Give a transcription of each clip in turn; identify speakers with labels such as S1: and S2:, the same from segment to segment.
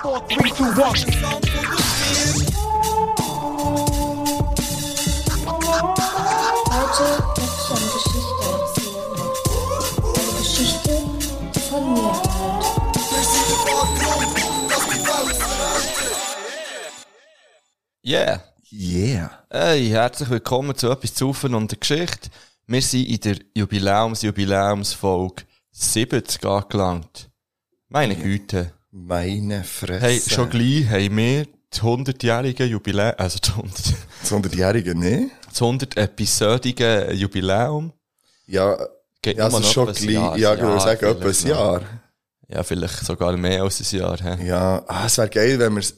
S1: Four, three, two, one.
S2: Heute möchte ich eine Geschichte erzählen. Eine Geschichte von mir.
S3: Yeah.
S4: Yeah.
S3: Hey, herzlich willkommen zu etwas zu Ufen und der Geschichte. Wir sind in der Jubiläums-Jubiläumsfolge 70 angelangt. Meine Güte.
S4: Meine Fresse.
S3: Hey, schon gleich haben wir das 100-jährige Jubiläum, also das 100,
S4: Das 100-Jährige, ne?
S3: das 100-episodige Jubiläum.
S4: Ja,
S3: Geht
S4: ja, also schon gleich.
S3: Jahr,
S4: ja, ich würde sagen, etwa ein. Jahr.
S3: Ja, vielleicht sogar mehr als ein Jahr. He?
S4: Ja, ah, es wäre geil, wenn wir es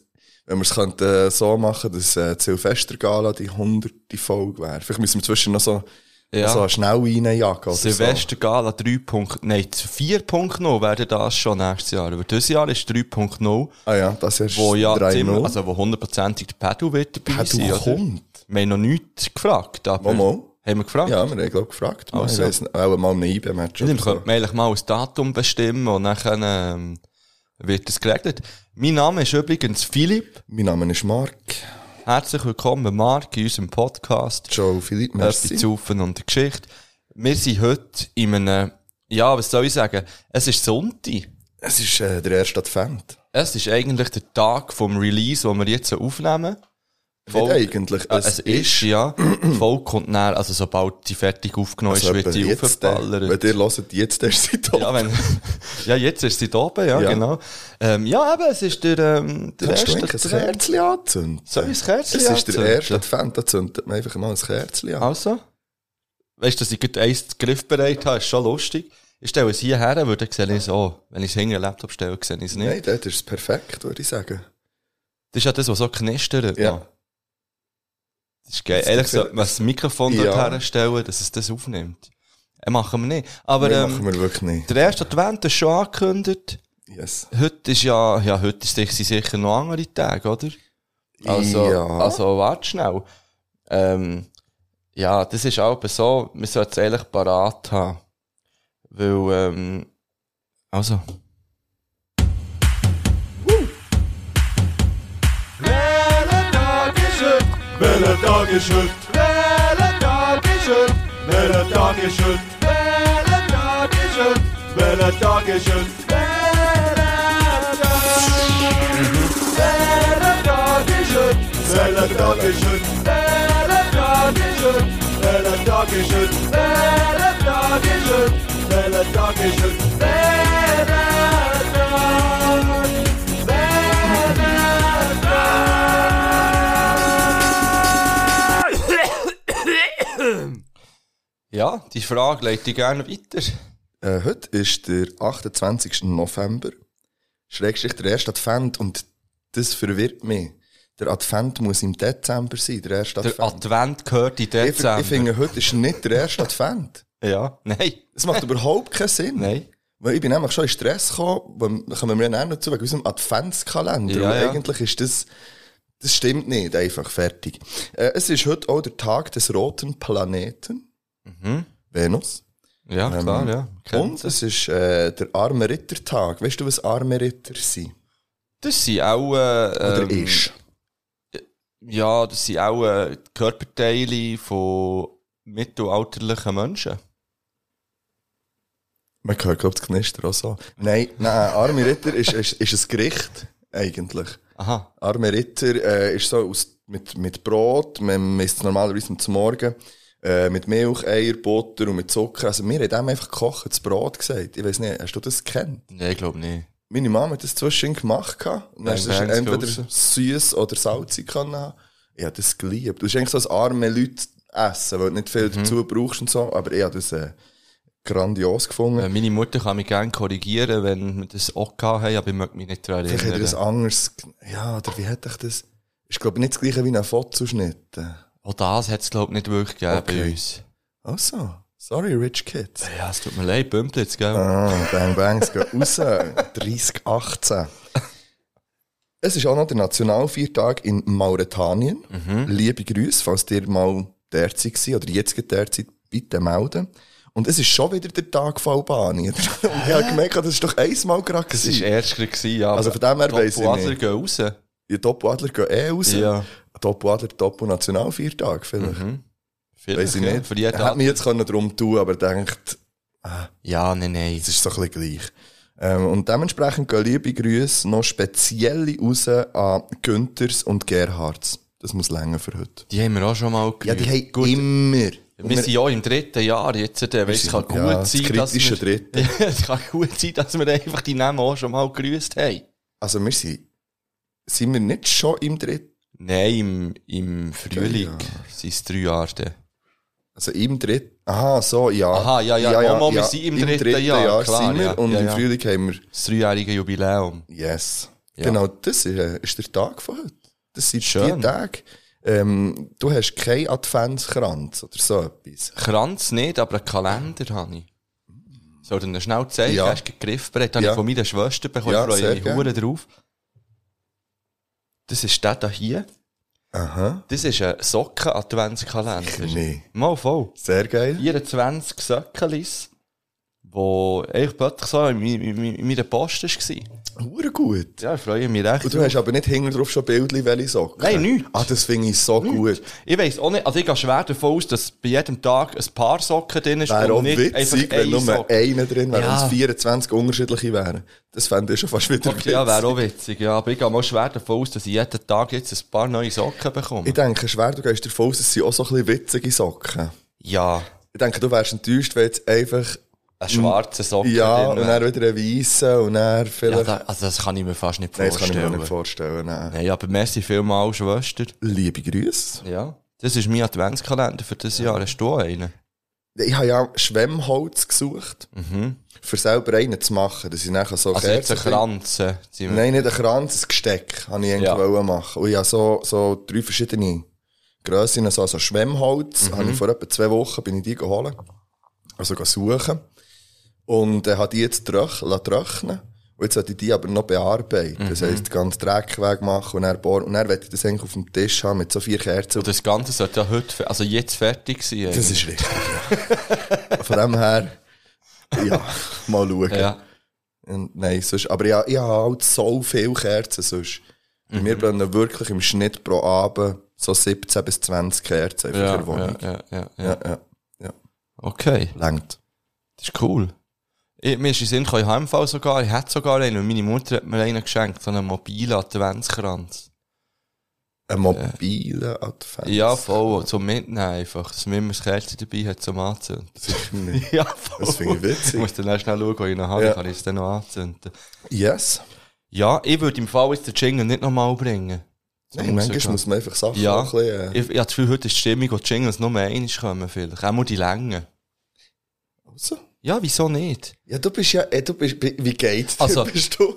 S4: wenn wir es könnten, äh, so machen, dass äh, die Silvestergala die 100. Folge wäre. Vielleicht müssen wir zwischen noch so,
S3: Ja.
S4: so schnell reinjagen oder
S3: Silvester Gala 3. Nein, 4.0 wäre das schon nächstes Jahr. Aber dieses Jahr ist 3.0,
S4: so. Ah ja, das ist
S3: wo ja
S4: 3-0.
S3: ziemlich, also wo hundertprozentig der Pedal wird dabei
S4: Pedal
S3: sein,
S4: kommt.
S3: Wir haben noch nichts gefragt, aber...
S4: Mal.
S3: Haben wir gefragt?
S4: Ja, wir haben, glaube gefragt. Mal,
S3: Also.
S4: Nicht, auch mal einem IB-Match.
S3: Dann
S4: so.
S3: könnte man eigentlich mal ein Datum bestimmen und dann ähm, wird das geregelt. Mein Name ist übrigens Philipp.
S4: Mein Name ist Mark.
S3: Herzlich willkommen, Marc, in unserem Podcast.
S4: Ciao, Philipp, merci.
S3: zu und der Geschichte. Wir sind heute in einem, ja, was soll ich sagen? Es ist Sonntag.
S4: Es ist äh, der erste Advent.
S3: Es ist eigentlich der Tag vom Release, den wir jetzt aufnehmen.
S4: Nicht eigentlich.
S3: Äh, es, ist, ja. Die Folge kommt näher, also sobald die fertig aufgenommen
S4: Also
S3: ist, wird die
S4: äh,
S3: aufgeballert.
S4: Wenn ihr hört, jetzt erst sie da.
S3: Ja, wenn, ja, jetzt ist sie da oben, ja,
S4: Ja.
S3: genau. Ähm, ja, eben, es ist der, ähm, der
S4: Kannst du
S3: erste.
S4: eigentlich ein
S3: der-
S4: Kerzchen anzünden?
S3: Soll ich ein Kerzchen
S4: Es ist der
S3: anzünden?
S4: erste Advent, da zündet man einfach mal ein Kerzchen an.
S3: Also? Weißt du, dass ich gerade eins griffbereit habe, ist schon lustig. Ich stelle es hierher, würde ich sehe ich so. Wenn ich es hinter den Laptop stelle, sehe ich es nicht.
S4: Nein, das ist perfekt, würde ich sagen.
S3: Das ist ja das, was so knistert.
S4: Ja.
S3: noch. Das ist geil. Ehrlich gesagt, was das Mikrofon dort
S4: Ja.
S3: herstellen, dass es das aufnimmt. Äh, machen wir nicht. Aber,
S4: Nein,
S3: ähm,
S4: machen wir wirklich nicht.
S3: der erste Advent ist schon angekündigt.
S4: Yes.
S3: Heute ist ja, ja, heute ist sind sicher noch andere Tage, oder? Also,
S4: Ja.
S3: also, warte schnell. Ähm, ja, das ist auch so, wir sollten es eigentlich parat haben. Weil, ähm, also.
S5: Welcher Tag ist heute? Welcher Tag ist heute? Welcher Tag ist heute? Welcher Tag ist heute? Welcher Tag ist heute? Welcher Tag ist heute? Welcher Tag ist heute? Welcher Tag ist heute? Welcher Tag ist heute? Welcher Tag ist heute? Welcher Tag ist heute?
S3: Ja, die Frage leite ich gerne weiter.
S4: Äh, heute ist der 28. November. Schrägstrich der erste Advent und das verwirrt mich. Der Advent muss im Dezember sein, der erste
S3: Der
S4: Advent.
S3: Advent gehört in
S4: ich,
S3: Dezember.
S4: ich finde, heute ist nicht der erste Advent.
S3: ja, nein,
S4: Das macht überhaupt keinen Sinn.
S3: nein.
S4: Weil ich bin nämlich schon in Stress gekommen, kommen wir dann noch zu, wegen unserem Adventskalender.
S3: Ja,
S4: Und
S3: ja.
S4: eigentlich ist das, das stimmt nicht, einfach fertig. Äh, es ist heute auch der Tag des roten Planeten. Venus.
S3: Ja, klar, ja. Kennt
S4: Und es ist äh, der arme Rittertag. Weißt du, was arme Ritter sind?
S3: Das sind auch, äh,
S4: Oder
S3: ähm,
S4: ist?
S3: Ja, das sind auch äh, Körperteile von mittelalterlichen Menschen.
S4: Man hört, glaube ich, das Knister auch so. Nein, nein, arme Ritter ist, ist, ist ein Gericht, eigentlich.
S3: Aha.
S4: Arme Ritter äh, ist so aus, mit, mit Brot, man isst es normalerweise zum Morgen, äh, mit Milch, Eier, Butter und mit Zucker. Also wir haben dem einfach gekochtes Brot gesagt. Ich weiß nicht, hast du das gekannt?
S3: Nein, ich glaube nicht.
S4: Meine Mama hat das zwischendurch gemacht. Und dann hast du entweder süß oder salzig können haben. Ich habe das geliebt. Du hast eigentlich so das arme Leute essen, weil du nicht viel
S3: Mhm.
S4: dazu brauchst und so. Aber ich habe das äh, grandios gefunden.
S3: Äh, meine Mutter kann mich gerne korrigieren, wenn wir das auch gehabt haben, aber ich möchte mich nicht daran
S4: Vielleicht hat er das
S3: erinnern.
S4: anders. Ja, oder wie hätte ich das? Ist, glaube ich, nicht das gleiche wie ein Fotoschnitt.
S3: Auch das hat es, glaube ich, nicht wirklich gegeben
S4: Okay.
S3: bei uns.
S4: Ach so. Sorry, Rich Kids.
S3: Ja, es tut mir leid, Bümple jetzt, gell?
S4: Ah, Bang Bangs gehen raus. 3018. Es ist auch noch der Nationalviertag in Mauretanien.
S3: Mhm.
S4: Liebe Grüße, falls ihr mal derzeit seid oder jetzt gerade derzeit, bitte melden. Und es ist schon wieder der Tag von Albanien. Und ich habe gemerkt, das ist doch einmal gerade
S3: Das war
S4: gewesen.
S3: erst gewesen, ja.
S4: Also von dem her weiss ich
S3: Adler
S4: nicht.
S3: gehen raus.
S4: Die Doppel-Adler gehen eh raus.
S3: Ja.
S4: Doppel-Adler, Doppel-Nationalviertag vielleicht.
S3: Vielleicht,
S4: Weiss ich
S3: ja.
S4: nicht. Hätte mich jetzt können drum tun aber denkt,
S3: Ja, nein, nein.
S4: es ist so ein bisschen gleich. Ähm, und dementsprechend gehen liebe Grüße noch spezielle raus an Günthers und Gerhards. Das muss länger für heute.
S3: Die haben wir auch schon mal
S4: Ja, die haben
S3: Gut,
S4: immer.
S3: Wir sind ja im dritten Jahr jetzt. äh, es kann gut
S4: ja, das
S3: sein, dass
S4: kritische
S3: wir,
S4: Dritte.
S3: es kann gut sein, dass wir einfach die Namen auch schon mal grüßt haben.
S4: Also wir sind, sind wir nicht schon im dritten,
S3: Nein, im, im Frühling
S4: Ja.
S3: sind es drei Jahre. dann.
S4: also im dritten, aha, so, ja.
S3: Aha, ja, ja, mal, mal, wir sind im dritten Jahr, klar,
S4: sind wir,
S3: ja,
S4: und
S3: ja,
S4: im
S3: ja.
S4: Frühling haben wir,
S3: Das dreijährige Jubiläum.
S4: yes.
S3: Ja.
S4: Genau, das ist, äh, ist der Tag von heute. Das sind
S3: Schön.
S4: die Tage. Ähm, du hast keinen Adventskranz oder so etwas.
S3: Kranz nicht, aber einen Kalender habe ich. Soll ich dir schnell zeigen?
S4: Ja.
S3: Hast du griffbereit? Habe
S4: Ja.
S3: ich von meiner Schwester bekommen.
S4: Ja,
S3: ich freue mich drauf. Das ist der da hier.
S4: Aha.
S3: Das ist ein Socken-Adventskalender.
S4: Nee.
S3: Mal voll.
S4: Sehr geil.
S3: 24 Söckelis, wo eigentlich plötzlich so in, in, in, in meiner Post war.
S4: Hure gut.
S3: Ja, ich freue mich recht.
S4: Und du hast aber nicht hinten drauf schon Bildchen, welche Socken?
S3: Nein, nichts.
S4: Ah, das finde ich so gut.
S3: Ich weiss auch nicht, also ich gehe schwer davon aus, dass bei jedem Tag ein paar Socken drin ist
S4: Wäre auch
S3: und nicht
S4: witzig,
S3: einfach
S4: wenn
S3: eine
S4: nur einer drin wäre
S3: Ja.
S4: und es 24 unterschiedliche wären. Das fände ich schon fast wieder
S3: Okay, ja, wäre
S4: witzig.
S3: auch witzig, ja. Aber ich gehe mal schwer davon aus, dass ich jeden Tag jetzt ein paar neue Socken bekomme.
S4: Ich denke schwer, du gehst davon aus, es sind auch so ein bisschen witzige Socken.
S3: ja,
S4: Ich denke, du wärst enttäuscht, wenn jetzt einfach,
S3: ein schwarzer Socken
S4: ja,
S3: drin
S4: und dann wieder ein weißer und dann
S3: ja,
S4: vielleicht...
S3: da, also das kann ich mir fast nicht
S4: Nein, das kann
S3: vorstellen.
S4: ich mir nicht vorstellen. Nein.
S3: Nein, aber merci vielmals, Schwester.
S4: Liebe Grüße.
S3: Ja. Das ist mein Adventskalender für das Jahr. Hast du einen?
S4: Ich habe ja Schwemmholz gesucht, für selber einen zu machen, dass ich nachher so
S3: Mhm. Also jetzt ein
S4: Kerzen-
S3: Kranz.
S4: Nein, nicht ein Kranz, ein Gesteck, habe ich eigentlich
S3: Ja.
S4: machen. Und ich habe so, so drei verschiedene Grössen, so, so Schwemmholz,
S3: Mhm.
S4: habe ich vor etwa zwei Wochen, bin ich die geholt. Also suchen. Und äh, habe die jetzt tröch, trocknen. Und jetzt sollte ich die aber noch bearbeiten. Das
S3: Mhm.
S4: heisst, den ganzen Dreck wegmachen und dann bohren. Und dann werde ich das eigentlich auf dem Tisch haben mit so vier Kerzen.
S3: Und das Ganze sollte ja heute, also jetzt fertig sein.
S4: Das
S3: eigentlich.
S4: ist richtig, ja. Von dem her, ja, mal schauen.
S3: Ja.
S4: Und Nein, sonst, aber ja, ich habe halt so viele Kerzen sonst.
S3: Mhm.
S4: mir brennen wirklich im Schnitt pro Abend so 17 bis 20 Kerzen in der Wohnung.
S3: ja, ja, ja, ja.
S4: Ja, ja, ja.
S3: Okay,
S4: Längt.
S3: das ist cool. Ich, mir ist in Sinn gekommen, ich habe im Fall sogar, ich hätte sogar einen, und meine Mutter hat mir einen geschenkt, so einen mobilen Adventskranz.
S4: Ein mobiler Advent.
S3: Ja, voll, zum Mitnehmen einfach, dass man immer das Kerzen dabei hat zum Anzünden.
S4: Sicher nicht.
S3: Ja, voll.
S4: Das finde ich witzig.
S3: Ich muss dann erst schnell schauen, wo ich ihn habe,
S4: Ja.
S3: kann ich es dann noch anzünden.
S4: Yes.
S3: Ja, ich würde im Fall jetzt den Jingle nicht nochmal bringen.
S4: Nein, manchmal muss man einfach Sachen
S3: Ja,
S4: ein bisschen, äh,
S3: ich, ich habe das Gefühl, heute ist die Stimmung, wo die Jingles nur einmal kommen vielleicht. Auch mal die Länge.
S4: also.
S3: Ja, wieso nicht?
S4: Ja, du bist ja, äh, du bist, wie geht's? dir?
S3: Also-
S4: bist du,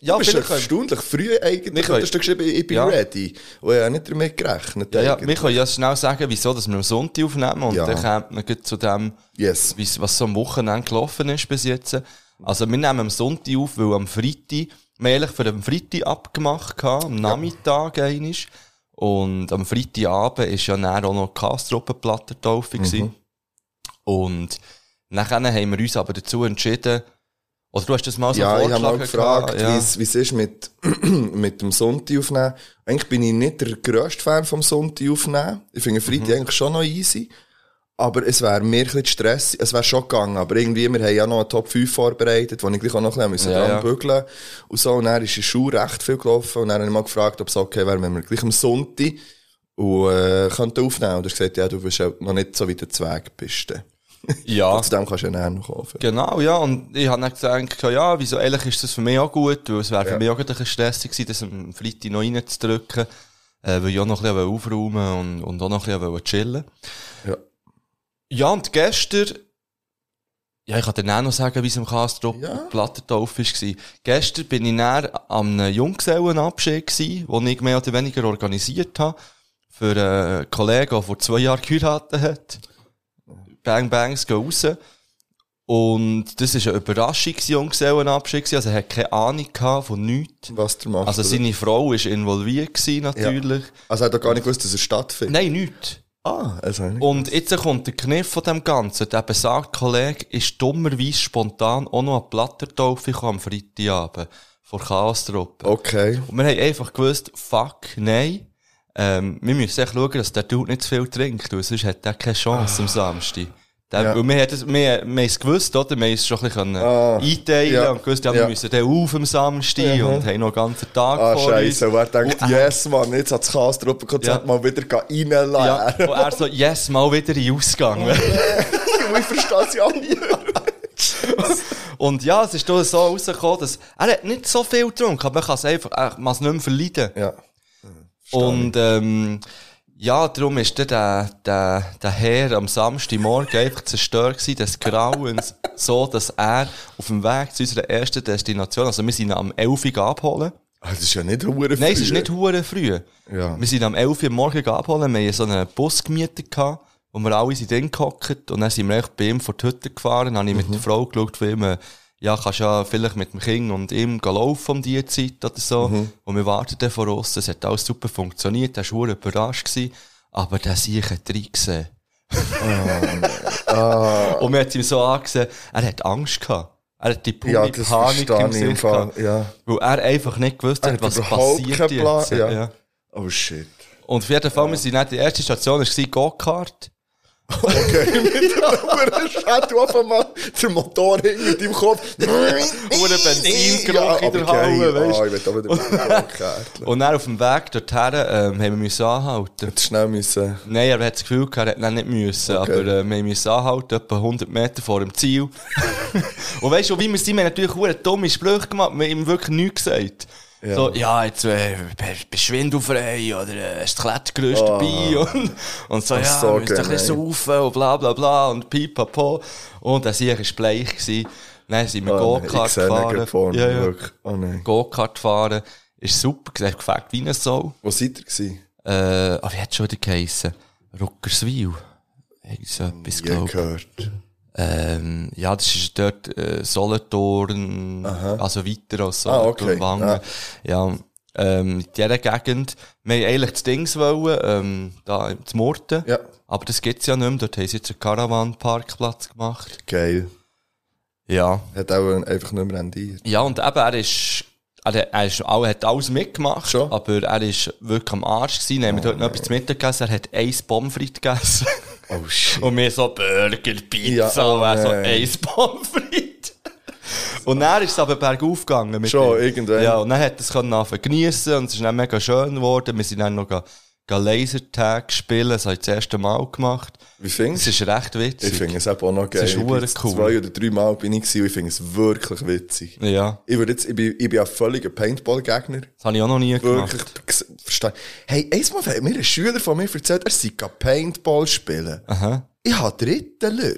S3: Ja,
S4: du bist ja erstaunlich früh eigentlich,
S3: können-
S4: hast du geschrieben, ich bin
S3: Ja.
S4: ready. Und ich habe nicht damit gerechnet.
S3: Ja, ja, wir können ja schnell sagen, wieso dass wir am Sonntag aufnehmen und
S4: Ja.
S3: dann kommt man zu dem,
S4: Yes.
S3: was so am Wochenende gelaufen ist bis jetzt. Also wir nehmen am Sonntag auf, weil am Freitag, wir haben eigentlich für den Freitag abgemacht gehabt, am Nachmittag einisch. Und am Freitagabend ist ja dann auch noch die Kastruppenplattentaufe gewesen. Und nachher haben wir uns aber dazu entschieden, oder du hast das mal so
S4: Ja, ich habe mal
S3: vorgeschlagen
S4: gefragt,
S3: gehabt,
S4: wie es wie ist mit, mit dem Sonntag aufnehmen. Eigentlich bin ich nicht der grösste Fan vom Sonntag aufnehmen. Ich finde Freitag
S3: Mhm.
S4: eigentlich schon noch easy. Aber es wäre mir ein bisschen Stress, es wäre schon gegangen. Aber irgendwie, wir haben ja noch eine Top 5 vorbereitet, wo ich gleich auch noch ein bisschen
S3: Ja,
S4: dran
S3: ja.
S4: bügeln Und so, und dann ist in der Schule recht viel gelaufen. Und dann habe ich mal gefragt, ob es okay wäre, wenn wir gleich am Sonntag und, äh, könnten aufnehmen. Und er hat gesagt, ja, du bist halt noch nicht so weit der Zweig bist. dann.
S3: ja.
S4: Zu dem kannst du ja näher noch kommen.
S3: Genau, ja. Und ich habe dann gedacht, ja, wieso, ehrlich ist das für mich auch gut, weil es wäre für
S4: Ja.
S3: mich auch ein bisschen stressig gewesen, das am Freitag noch reinzudrücken, äh, weil ich auch noch ein bisschen aufräumen und, und auch noch ein bisschen chillen
S4: Ja.
S3: Ja, und gestern, ja, ich kann dir auch noch sagen, wie es im Kastrop
S4: Ja.
S3: Plattentaufe war. Gestern bin ich näher am Junggesellenabschied gewesen, den ich mehr oder weniger organisiert habe, für einen Kollegen, der vor zwei Jahren geheiratet hat. Bang Bangs gehen raus. Und das war eine Überraschungsjunggesellenabschied, gewesen, also er hat keine Ahnung von nichts.
S4: Was du machst.
S3: Also
S4: oder?
S3: seine Frau war involviert gewesen, natürlich.
S4: Also er hat doch gar nicht gewusst, dass er stattfindet.
S3: Nein, nichts.
S4: Ah, also nicht.
S3: Und jetzt kommt der Kniff von dem Ganzen. Der besagte Kollege ist dummerweise spontan auch noch an Plattertaufe gekommen am Freitagabend. Vor Chaos-Truppe.
S4: Okay.
S3: Und wir haben einfach gewusst, fuck, nein. Ähm, wir müssen echt schauen, dass der Dude nicht zu viel trinkt, weil sonst hat er keine Chance am Samstag. Der,
S4: Ja.
S3: wir, hat es, wir, wir haben es gewusst, oder? Wir haben es schon ein bisschen
S4: Ah.
S3: einteilen
S4: Ja.
S3: und gewusst, ja,
S4: Ja.
S3: wir müssen dann auf am Samstag und haben noch einen ganzen Tag
S4: Ah,
S3: vor
S4: scheiße.
S3: uns.
S4: Wer denkt,
S3: Und er-
S4: yes, Mann, jetzt hat das Kastruppen-Konzert
S3: Ja.
S4: mal wieder reinlassen.
S3: Ja, und er so, yes, mal wieder in Ausgang.
S4: ich verstehe es ja nicht.
S3: Und ja, es ist so rausgekommen, dass er hat nicht so viel getrunken, aber man kann es einfach, er kann es nicht mehr verleiden.
S4: Ja.
S3: Und ähm, ja, darum ist der, der, der Herr am Samstagmorgen einfach zerstört gewesen, des Grauens, so dass er auf dem Weg zu unserer ersten Destination, also wir sind ihn am 11 Uhr abholen.
S4: Ah, Das ist ja nicht hure
S3: Nein, es
S4: früh.
S3: ist nicht hure früh.
S4: Ja.
S3: Wir sind am 11 Uhr morgen abholen, wir haben so einen Bus gemietet gehabt, wo wir alle sind drin gehockt und dann sind wir echt bei ihm vor die Hütte gefahren, dann habe ich mit der Frau geschaut, wie ihm, ja, kannst ja vielleicht mit dem Kind und ihm laufen um diese Zeit oder so. Und wir warten dann vor uns, das hat alles super funktioniert, er war überrascht gewesen, aber der Sieg hat reingesehen. Und wir hat ihm so angesehen, er hat Angst gehabt. Er hat die pure
S4: Ja,
S3: Panik im Sinn gehabt.
S4: ja.
S3: Weil er einfach nicht gewusst hat,
S4: hat
S3: was passiert
S4: Plan,
S3: jetzt.
S4: ja. Oh shit.
S3: Und auf jeden Fall, wir sind nicht, die erste Station war Go-Kart.
S4: Okay, mit einer Uhr Schädel auf einmal der Motor hinter deinem Kopf.
S3: Hure Benzingeruch in der. Halle, weisst
S4: Ah, ich will aber den.
S3: Und dann auf dem Weg dorthin, ähm, haben wir müssen anhalten.
S4: Jetzt schnell müssen.
S3: Nein, er hat das Gefühl gehabt, er hätte nicht müssen.
S4: Okay.
S3: Aber äh, wir müssen anhalten, etwa 100 Meter vor dem Ziel. und weißt du, wie wir sind, wir haben natürlich hure dumme Sprüche gemacht, wir haben ihm wirklich nichts gesagt.
S4: Ja.
S3: So, ja, jetzt äh, bist du schwindelfrei oder äh, hast du Klettergerüst dabei und, und so,
S4: Ach,
S3: ja,
S4: so
S3: müssen ein bisschen saufen und bla bla bla und pipapo. Und Sieg war bleich. Gewesen. Dann sind wir
S4: Oh, ich
S3: Go-Kart gefahren.
S4: gerade vor mir,
S3: Ja, ja.
S4: Oh nein.
S3: Go-Kart fahren. Ist super, gesagt, gefällt wie eine Sau.
S4: Wo seid ihr gewesen?
S3: Äh, aber wie hat es schon wieder geheissen? Ruckerswil. Irgend so etwas,
S4: Je
S3: glaub
S4: gehört.
S3: Ähm, ja, das ist dort, äh, Solothurn, also weiter als
S4: Ah,
S3: Solothurn,
S4: okay.
S3: Wangen. Ja. ähm, in dieser Gegend. Wir haben eigentlich das Dings wollen, ähm, da im Murten.
S4: Ja.
S3: Aber das gibt's ja nicht mehr. Dort haben sie jetzt einen Caravan-Parkplatz gemacht.
S4: Geil.
S3: Ja.
S4: Hat auch einfach nicht mehr rendiert.
S3: Ja, und eben, er ist, er, er ist, er hat alles mitgemacht,
S4: Schon?
S3: aber er ist wirklich am Arsch gewesen. Wir haben dort noch etwas zu Mittag gegessen. Er hat eins Pommes frites gegessen.
S4: Oh shit.
S3: Und wir so Burger, Pizza,
S4: Ja, oh
S3: und er so eins Pommes frites. Und dann ist es aber bergauf gegangen. Mit
S4: Schon,
S3: ihm.
S4: irgendwann.
S3: Ja, und dann hat er es geniessen und es ist dann mega schön geworden. Wir sind dann noch ga Lasertag spielen, das habe ich das erste Mal gemacht.
S4: Wie
S3: Es
S4: findest du?
S3: ist recht witzig.
S4: Ich finde es auch noch geil.
S3: ist
S4: Ich
S3: cool.
S4: Zwei oder drei Mal bin ich und ich finde es wirklich witzig.
S3: Ja,
S4: Ich, würde jetzt, ich, bin, ich bin ein völliger Paintball-Gegner.
S3: das habe ich auch noch nie
S4: Wirklich.
S3: gemacht.
S4: Verstehe. Hey, einmal hat mir ein Schüler von mir erzählt, er sei Paintball spielen.
S3: Aha.
S4: Ich habe Drittler.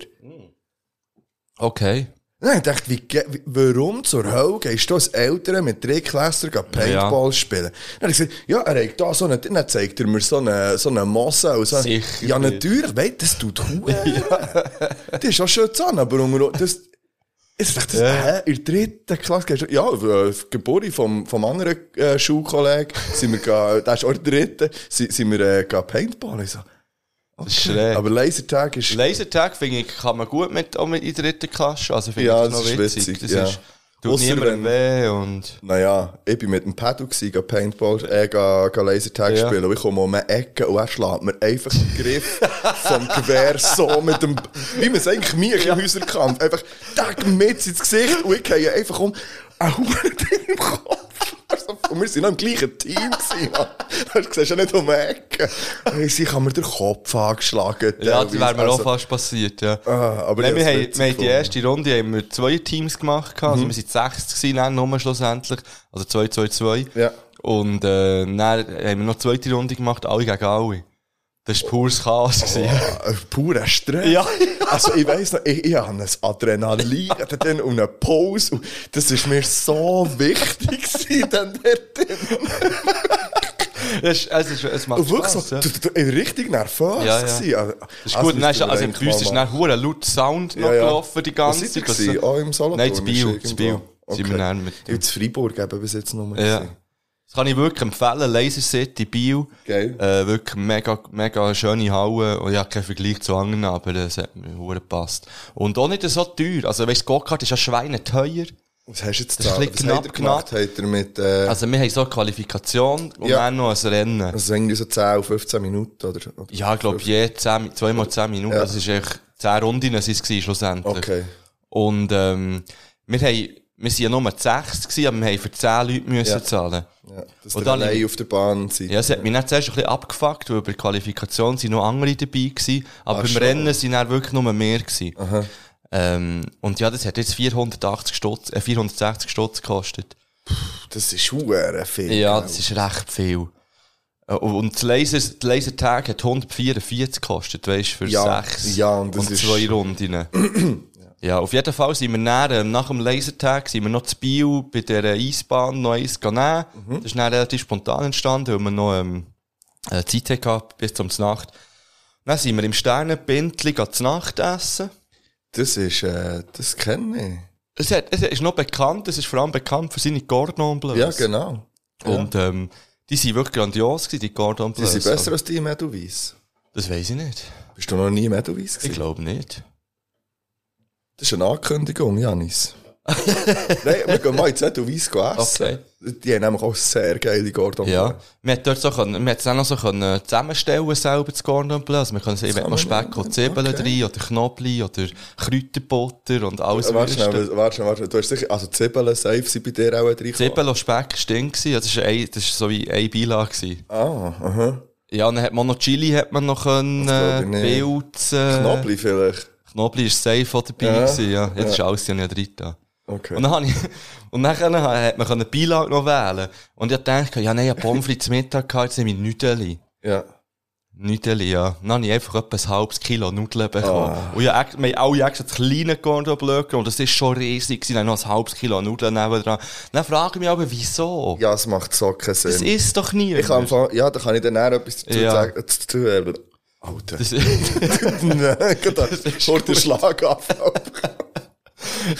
S3: Okay.
S4: Nein, ich dachte, wie, warum zur Hölle gehst du als Eltern mit Drittklässler gehen Paintball spielen? Dann habe ich gesagt, ja, er hat da so eine, dann zeigt er mir so eine, so eine Mosse. Und so.
S3: Sicher
S4: Ja, natürlich, weißt das tut Huhe. Das ist auch schön zu aber unter, das, ich dachte, das, hä, in der dritten Klasse gehst du, ja, äh, Geburt vom, vom anderen äh, Schulkollegen, sind wir, der ist auch der dritten, sind, sind wir, äh, Paintball. Ich so,
S3: Das ist schräg.
S4: aber Lasertag ist,
S3: Lasertag, finde ich, kann man gut mit, auch mit in der dritten Klasse. Also finde
S4: Ja,
S3: ich das
S4: das
S3: noch
S4: ist
S3: witzig.
S4: witzig,
S3: Das
S4: ja.
S3: ist, tut
S4: Ausser
S3: niemandem weh und...
S4: Naja, ich bin mit dem Pedal gsi, gehen Paintball, äh, gehen, gehen Lasertag
S3: Ja.
S4: spielen. Und ich komme um eine Ecke und er schlägt mir einfach den Griff vom Gewehr so mit dem, wie man es eigentlich mir im Häuserkampf, einfach, tag mit ins Gesicht und ich gehe einfach um, Ding im Kopf. Und wir sind noch im gleichen Team gewesen. Du siehst ja nicht um die Ecke. Sie haben mir den Kopf angeschlagen.
S3: Ja, das wäre mir auch
S4: Also,
S3: fast passiert, ja.
S4: Ah, aber
S3: Nein, wir, haben, wir haben die erste Runde haben wir zwei Teams gemacht. Also wir sind 60 gewesen, dann nur schlussendlich. Also 2, 2, 2.
S4: Ja.
S3: Und äh, dann haben wir noch eine zweite Runde gemacht, alle gegen alle. Das war pures Chaos. gewesen.
S4: Ein purer Stress.
S3: Ja.
S4: Also, ich weiss noch, ich, ich habe ein Adrenalin dann und eine Pause. Und das ist mir so wichtig dann dort.
S3: Es, es, ist, es macht
S4: wirklich
S3: Spaß,
S4: so,
S3: ja.
S4: du, du, richtig nervös
S3: Ja, ja.
S4: Also,
S3: Das ist gut. Dann ist, also im Büs ist dann hure laut Sound noch
S4: Ja, ja.
S3: gelaufen die ganze
S4: Zeit.
S3: Zeit.
S4: Zeit. Auch im Solothurn?
S3: Nein, Biel,
S4: ist
S3: zu Biel.
S4: irgendwo.
S3: Sind wir mit
S4: bin zu Freiburg eben bis jetzt noch mal.
S3: Ja.
S4: gewesen.
S3: Das kann ich wirklich empfehlen. Laser City Bio.
S4: Geil.
S3: Äh, wirklich mega, mega schöne Halle. Und ich habe keinen Vergleich zu anderen, aber das hat mir hure gepasst. Und auch nicht so teuer. Also, weißt, Go-Kart ist ja schweineteuer.
S4: Was hast du jetzt da?
S3: ein
S4: Was habt
S3: knapp,
S4: gemacht? Habt ihr mit, äh,
S3: Also, wir haben so eine Qualifikation und
S4: Ja.
S3: dann noch ein Rennen.
S4: also irgendwie so 10 auf 15 Minuten, oder? oder
S3: Ja, ich glaube, je 10, zweimal 10 Minuten.
S4: Ja.
S3: Das ist echt 10 Runden, sind es schlussendlich.
S4: Okay.
S3: Und, ähm, wir haben, wir sind ja nur zu sechs gewesen, aber wir haben für 10 Leute müssen
S4: Ja.
S3: zahlen.
S4: Ja, dass
S3: Und dann-
S4: allein auf der Bahn seid.
S3: Ja, es hat mich nicht zuerst ein bisschen abgefuckt, weil bei der Qualifikation sind noch andere dabei gewesen, aber
S4: Ach
S3: beim
S4: schon.
S3: Rennen sind dann wirklich nur mehr gewesen. Ähm, und ja, das hat jetzt 480 Stutz, äh, 460 Stutz gekostet.
S4: Das ist hure viel.
S3: Ja, das ist recht viel. Äh, Und das Laser, der Lasertag hat 144 gekostet, weißt du, für
S4: Ja,
S3: sechs
S4: ja, und das ist-
S3: zwei Runden. ja, auf jeden Fall sind wir dann, ähm, nach dem Lasertag sind wir noch zu Bio bei der Eisbahn noch eins genommen.
S4: Mhm.
S3: Das ist dann relativ spontan entstanden, weil wir noch ähm, äh, Zeit hatten bis zum Nacht. Dann sind wir im Sternenbindli zu Nacht essen.
S4: Das ist, äh, das kenne
S3: Es, hat, es ist noch bekannt, es ist vor allem bekannt für seine Cordon
S4: ich.
S3: Bleus.
S4: Ja, genau.
S3: Und ähm, die sind wirklich grandios gewesen, die Cordon
S4: Die
S3: Bleus.
S4: sind besser als die im Edelweiss.
S3: Das weiß ich nicht.
S4: Bist du noch nie im Edelweiss
S3: Ich
S4: gewesen?
S3: glaube nicht.
S4: Das ist eine Ankündigung, Janis. Nein, wir gehen mal ins Edelweiss essen.
S3: Okay.
S4: Die haben nämlich auch sehr geile Gordon
S3: Ja.
S4: Bleu.
S3: Man hat dort so können, auch noch so können zusammenstellen selber, das Cordon Bleu. Also man kann sagen, noch Speck und Zwiebeln
S4: okay.
S3: drin, oder Knoblauch, oder Kräuterbutter und alles
S4: Äh, Warte schnell, warte schnell, warte schnell. Du hast sicher, also Zwiebeln, safe sind bei dir auch drin.
S3: Zwiebeln und Speck stinkt. Das ist, ein, das ist so wie eine Beilage.
S4: Ah, aha.
S3: Ja, dann hat man noch Chili, hat man noch können. Pilz, äh,
S4: Knoblauch vielleicht.
S3: Knoblauch ist safe auch dabei
S4: Ja.
S3: gewesen, ja. Jetzt ist alles ja nicht drin.
S4: Okay.
S3: Und dann habe ich, und dann hat man eine Beilage noch wählen. Und ich dachte, ja, nein, ich habe Pommes frites zum Mittag gehabt, jetzt nehme ich Nüdeli.
S4: Ja.
S3: Nüdeli, ja. Dann habe ich einfach etwa ein halbes Kilo Nudeln bekommen.
S4: Ah.
S3: Und ja, ex- wir haben alle extra das kleine genommen, und das ist schon riesig gewesen. Dann noch ein halbes Kilo Nudeln nebendran. Dann frage ich mich aber, wieso?
S4: Ja, es macht so keinen Sinn.
S3: Das ist doch nie.
S4: ich kann ja, da kann ich dann auch etwas dazu
S3: Ja.
S4: sagen. Dazu, äh, Alter.
S3: Das,
S4: Nein, gerade vor der Schlagabfall.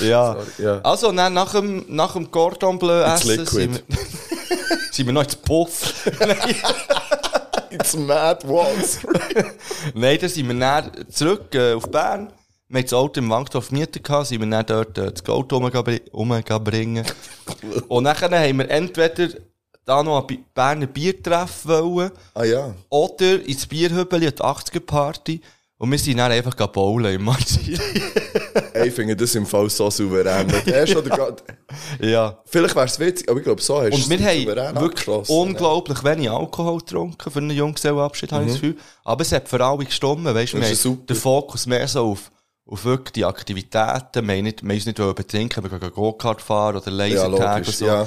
S3: ja.
S4: ja.
S3: Also, dann nach dem, nach dem Cordon Bleu
S4: Ins
S3: essen,
S4: Liquid.
S3: sind wir, sind wir noch ins Puff.
S4: It's mad walls.
S3: Nein, dann sind wir dann zurück äh, auf Bern. Wir haben das Auto im Wankdorf gehabt, sind wir dann dort äh, das Auto umgebri- umgebringen. Und dann haben wir entweder da noch ein Berner Biertreff wollen,
S4: Ah ja.
S3: oder ins Bierhübeli, an die 80er-Party. Und wir sind dann einfach bowlen im Marzili.
S4: Ey, ich finde das im Fall so souverän. Oder grad,
S3: ja.
S4: vielleicht wäre es witzig, aber ich glaube, so hast du
S3: wir
S4: es
S3: haben
S4: souverän
S3: wirklich unglaublich wenig Alkohol getrunken für einen Junggesellenabschied, habe ich das Gefühl. Aber es hat für alle gestimmt, weißt du, wir
S4: Mhm.
S3: Haben den Fokus mehr so auf, auf wirklich die Aktivitäten. Wir haben nicht, wir haben uns nicht betrinken, wir gehen Go-Kart fahren oder
S4: Ja,
S3: Lasertag
S4: logisch,
S3: und so.
S4: ja.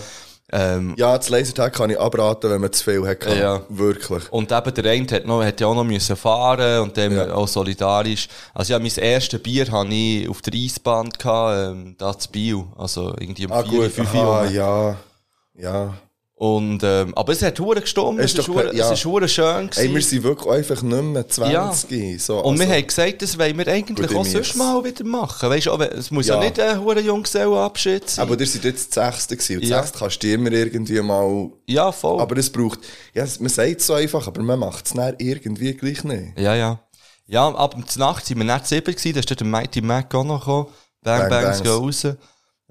S3: Ähm,
S4: Ja, das Lasertag kann ich abraten, wenn man zu viel hat.
S3: Ja.
S4: Wirklich.
S3: und eben der eine hat, noch, hat ja auch noch müssen fahren und dann
S4: Ja.
S3: auch solidarisch. Also ja, mein erstes Bier hatte ich auf der Eisbahn, gehabt, ähm, da zu Bio. Also irgendwie um
S4: Ah,
S3: 4,
S4: gut.
S3: 5
S4: Ah,
S3: Uhr.
S4: ja. Ja.
S3: Und, ähm, aber es hat hure gestimmt,
S4: Es
S3: es
S4: ja.
S3: es ist schön gewesen.
S4: Ey, wir sind wirklich einfach nicht mehr 20. So,
S3: Und wir
S4: also-
S3: haben gesagt, das wollen wir eigentlich
S4: Gut,
S3: auch sonst mal wieder machen. Weißt du, es muss ja,
S4: Ja.
S3: nicht ein hoher Junggesellenabschied sein.
S4: Aber ihr seid jetzt das Sechste. Und
S3: Ja.
S4: Sechste kannst du immer irgendwie mal...
S3: ja, voll.
S4: Aber es braucht... Ja, man sagt es so einfach, aber man macht es dann irgendwie gleich nicht.
S3: ja, ja. Ja, ab Nacht sind wir nicht sieben gewesen, da ist dort der Mighty Mac auch noch gekommen. Bang,
S4: Bang
S3: Bangs. gehen raus.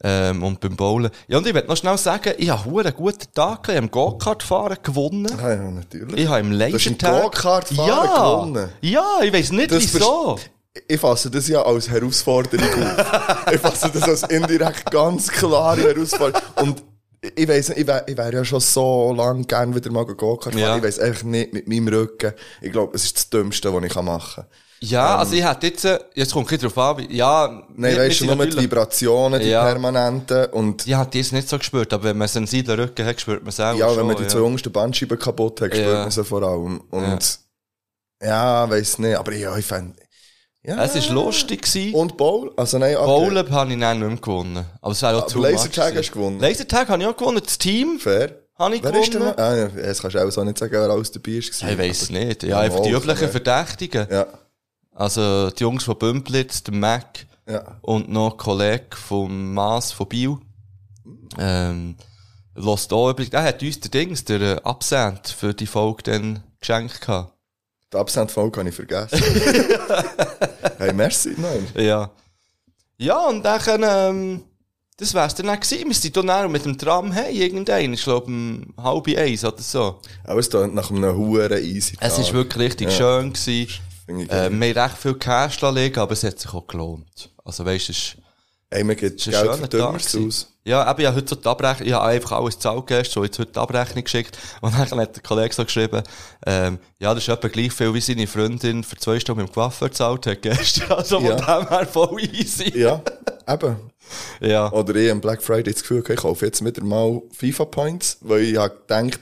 S3: Ähm, und beim Bowlen. Ja, und ich will noch schnell sagen, ich habe einen guten Tag gehabt. Ich habe im Go-Kart fahren gewonnen.
S4: Ah, ja, natürlich.
S3: Ich habe im
S4: Du hast im
S3: Lasertag...
S4: Go-Kart-Fahren
S3: ja,
S4: gewonnen?
S3: Ja, ich weiss nicht
S4: Das
S3: wieso.
S4: Ich fasse das ja als Herausforderung auf. ich fasse das als indirekt ganz klare Herausforderung. Und ich weiss nicht, ich wäre wär ja schon so lange gerne wieder mal Go-Kart fahren.
S3: Ja.
S4: Ich weiss einfach nicht mit meinem Rücken. Ich glaube, es ist das Dümmste, was ich machen kann.
S3: Ja, also ich hätte jetzt... äh, Jetzt kommt ein drauf an, ja...
S4: Nein, weißt du, nur die
S3: natürlich-
S4: Vibrationen, die
S3: Ja.
S4: permanenten. Und
S3: Ja, die ist nicht so gespürt, aber wenn man einen sensiblen Rücken hat, spürt man es auch
S4: ja,
S3: schon,
S4: wenn man die
S3: ja.
S4: zwei untersten Bandscheiben kaputt hat, spürt
S3: Ja.
S4: man sie vor allem. Und ja, weiss nicht. Aber ja, ich fände. Ja.
S3: Es war lustig. Gewesen.
S4: Und Bowl? Also nein, okay.
S3: Bowlen habe ich dann nicht mehr gewonnen. Aber es wäre auch zu
S4: Lasertag
S3: much
S4: hast du gewonnen.
S3: Lasertag habe ich auch gewonnen. Das Team
S4: Fair.
S3: habe ich
S4: Wer ist denn
S3: gewonnen.
S4: noch? Ah, ja, jetzt kannst du auch so nicht sagen, wer alles dabei ist.
S3: Ich weiss es nicht. Ja,
S4: Ja,
S3: einfach die üblichen
S4: ja.
S3: Verdächtigen.
S4: Ja,
S3: Also die Jungs von Bümplitz, der Mac
S4: ja.
S3: und noch ein Kollege vom Maas von Biel. Ähm, Lost auch übrigens, der hat uns der Dings, der äh, Absent für die Folge dann geschenkt gehabt.
S4: Die Absent-Folge habe ich vergessen. hey, merci, nein.
S3: Ja. Ja, und dann, ähm, das wär's dann auch gewesen. Wir sind dann mit dem Tram hey, irgendein, ich glaube, um halb eins oder so.
S4: Aber es klingt nach einem huren easy
S3: Es ist wirklich richtig
S4: Ja.
S3: schön gewesen.
S4: Finde ich
S3: Äh, wir haben recht viel Cash liegen, aber es hat sich auch gelohnt. Also weisst du, es ist,
S4: Ey, man gibt Geld für
S3: gewesen.
S4: aus.
S3: Ja, eben, ich habe heute so die Abrechnung, ich habe einfach alles gezahlt gestern, so jetzt heute die Abrechnung geschickt. Und dann hat der Kollege so geschrieben, ähm, ja, das ist etwa gleich viel, wie seine Freundin für zwei Stunden mit dem Coiffeur gezahlt hat gestern. Also von
S4: Ja.
S3: dem her voll easy.
S4: Ja, eben.
S3: Ja.
S4: Oder ich am Black Friday das Gefühl, gehabt, ich kaufe jetzt wieder mal FIFA Points, weil ich habe gedacht,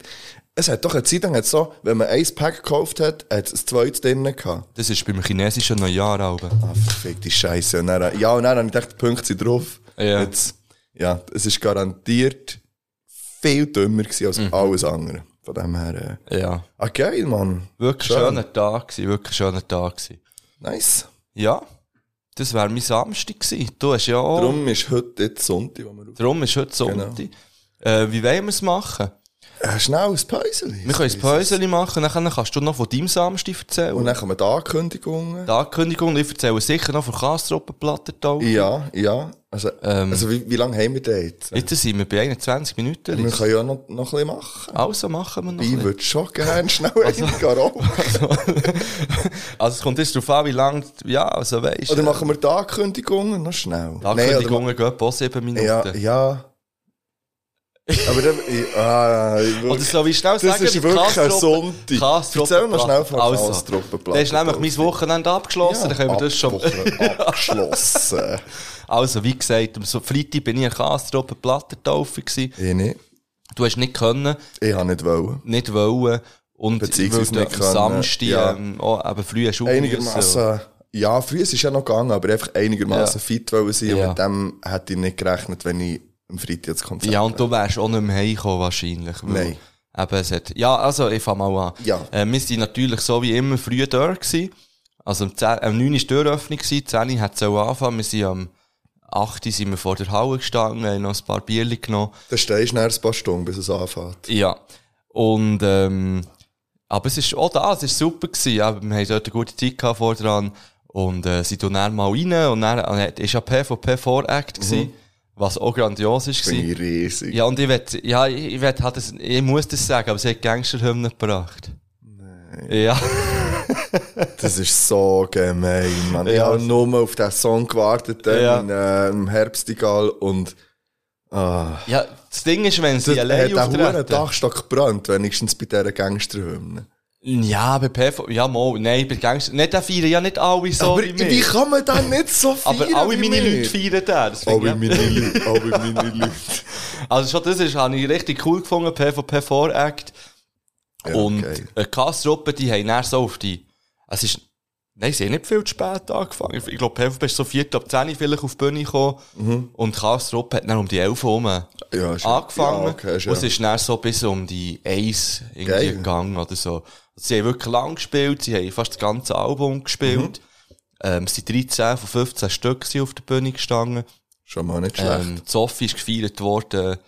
S4: es hat doch eine Zeit lang so, wenn man ein Pack gekauft hat, hat es ein zweites drin gehabt.
S3: Das ist beim chinesischen Neujahr aber.
S4: Ah, verfickte Scheiße. Und dann, ja, und dann habe ich gedacht, die Punkte sind drauf.
S3: Ja.
S4: Jetzt, ja, es ist garantiert viel dümmer gewesen als
S3: Mhm.
S4: alles andere. Von dem her, äh,
S3: Ja.
S4: ah, geil, Mann.
S3: Wirklich
S4: Schön.
S3: schöner Tag gewesen, wirklich schöner Tag gewesen.
S4: Nice.
S3: Ja. Das wäre mein Samstag gewesen. Du hast ja auch, darum,
S4: ist heute jetzt Sonntag, wo wir
S3: darum ist heute Sonntag. Äh, wie wollen wir es machen?
S4: Schnell ein Päuschen.
S3: Wir können ein Päuschen machen, dann kannst du noch von deinem Samstag erzählen.
S4: Und dann kommen die Ankündigungen.
S3: Die Ankündigung, ich erzähle sicher noch von Kastruppenplattentau.
S4: Ja, ja. Also,
S3: Ähm.
S4: also wie, wie lange haben wir da jetzt?
S3: Jetzt sind wir bei 21 Minuten.
S4: Wir können ja noch, noch ein bisschen machen.
S3: Also machen wir noch.
S4: Ich würde schon gerne schnell also, rauchen.
S3: Also es kommt jetzt darauf an, wie lange, ja, also weisst
S4: Oder machen wir die Ankündigungen noch schnell?
S3: Die Ankündigungen gehen etwa auch 7 Minuten.
S4: Ja, ja. Aber dann, ich, ah, ich
S3: Oder soll ich schnell
S4: Das
S3: sagen,
S4: ist wirklich ein Sonntag.
S3: Kastruppen-
S4: Erzähl noch schnell von
S3: Also,
S4: Kastruppenplatte.
S3: Das ist nämlich mein Wochenende abgeschlossen, dann können wir das schon...
S4: abgeschlossen.
S3: Also, wie gesagt, am so Freitag bin ich in Kastruppen Plattentaufe gewesen.
S4: ich nicht.
S3: Du hast nicht können,
S4: Ich habe nicht wollen.
S3: nicht wollen. Und
S4: Beziehungsweise nicht können,
S3: am Samstag,
S4: ja.
S3: ähm, auch eben früh hast du.
S4: Einigermaßen, ja, früher ist es ja noch gegangen, aber einfach einigermaßen
S3: Ja.
S4: fit wollen sein.
S3: Ja.
S4: Und mit dem hätte ich nicht gerechnet, wenn ich am Freitag ins Konzert
S3: Ja, und du wärst auch nicht mehr heimgekommen, wahrscheinlich.
S4: Nein.
S3: Eben, es hat, ja, also, ich fange mal an.
S4: Ja.
S3: Äh, wir sind natürlich so wie immer früh da gewesen. Also, um 10, um 9 war die Türöffnung gewesen, 10 hat es angefangen. Wir sind am 8 sind wir vor der Halle gestanden, haben noch ein paar Bierchen genommen.
S4: Dann stehst du ein paar Stunden, bis es anfängt.
S3: Ja. Und, ähm, aber es ist auch da, es ist super gewesen. Ja, wir haben dort eine gute Zeit gehabt vor dran. Und, äh, sie tun dann mal rein und dann, dann ist ja PvP Voract gewesen, was auch grandios ist gewesen.
S4: ich riesig.
S3: Ja, und ich will, ja, ich, ich will halt das, ich muss das sagen, aber sie hat Gangsterhymnen gebracht. Nein. Ja.
S4: Das ist so gemein. Ich
S3: Ja.
S4: habe nur auf diesen Song gewartet, dann
S3: Ja.
S4: in, äh, im Herbstigal und, ah.
S3: Ja, das Ding ist, wenn sie
S4: Das
S3: allein
S4: hat auch einen
S3: auftreten.
S4: Dachstock gebrannt, wenigstens bei dieser Gangsterhymne.
S3: Ja, bei PV, ja, mal, nein, bei Gangster, nicht, da feiern ja nicht alle so
S4: Aber
S3: wie
S4: wie
S3: wir.
S4: kann man dann nicht so feiern
S3: Aber alle
S4: wie
S3: meine? Leute feiern da, das finde
S4: Alle
S3: ich
S4: meine Leute, alle meine Leute.
S3: Also schon das ist, habe ich richtig cool gefunden, PvP Voract.
S4: Ja,
S3: und
S4: geil.
S3: eine Kastruppe, die haben dann so auf die, es ist, nein, sie haben nicht viel zu spät angefangen. Ich glaube, PvP ist so 4 ab 10 vielleicht auf die Bühne gekommen. Und Kastruppe hat dann um die 11 herum
S4: Mhm. Ja,
S3: angefangen.
S4: ja, okay,
S3: und es ist dann so bis um die 1 irgendwie gegangen oder so. Sie haben wirklich lang gespielt, sie haben fast das ganze Album gespielt.
S4: Mhm.
S3: Ähm, es sind 13 von 15 Stück auf der Bühne gestanden.
S4: Schon mal nicht schlecht.
S3: Ähm, Sophie ist gefeiert worden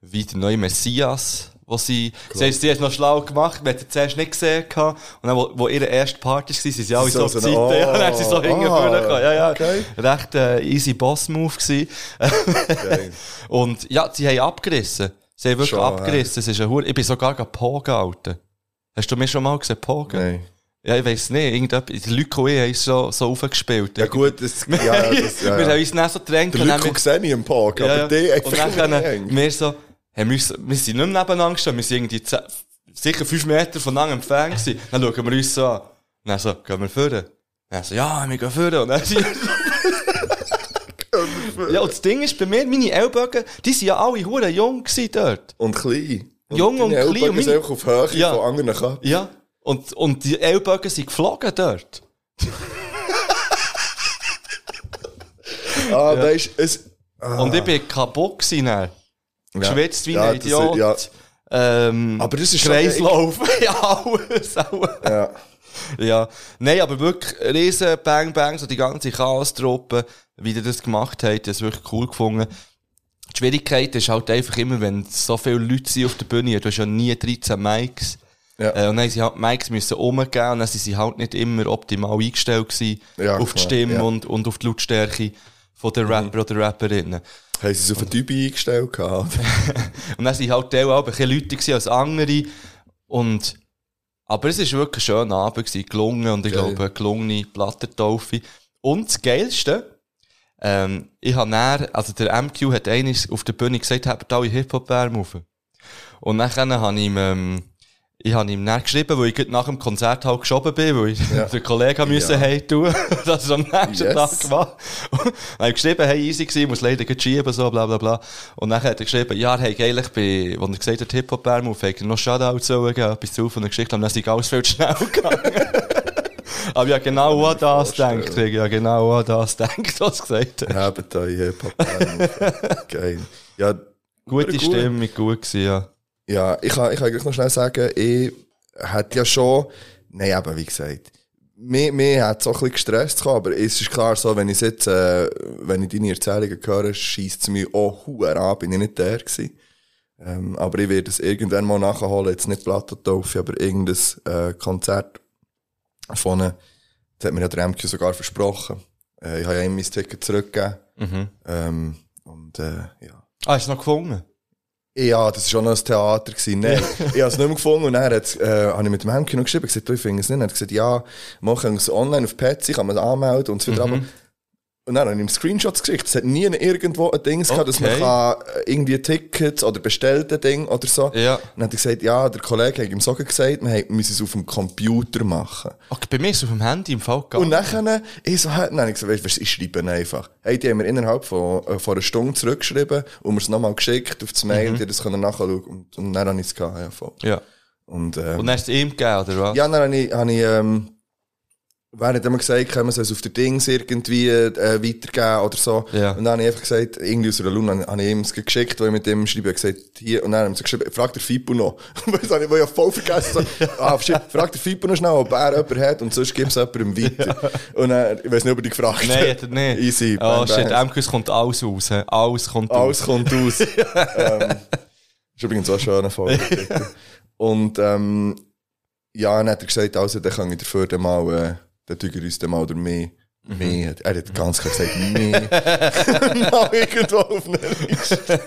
S3: wie der neue Messias, wo sie, sie, sie hat noch schlau gemacht, wir hatten zuerst nicht gesehen gehabt. und dann, wo, wo ihre erste Party war, sind sie alle
S4: Sie
S3: so
S4: so
S3: auf die Seite, ja,
S4: Oh,
S3: dann haben sie so
S4: ah,
S3: hingeführt. Ja, ja.
S4: okay.
S3: Recht, äh, easy Boss-Move gewesen.
S4: Geil.
S3: Und, ja, sie haben abgerissen. Sie haben wirklich
S4: Schon,
S3: abgerissen. Es ist ein ich bin sogar gar Pogen gehalten. Hast du mir schon mal gesehen, Pogen?
S4: Nein.
S3: Ja, ich weiss nicht, irgendetwas, die Leute und ich haben so, so aufgespielt.
S4: Ja gut, das, ja, das, ja,
S3: wir haben
S4: ja.
S3: uns dann so getränkt
S4: Luco sehe ich im Park, aber die
S3: und dann
S4: nicht
S3: wir so, haben wir, uns, wir sind nicht mehr nebeneinander gestanden, wir sind irgendwie zehn, sicher fünf Meter voneinander entfernt gewesen. Dann schauen wir uns so an. Und dann so, gehen wir führen? Dann so, ja, wir gehen führen. Und dann sind Ja, und das Ding ist, bei mir, meine Ellbogen, die sind ja alle hure jung dort.
S4: Und klein.
S3: Jung und klein,
S4: Ellbogen
S3: und
S4: sind einfach auf Höhe
S3: Ja.
S4: von anderen Köpfen.
S3: Ja. Und, und die Ellbogen sind geflogen dort.
S4: Ah, da ist es.
S3: Und ich bin kaputt gewesen dann. Geschwitzt wie
S4: Ja,
S3: ein Idiot.
S4: ja.
S3: Ähm,
S4: Aber das ist schon
S3: Kreislauf. ja, alles, alles.
S4: Ja.
S3: Ja, nein, aber wirklich riesen Bang Bang, so die ganze Chaos-Truppe, wie die das gemacht hat, das wirklich cool gefunden. Die Schwierigkeit ist halt einfach immer, wenn so viele Leute sind auf der Bühne, du hast ja nie 13 Mics.
S4: Ja.
S3: Äh, und dann sie halt Mics müssen umgeben und dann sind sie halt nicht immer optimal eingestellt gewesen
S4: Ja,
S3: auf die
S4: klar,
S3: Stimme
S4: ja. Mhm.
S3: und, und auf die Lautstärke von der Rapper oder Rapperinnen.
S4: Haben sie es auf eine Dübe eingestellt gehabt?
S3: Und dann sind halt die auch ein bisschen Leute als andere. Und, aber es war wirklich ein schöner Abend gewesen, gelungen und ich
S4: Geil.
S3: glaube, eine gelungene Plattentaufe. Und das Geilste, ähm, ich habe näher, also der MQ hat eines auf der Bühne gesagt, habt alle Hip-Hop-Bärm auf. Und dann habe ich ihm, ähm, ich habe ihm dann geschrieben, weil ich nach dem Konzert halt geschoben bin, weil ich
S4: Ja.
S3: den Kollegen müssen
S4: Ja.
S3: hey tun, dass er am nächsten
S4: Yes.
S3: Tag war. Und habe ich geschrieben, hey, easy gewesen, muss leider schieben, so, bla, bla, bla. Und dann hat er geschrieben, ja, hey, geil, ich bin, als er gesagt hat, Hip-Hop-Bärm auf, hat er noch Shoutout sollen geben, etwas zu von der Geschichte, und dann ist alles viel zu schnell gegangen. Aber ja, genau an das denkt, ja, genau an das denkt, was er gesagt hat.
S4: Habt euch Hip-Hop. Geil. Ja,
S3: Gute
S4: gut.
S3: Stimmung, gut gewesen, ja.
S4: Ja, ich kann, ich kann gleich noch schnell sagen, ich hätte ja schon, nein, eben, wie gesagt, mir, mir hat es auch ein bisschen gestresst gehabt, aber es ist klar so, wenn ich jetzt, äh, wenn ich deine Erzählungen höre, schießt es mich auch huere an, bin ich nicht der gewesen. Ähm, aber ich werde es irgendwann mal nachholen, jetzt nicht Plattentaufe, aber irgendein äh, Konzert von einem, das hat mir ja der MQ sogar versprochen. Äh, ich habe ja ihm mein Ticket zurückgegeben. Ähm, und äh, ja.
S3: Ah, hast du noch gefunden?
S4: Ja, das war schon noch ein Theater. Gewesen. Nein, ich habe es nicht mehr gefunden. Und dann hat, äh, habe ich mit dem Hemd noch geschrieben, gesagt, du, ich finde es nicht. Er hat gesagt, ja, machen es online auf Petsy, kann man anmelden und so weiter. Aber Und dann habe ich ihm Screenshots geschickt. Es hat nie irgendwo ein Ding gehabt, dass man
S3: Okay.
S4: kann irgendwie Tickets oder bestellte Ding oder so.
S3: Ja.
S4: Und dann hat er gesagt, ja, der Kollege hat ihm so gesagt, wir müssen es auf dem Computer machen.
S3: Okay, bei mir ist es auf dem Handy im Fall gegangen.
S4: Und nachher, ich so, dann habe ich gesagt, weißt du, ich schreibe einfach. Hey, die haben mir innerhalb von, äh, von einer Stunde zurückgeschrieben und mir es nochmal geschickt auf das Mail, die das können nachschauen und, und dann habe ich es gehabt, ja, voll.
S3: ja.
S4: Und, ähm,
S3: Und dann hast du es ihm gegeben, oder was?
S4: ja, dann habe ich, habe ich ähm, während immer gesagt, können wir es auf der Dings irgendwie äh, weitergeben oder so.
S3: Ja.
S4: Und dann habe ich einfach gesagt, irgendwie aus einer Luna, habe ich ihm es geschickt, wo ich mit dem schreibe, gesagt, hier, und dann haben sie geschrieben, frag der Fipo noch. das habe ich ja voll vergessen. So, ah, frag der Fipo noch schnell, ob er jemanden hat und sonst gibt es jemandem weiter. Und dann, ich weiß nicht, ob er dich gefragt
S3: Nein, hat er nicht.
S4: Easy.
S3: Oh shit. MQs kommt alles raus. Alles kommt
S4: Alles
S3: raus.
S4: kommt aus. ähm, ist übrigens auch schon eine Folge. Und ähm, ja, dann hat er gesagt, also, dann kann ich dafür dann mal, äh, dann wir uns dann mal oder mehr.
S3: Mhm.
S4: Mehr. Er hat ganz klar gesagt, mehr. mal irgendwo auf einer Liste.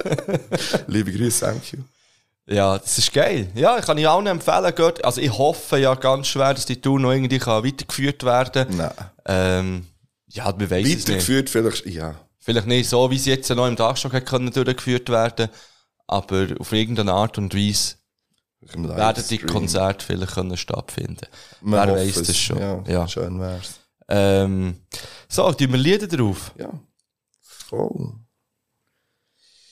S4: Liebe Grüße, thank you.
S3: Ja, das ist geil. Ja, ich kann ich allen empfehlen. Geht. Also ich hoffe ja ganz schwer, dass die Tour noch irgendwie kann weitergeführt werden
S4: Nein.
S3: Ähm, ja, wir wissen es nicht.
S4: Weitergeführt vielleicht, ja.
S3: Vielleicht nicht so, wie sie jetzt noch im können durchgeführt werden aber auf irgendeine Art und Weise werden die. Konzerte vielleicht können stattfinden.
S4: Man
S3: Wer weiß das schon.
S4: Ja,
S3: Ja.
S4: schön wär's.
S3: Ähm, so, tun wir Lieder drauf.
S4: Ja. Voll.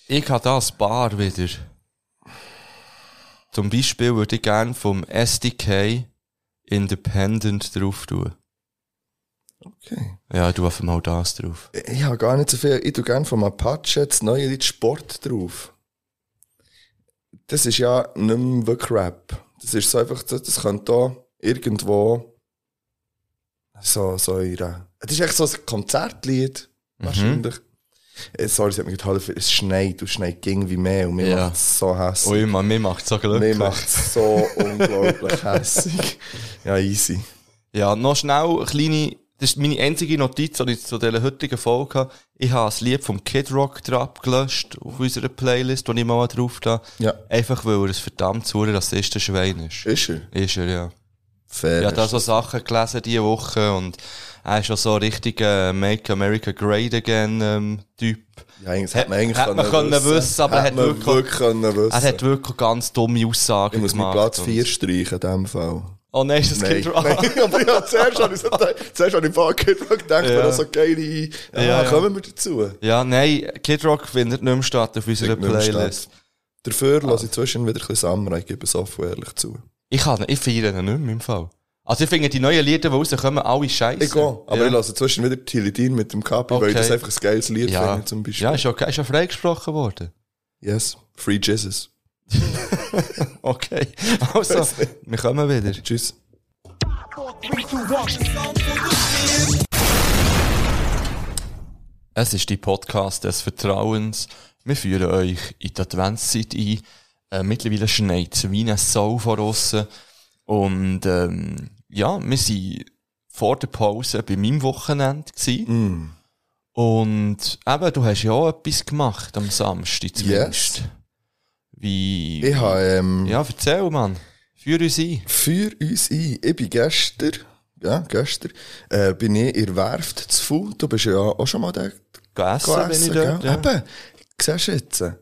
S3: Ich habe da ein paar wieder. Zum Beispiel würde ich gerne vom SDK Independent drauf tun.
S4: Okay.
S3: Ja, du einfach mal das drauf.
S4: Ich habe gar nicht so viel. Ich tue gerne vom Apache das neue Lied Sport drauf. Das ist ja nicht mehr wirklich Rap. Das ist so einfach, das, das könnte da irgendwo so, so ihre. Das ist echt so ein Konzertlied, wahrscheinlich. Äh, Sorry, es hat mich gehalten, es schneit, und schneit ging wie mehr und mir
S3: Ja.
S4: macht es so hässlich.
S3: Ui, man, mir macht so
S4: Mir
S3: glücklich.
S4: macht es so unglaublich hässlich. Ja, easy.
S3: Ja, noch schnell eine kleine, das ist meine einzige Notiz, die ich zu dieser heutigen Folge habe. Ich habe das Lied vom Kid Rock drauf gelöscht auf unserer Playlist, die ich mal drauf da.
S4: Ja.
S3: Einfach weil er ein verdammt sauer rassistischer Schwein ist.
S4: Ist er?
S3: Ist er, ja.
S4: Fair.
S3: Ich habe da so Sachen gelesen diese Woche und er ist schon so ein richtiger Make America Great Again ähm, Typ.
S4: ja, eigentlich hätte man eigentlich
S3: hätte man können wissen, aber er
S4: Hätte
S3: hat wirklich-
S4: wirklich können wissen.
S3: Er hat wirklich ganz dumme Aussagen
S4: Ich muss meinen
S3: gemacht.
S4: Platz
S3: und-
S4: 4 streichen in diesem Fall.
S3: Oh nein, ist das
S4: Nein,
S3: Kid Rock?
S4: nein, aber ja, zuerst habe ich so gedacht, zuerst habe ich von Kid Rock gedacht,
S3: Ja.
S4: ja. so geile, ja,
S3: Ja, ja.
S4: kommen wir dazu.
S3: Ja, nein, Kid Rock findet nicht mehr statt auf unserer Playlist.
S4: Dafür lasse ich zwischen wieder ein bisschen Samurai, ich gebe es offen ehrlich zu.
S3: Ich kann ich feiere ihn nicht mehr im Fall. Also ich finde die neuen Lieder, die rauskommen, alle scheiße.
S4: Ich gehe, aber
S3: ja.
S4: ich lasse zwischen wieder Tilidin mit dem Kapi, weil
S3: Okay.
S4: ich das einfach ein geiles Lied
S3: ja.
S4: finde zum Beispiel.
S3: Ja, ist okay, ist ja freigesprochen worden.
S4: Yes, Free Jesus.
S3: Okay, also, wir kommen wieder.
S4: Tschüss.
S3: Es ist die Podcast des Vertrauens. Wir führen euch in die Adventszeit ein. Äh, mittlerweile schneit es wie ein Sau von aussen. Und ähm, ja, wir waren vor der Pause bei meinem Wochenende. Gewesen. Und eben, du hast ja auch etwas gemacht am Samstag zumindest.
S4: Yes.
S3: Wie...
S4: Ich habe, ähm,
S3: Ja, erzähl, Mann. Führ uns ein.
S4: für uns ein. Ich bin gestern, ja, gestern, äh, bin ich in der Werft zu Fu. Du bist ja auch schon mal da
S3: Gegessen, bin ich
S4: gegessen,
S3: dort.
S4: gell?
S3: Ja.
S4: Eben, siehst du jetzt? Ja,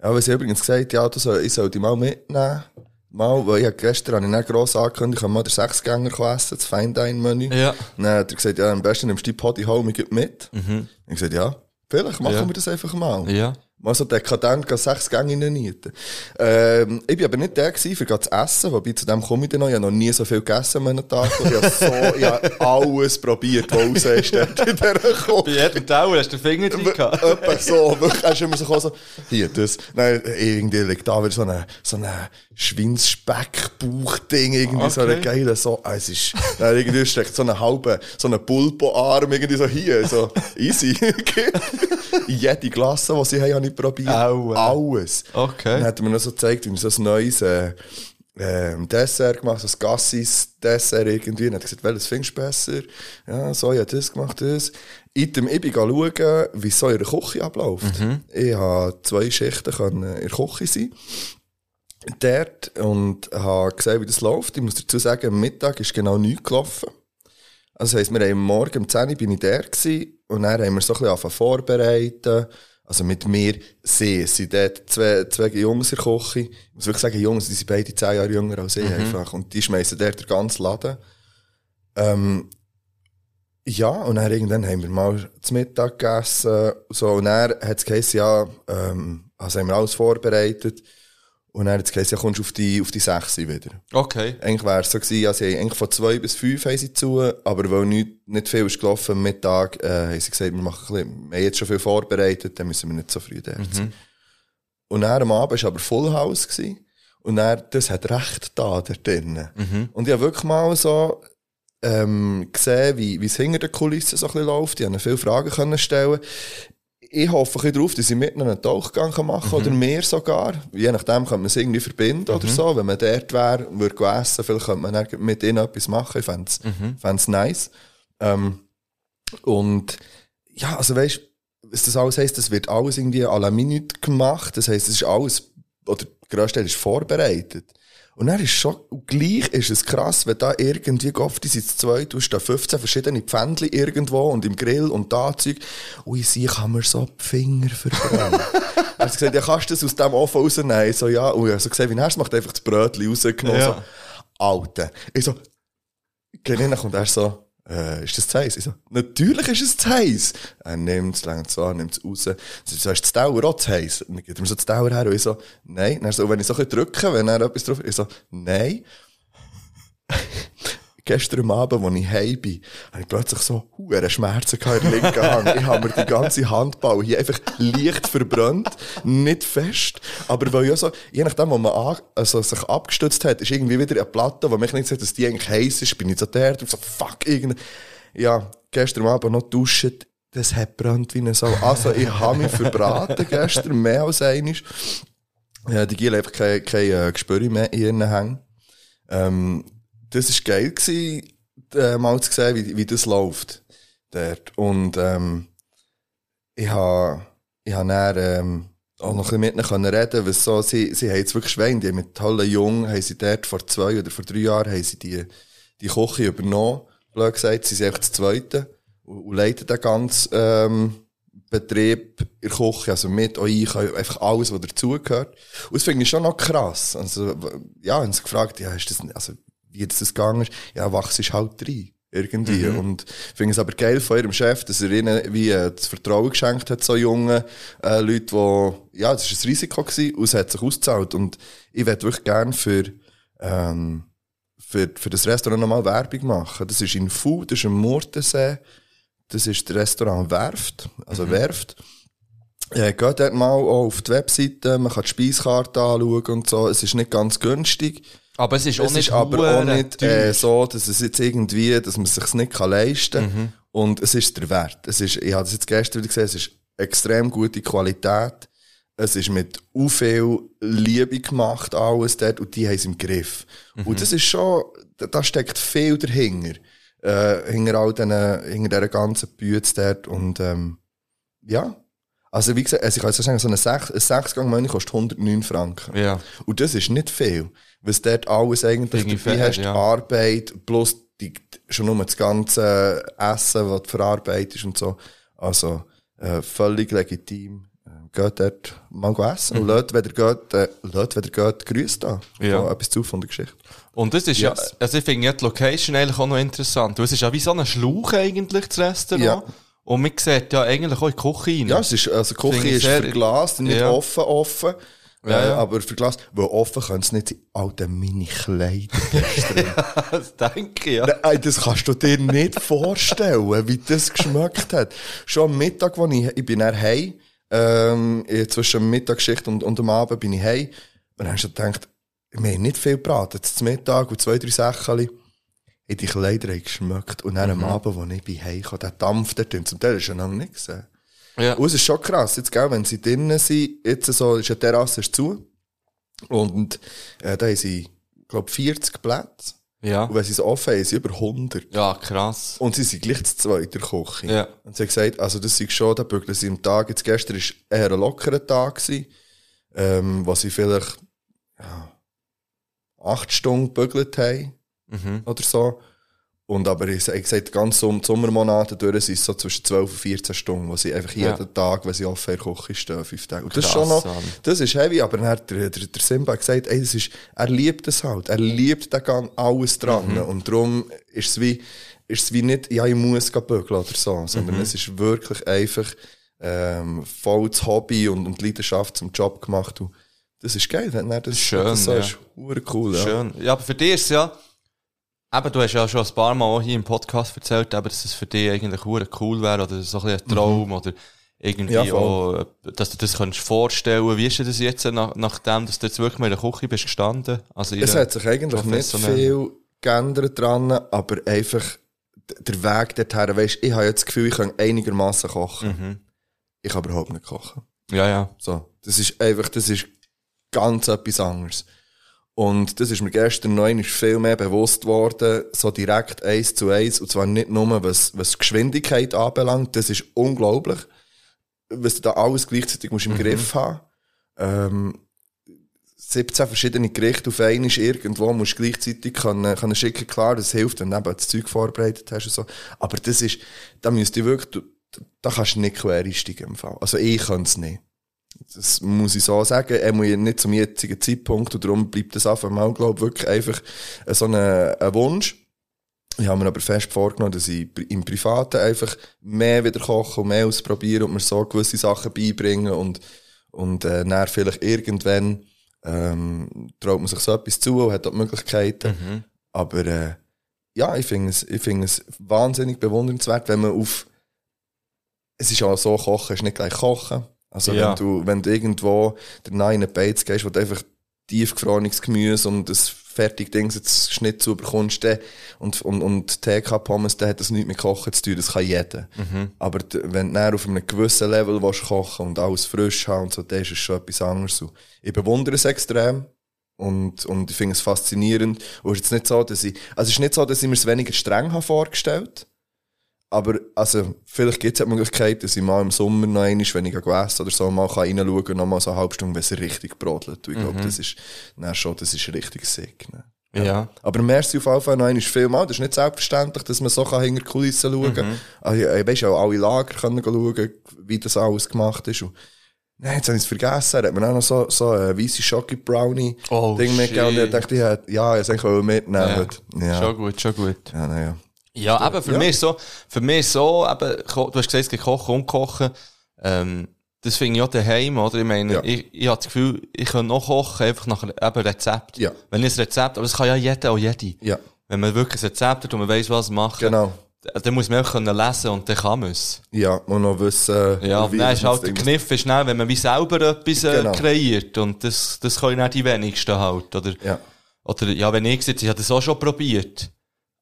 S4: weil sie übrigens gesagt ja, du soll, ich soll dich mal mitnehmen. Mal, weil ich gestern habe ich nicht gross angekündigt, ich habe mal den Sechsgänger essen, das Fine-Dine-Menü.
S3: Ja.
S4: Dann hat er gesagt, ja, am besten nimmst du die Potty Home mit. Ich habe gesagt, ja, vielleicht machen
S3: Ja.
S4: wir das einfach mal.
S3: Ja.
S4: Mal so dekadent gehen sechs Gänge reinnieten. Ähm, ich bin aber nicht der gewesen, für zu essen, wobei zu dem komme ich dann noch. Ich habe noch nie so viel gegessen an einem Tag. Ich habe so, ich habe alles probiert, was raus ist in dieser Küche.
S3: Bei jedem Tauer hast du den Finger drin gehabt.
S4: Etwa so, wirklich, hast du immer so, so, hier, das, nein, irgendwie liegt da wieder so ein, so ein Schweinsspekkbauchding, irgendwie so eine
S3: Okay.
S4: geile, so, ah, es ist, nein, irgendwie steckt so ein halber, so ein Pulpo-Arm irgendwie so hier, so, easy. Jede Glasse, die sie haben, habe ich probiert.
S3: Aua.
S4: Alles.
S3: Okay.
S4: Dann hat er mir noch so gezeigt, wie man so ein neues, äh, ähm, Dessert gemacht, so ein Gassis-Dessert irgendwie. Dann hat gesagt, welches findest du besser? Ja, so, ich habe das gemacht, das. Item, ich bin schauen, wie so in der Küche abläuft. Ich habe zwei Schichten können in der Küche sein. Dort und habe gesehen, wie das läuft. Ich muss dazu sagen, am Mittag ist genau nichts gelaufen. Also, heisst, wir haben am Morgen um 10 Uhr bin ich der gewesen, und dann haben wir so ein bisschen vorbereiten. Also mit mir, sie, es sind dort zwei, zwei Jungs in der Küche. Ich muss wirklich sagen, Jungs, die sind beide 10 Jahre jünger als ich einfach. Und die schmeißen dort den ganzen Laden. Ähm, ja, und dann irgendwann haben wir mal zu Mittag gegessen. So, und dann hat es geheißen, ja, ähm, also haben wir alles vorbereitet. Und dann hat es geheißen, ja, kommst du auf die, auf die 6 wieder.
S3: Okay.
S4: Eigentlich wäre es so gewesen, haben eigentlich von zwei bis fünf haben sie zu, aber weil nicht, nicht viel ist gelaufen am Mittag, äh, haben sie gesagt, wir machen ein bisschen, wir haben jetzt schon viel vorbereitet, dann müssen wir nicht so früh dort sein. Und dann am Abend war aber Full House gewesen, und dann, das hat recht da drinnen. Und ich habe wirklich mal so, ähm, gesehen, wie, wie es hinter den Kulissen so ein bisschen läuft. Ich konnte viele Fragen können stellen. Ich hoffe ein bisschen darauf, dass ich mit einen Tauchgang machen kann, oder mehr sogar. Je nachdem kann man es irgendwie verbinden oder so. Wenn man dort wäre und würde essen, vielleicht könnte man mit ihnen etwas machen. Ich fände es nice. Ähm, und ja, also weißt was das alles heisst, das wird alles irgendwie à la Minute gemacht. Das heisst, es ist alles, oder der grösste Teil ist vorbereitet. Und dann ist schon, und gleich ist es krass, wenn da irgendwie oft sind es zwei, du hast da 15 verschiedene Pfändchen irgendwo und im Grill und da Zeug. Ui, sie kann mir so die Finger verbrennen. er hat gesagt, ja, kannst du das aus dem Ofen rausnehmen? Ich so, ja. Und ich so gesehen, wie er es macht, einfach das Brötchen rausgenommen.
S3: Ja.
S4: So, Alter. Ich so, geh rein, und er so, äh, ist das zu heiß? Ich so, natürlich ist es zu heiß. Er nimmt es, längt es an, nimmt es raus. So, so, ist das Dauer auch heiß? Und dann gibt er mir so das Dauer her und ich so, nein. Und so, wenn ich so drücke, wenn er etwas drauf ich so, nein. Gestern Abend, als ich heim bin, habe ich plötzlich so hure Schmerzen gehabt in der linken Hand. Ich habe mir die ganze Handball hier einfach leicht verbrannt, nicht fest. Aber weil ja so, je nachdem, wo man an, also sich abgestützt hat, ist irgendwie wieder eine Platte, wo mich nicht sagt, dass die eigentlich heiß ist, bin ich so der, und so, fuck, irgendwie. Ja, gestern Abend noch duschen, das hat brennt wie eine Sau. Also, ich habe mich verbraten gestern, mehr als einmal. Ja, die Giel einfach kein, kein äh, Gespür mehr in ihren Hängen. Ähm, das war geil, gewesen, äh, mal zu sehen, wie, wie das läuft. Dort. Und ähm, ich habe ich ha dann ähm, auch noch ein bisschen mit ihnen reden, was so, sie, sie haben jetzt wirklich Schwein, die mit tollen Jungen, haben sie dort vor zwei oder vor drei Jahren, haben sie die, die Küche übernommen, blöd gesagt, sie sind einfach das Zweite und, und leiten den ganzen ähm, Betrieb in der Küche, also mit euch, einfach alles, was dazugehört. Und das finde ich schon noch krass. Also, ja, haben sie gefragt, ja, ist das, also, wie jetzt das gegangen ist, ja, wachst ist halt rein. Irgendwie. Und ich finde es aber geil von ihrem Chef, dass er ihnen wie äh, das Vertrauen geschenkt hat, so jungen äh, Leute, die, ja, das war ein Risiko gewesen, und es hat sich ausgezahlt. Und ich würde wirklich gerne für, ähm, für, für das Restaurant nochmal Werbung machen. Das ist in Fu, das ist im Murtensee, das ist das Restaurant Werft, also Werft. Ja, geht dort mal auch auf die Webseite, man kann die Speiskarte anschauen und so. Es ist nicht ganz günstig.
S3: Aber es ist auch
S4: Es
S3: nicht
S4: ist aber auch nicht äh, so, dass es jetzt irgendwie, dass man es sich nicht kann leisten kann. Und es ist der Wert. Es ist, ich habe das jetzt gestern wieder gesehen, es ist extrem gute Qualität. Es ist mit u viel Liebe gemacht, alles dort, und die haben es im Griff. Und das ist schon, da, steckt viel dahinter. Äh, hinter all diesen, hinter dieser ganzen Bütze dort, und, ähm, ja. Also, wie gesagt, also ich kann jetzt sagen, so ein, Sech, ein Sechsgang-Menü kostet 109 Franken.
S3: Ja.
S4: Und das ist nicht viel. Was dort alles eigentlich
S3: Irgendwie
S4: dabei hast, die
S3: ja.
S4: Arbeit, plus die, schon nur das ganze Essen, was du verarbeitest und so. Also, äh, völlig legitim. Äh, Geht dort mal essen. Und Leute, wenn ihr geht, äh, Leute, wenn ihr geht, grüßt.
S3: Mhm. Ja.
S4: So, etwas zu von der Geschichte.
S3: Und das ist ja,
S4: Yes.
S3: also ich finde ja die Location eigentlich auch noch interessant. Es ist ja wie so ein Schlauch eigentlich, das Restaurant.
S4: Ja.
S3: Und man sieht ja eigentlich auch in die Küche rein.
S4: Ja, es ist, also, die Küche ist verglast, nicht
S3: Ja.
S4: offen, offen.
S3: Ja,
S4: äh,
S3: ja.
S4: Aber verglast, weil offen können es nicht sein. Alter, meine Kleider.
S3: das denke ich, ja.
S4: Nein, das kannst du dir nicht vorstellen, wie das geschmeckt hat. Schon am Mittag, als ich, ich bin dann heim, ähm, zwischen der Mittagsschicht und, und dem Abend bin ich heim, und dann hast du gedacht, wir haben nicht viel gebraten, jetzt zum Mittag und zwei, drei Säckchen, in die Kleider geschmeckt. Und dann am Abend, als ich bin heim kam, der Dampf dort drin, zum Teil du schon lange nicht gesehen.
S3: Ja.
S4: Und es ist schon krass, jetzt, gell, wenn sie drinnen sind, jetzt so, ist eine Terrasse ist zu, und, äh, da haben sie, glaub 40 Plätze.
S3: Ja.
S4: Und wenn sie es offen haben, haben sie über 100.
S3: Ja, krass.
S4: Und sie sind gleich zu zweit in der Küche.
S3: Ja.
S4: Und sie hat gesagt, also das ist schon, da bügeln sie am Tag. Jetzt gestern war eher ein lockerer Tag, gewesen, ähm, wo sie vielleicht ja, acht Stunden gebügelt haben
S3: Mhm.
S4: oder so. Und aber ich habe gesagt, ganz um die Sommermonate durch sind es so zwischen 12 und 14 Stunden, wo sie einfach
S3: Ja.
S4: jeden Tag, wenn sie offen Küche stehen, fünf Tage. Und das ist
S3: Krass,
S4: schon noch, das ist heavy, aber dann hat der, der, der Simba hat gesagt, ey, das ist, er liebt es halt. Er liebt da gang alles dran.
S3: Mhm.
S4: Und darum ist es wie, ist es wie nicht, ja, ich muss bügeln oder so,
S3: Mhm.
S4: sondern es ist wirklich einfach, ähm, voll das Hobby und, und die Leidenschaft zum Job gemacht. Und das ist geil, wenn er das,
S3: Schön,
S4: das so
S3: ja.
S4: ist. Cool, ja.
S3: Schön. Ja, aber für dich ist es ja, eben, du hast ja schon ein paar Mal auch hier im Podcast erzählt, eben, dass es für dich eigentlich cool wäre oder so ein, ein Traum oder irgendwie
S4: Mhm. Ja,
S3: auch, dass du das kannst vorstellen. Wie ist das jetzt, nach, nachdem dass du jetzt wirklich mal in der Küche bist gestanden? Also
S4: Es hat sich eigentlich nicht viel geändert dran, aber einfach der Weg dorthin, weisst, ich habe jetzt das Gefühl, ich kann einigermaßen kochen.
S3: Mhm.
S4: Ich kann überhaupt nicht kochen.
S3: Ja, ja.
S4: So. Das ist einfach, das ist ganz etwas anderes. Und das ist mir gestern noch einmal viel mehr bewusst worden, so direkt eins zu eins, und zwar nicht nur, was, was Geschwindigkeit anbelangt, das ist unglaublich, was du da alles gleichzeitig musst im Griff haben. Ähm, 17 verschiedene Gerichte auf einmal irgendwo musst du gleichzeitig können, können schicken. Klar, das hilft, wenn du eben das Zeug vorbereitet hast und so. Aber das ist, da müsst ihr wirklich, da kannst du nicht quer einsteigen im Fall. Also ich kann es nicht. Das muss ich so sagen. Er muss nicht zum jetzigen Zeitpunkt und darum bleibt das einfach mal, glaube ich, wirklich einfach so ein, ein Wunsch. Ich habe mir aber fest vorgenommen, dass ich im Privaten einfach mehr wieder koche und mehr ausprobiere und mir so gewisse Sachen beibringen und, und äh, dann vielleicht irgendwann ähm, traut man sich so etwas zu und hat dort Möglichkeiten. Aber äh, ja, ich finde es, ich finde es wahnsinnig bewundernswert, wenn man auf es ist auch so, Kochen ist nicht gleich Kochen. Also
S3: Ja.
S4: wenn du, wenn du irgendwo der in eine Beiz gehst, wo du einfach tiefgefrorenes Gemüse und das fertig Dings jetzt Schnitt zu bekommst, und, und, und TK-Pommes, dann hat das nichts mit Kochen zu tun, das kann jeder. Aber d- wenn du auf einem gewissen Level willst kochen und alles frisch haben und so, dann ist es schon etwas anderes. Und ich bewundere es extrem. Und, und ich finde es faszinierend. Und es ist jetzt nicht so, dass ich, also es ist nicht so, dass ich mir es weniger streng habe vorgestellt. Aber, also, vielleicht gibt es ja die Möglichkeit, dass ich mal im Sommer noch einmal, wenn ich gehe essen oder so, mal kann reinschauen und noch mal so eine halbe Stunde, wenn es richtig brodelt. Ich glaube, das ist, dann schon, das ist richtig sick. Ne?
S3: Ja.
S4: Aber merci auf jeden Fall noch einmal vielmal. Das ist nicht selbstverständlich, dass man so kann hinter die Kulissen schauen kann. Also, ich weiss auch alle Lager können schauen, wie das alles gemacht ist. Und Nein, jetzt habe ich es vergessen. Er hat mir auch noch so, so ein weisse Schoki Brownie
S3: Oh,
S4: Ding mitgegeben. Und ich dachte, ja, ja, jetzt eigentlich mitnehmen.
S3: Ja.
S4: Ja.
S3: Schon gut, schon gut.
S4: Ja, naja.
S3: Ja, eben, für
S4: Ja.
S3: mich so, für mich so, eben, du hast gesagt, es gibt Kochen und Kochen, ähm, das finde ich auch daheim, oder? Ich meine,
S4: Ja.
S3: ich, ich habe das Gefühl, ich kann noch kochen, einfach nach eben Rezept.
S4: Ja.
S3: Wenn ich ein Rezept, aber das kann ja jeder auch jede.
S4: Ja,
S3: Wenn man wirklich ein Rezept hat und man weiss, was machen,
S4: genau.
S3: dann muss man können lesen und dann kann man es.
S4: Ja, und noch wissen,
S3: Ja,
S4: wie
S3: dann ist halt der Kniff ist schnell, wenn man wie selber etwas äh,
S4: Genau.
S3: kreiert. Und das, das können auch die wenigsten halt, oder?
S4: Ja.
S3: Oder, ja, wenn ich sitze, ich habe das auch schon probiert.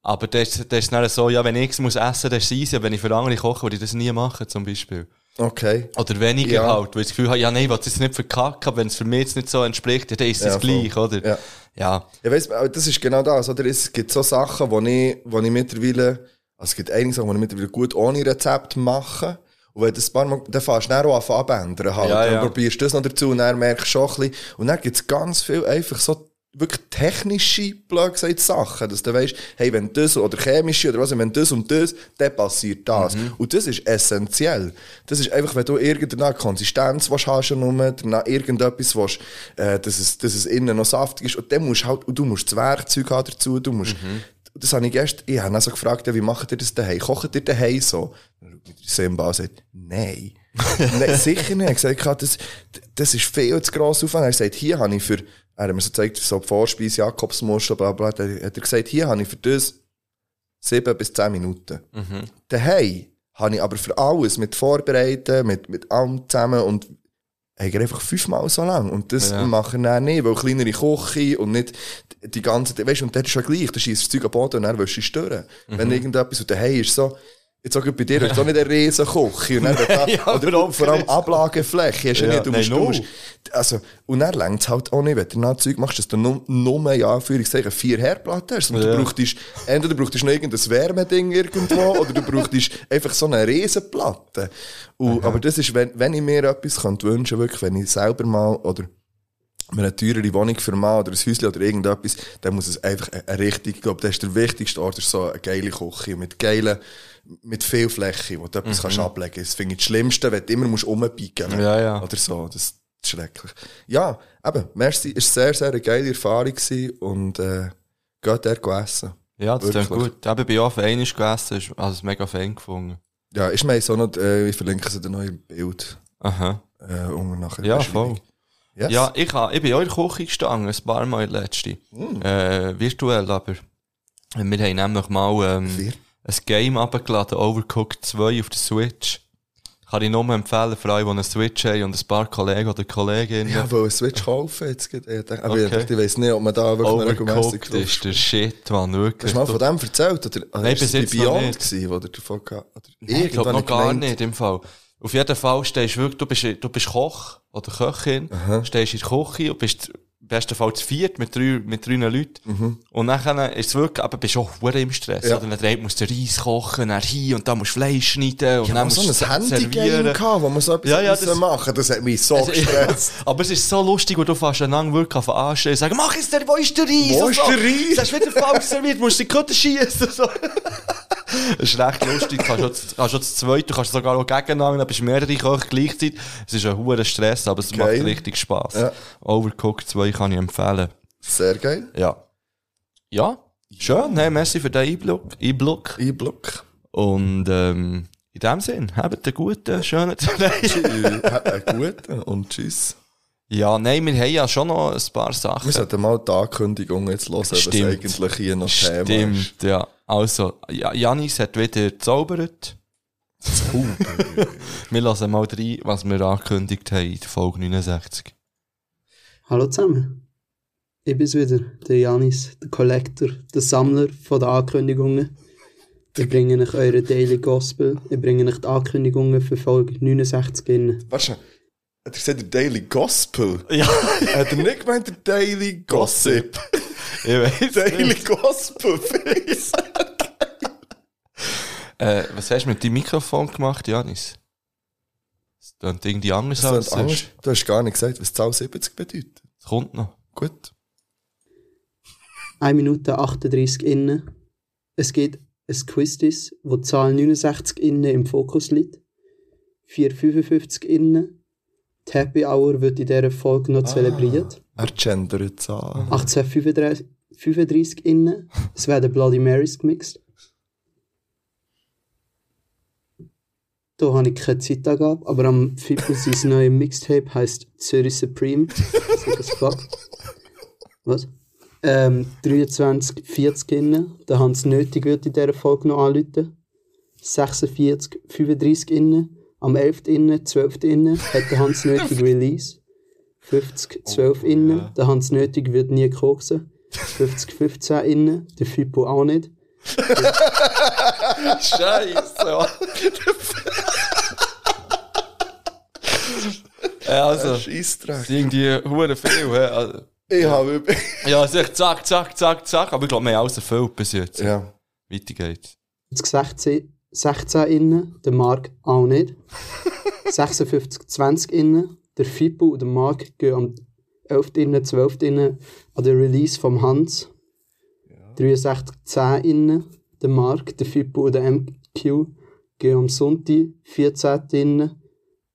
S3: Aber das, das ist dann so, ja, wenn ich es muss essen, das ist es easy, aber wenn ich für andere koche, würde ich das nie machen, zum Beispiel.
S4: Okay.
S3: Oder weniger
S4: Ja.
S3: halt, weil ich das Gefühl habe, ja, nein, ich will es jetzt nicht verkacken, aber wenn es für mich jetzt nicht so entspricht, dann ist es
S4: Ja, voll.
S3: gleich, oder?
S4: Ja.
S3: Ja.
S4: Ich weiss, das ist genau das, oder? Es gibt so Sachen, wo ich, wo ich mittlerweile, also es gibt einige Sachen, die ich mittlerweile gut ohne Rezept mache. Und wenn du das ein paar Mal, dann fährst du dann auch an abändern halt.
S3: Ja,
S4: dann
S3: ja.
S4: probierst du das noch dazu und dann merkst du schon ein bisschen. Und dann gibt es ganz viel einfach so wirklich technische, blöd gesagt, Sachen. Dass du weißt, hey, wenn das, oder chemische, oder was, wenn das und das, dann passiert das.
S3: Mhm.
S4: Und das ist essentiell. Das ist einfach, wenn du irgendeine Konsistenz willst, hast du nur, danach irgendetwas willst, äh, dass es, dass es innen noch saftig ist. Und dann musst du halt, und du musst das Werkzeug haben dazu, du musst, das habe ich gestern, ich habe auch so gefragt, ja, wie macht ihr das daheim? Kocht ihr daheim so? Dann schaut mich Simba und sagt, nein. nein, sicher nicht. Er hat gesagt, das, das ist viel zu gross Aufwand. Er gesagt, hier habe ich für, er hat mir so gezeigt, so die Vorspeise, Jakobsmuschel, bla, bla, da hat er gesagt, hier habe ich für das sieben bis zehn Minuten. Daheim habe ich aber für alles mit Vorbereiten, mit, mit allem zusammen und habe einfach fünfmal so lang. Und das
S3: Ja.
S4: mache ich dann nicht, weil kleinere Küche und nicht die ganze, weißt du, und das ist ja gleich, du schießt das Zeug am Boden und dann willst du stören. Wenn irgendetwas, und daheim ist so, jetzt auch bei dir, hast du auch nicht eine riesen Küche. Und dann, da,
S3: Ja,
S4: oder vor allem. Ablagefläche hast du
S3: Ja,
S4: nicht. Du
S3: nein,
S4: musst, du
S3: null.
S4: musst, also, und dann längt es halt auch nicht, wenn du noch Zeug machst, dass du nur, nur ja, Anführungszeichen, vier Herdplatten hast. Und
S3: Ja.
S4: du brauchst, entweder du brauchst noch irgendein Wärmeding irgendwo, oder du brauchst einfach so eine Riesenplatte. Und, aber das ist, wenn, wenn ich mir etwas könnte wünschen, wirklich, wenn ich selber mal, oder, mir eine teurere Wohnung für Mann oder ein Häuschen oder irgendetwas, dann muss es einfach eine, eine richtig, ich glaube, das ist der wichtigste Ort, ist so eine geile Küche mit geilen, mit viel Fläche, wo du etwas kannst ablegen kannst. Das finde ich das Schlimmste, wenn du immer musst rumpicken
S3: Ja, ja.
S4: Oder so, das ist schrecklich. Ja, eben, merci, es war sehr, sehr eine geile Erfahrung gewesen und äh, geht dort essen.
S3: Ja, das klingt gut. Eben, bei auf einiges gegessen, ist also es mega Fan gefunden.
S4: Ja, ist mir so noch, äh, ich verlinke es in neuen Bild
S3: Aha.
S4: äh, unten nachher.
S3: Ja,
S4: der
S3: voll.
S4: Yes.
S3: Ja, ich, ha, ich bin in eurer Küche gestanden, ein paar Mal in der letzten.
S4: Hm.
S3: Äh, virtuell aber. Wir haben nämlich mal ähm,
S4: Vier?
S3: Ein Game abgeladen, Overcooked 2 auf der Switch. Kann ich nur empfehlen für alle, die eine Switch haben und ein paar Kollegen oder Kolleginnen.
S4: Ja, weil eine Switch kaufen jetzt geht. Dachte, aber
S3: Okay.
S4: ich, weiss nicht, ob man da wirklich regelmässig
S3: Overcooked ist der Shit, man, wirklich.
S4: Hast du mal von dem erzählt? Oder, oder
S3: Nein, bis jetzt noch
S4: Beyond
S3: nicht.
S4: gewesen, wo du davon oder
S3: Nein, ich glaube noch gar
S4: gemeint-
S3: nicht im Fall. Auf jeden Fall stehst du wirklich, du bist, du bist Koch oder Köchin, stehst in der Küche und bist besten Fall zu viert mit drei, mit drei Leuten. Und dann ist es wirklich, aber bist auch hure im Stress.
S4: Mhm. Ja.
S3: Oder dann musst du Reis kochen, dann hier und dann musst du Fleisch schneiden und
S4: Ich
S3: dann musst
S4: so
S3: du
S4: ein
S3: es
S4: Handy-Game wo man so etwas
S3: Ja, ja, das-
S4: machen Das hat mich so
S3: Also,
S4: gestresst.
S3: aber es ist so lustig, wo du fast einander wirklich anstehen und sagen, mach jetzt der, wo ist der Reis?
S4: Wo ist der Reis?
S3: Das ist wieder falsch serviert, musst du die Kutte schießen. So. Das ist recht lustig. Du kannst schon, kannst schon zu zweit, du kannst sogar auch gegeneinander, dann bist du mehrere Köche gleichzeitig. Es ist ein hoher Stress, aber es
S4: Geil.
S3: macht richtig Spass.
S4: Ja.
S3: Overcooked 2 kann ich empfehlen.
S4: Sehr geil.
S3: Ja. Ja. Schön, hey, merci für den Einblick. Einblick.
S4: Einblick.
S3: Und ähm, in dem Sinn, habt einen guten, schönen Tag.
S4: Einen guten und tschüss.
S3: Ja, nein, wir haben ja schon noch ein paar Sachen.
S4: Wir sollten mal die Ankündigung jetzt hören, was
S3: Stimmt.
S4: eigentlich hier noch Thema ist.
S3: Stimmt, ja. Also, ja, Janis hat wieder gezaubert. wir lassen mal rein, was wir angekündigt haben in der Folge 69.
S6: Hallo zusammen. Ich bin's wieder, der Janis, der Collector, der Sammler von den Ankündigungen. Ich bringe euch eure Daily Gospel, ich bringe euch die Ankündigungen für Folge 69 in.
S4: Weißt du, hat er gesagt, der Daily Gospel?
S3: Ja,
S4: Hat er nicht gemeint, der Daily Gossip?
S3: ich weiß.
S4: Daily Gospel, Face.
S3: Äh, was hast du mit deinem Mikrofon gemacht, Janis? Das klingt irgendwie anders als
S4: Das anders.
S3: sonst.
S4: Du hast gar nicht gesagt, was Zahl 70 bedeutet.
S3: Es kommt noch.
S4: Gut.
S6: 1 Minute 38 innen. Es geht ein Quiz, wo die Zahl 69 innen im Fokus liegt. 455 innen. Die Happy Hour wird in dieser Folge noch zelebriert.
S4: Er gendert an.
S6: 1835 35 innen. Es werden Bloody Marys gemixt. Da habe ich keine Zeitangabe, aber am Fippo sein neues Mixtape heisst Zürich Supreme. Fuck. Was? Ähm, 23, 40 innen. Da haben es nötig wird in dieser Folge noch anrufen. 46, 35 innen. Am 11. innen, 12. innen hat der Hans nötig Release. 50, 12 innen. Der Hans nötig wird nie koksen. 50, 15 innen. Der Fippo auch nicht.
S3: Scheiße. ja, also, das
S4: Scheissdreck.
S3: ist irgendwie hure viel. hä? Also,
S4: Ich habe...
S3: Ja, also ich zack, zack, zack, zack. Aber ich glaube, wir haben alles erfüllt bis jetzt.
S4: ja.
S3: Weiter geht's.
S6: Jetzt 16, 16 innen, der Mark auch nicht. 56, 20 innen, der Fippo und der Mark gehen am 11. innen, 12. innen an den Release vom Hans. 63, 10 innen, der Mark, der Fippo und der MQ gehen am Sonntag, 14. innen,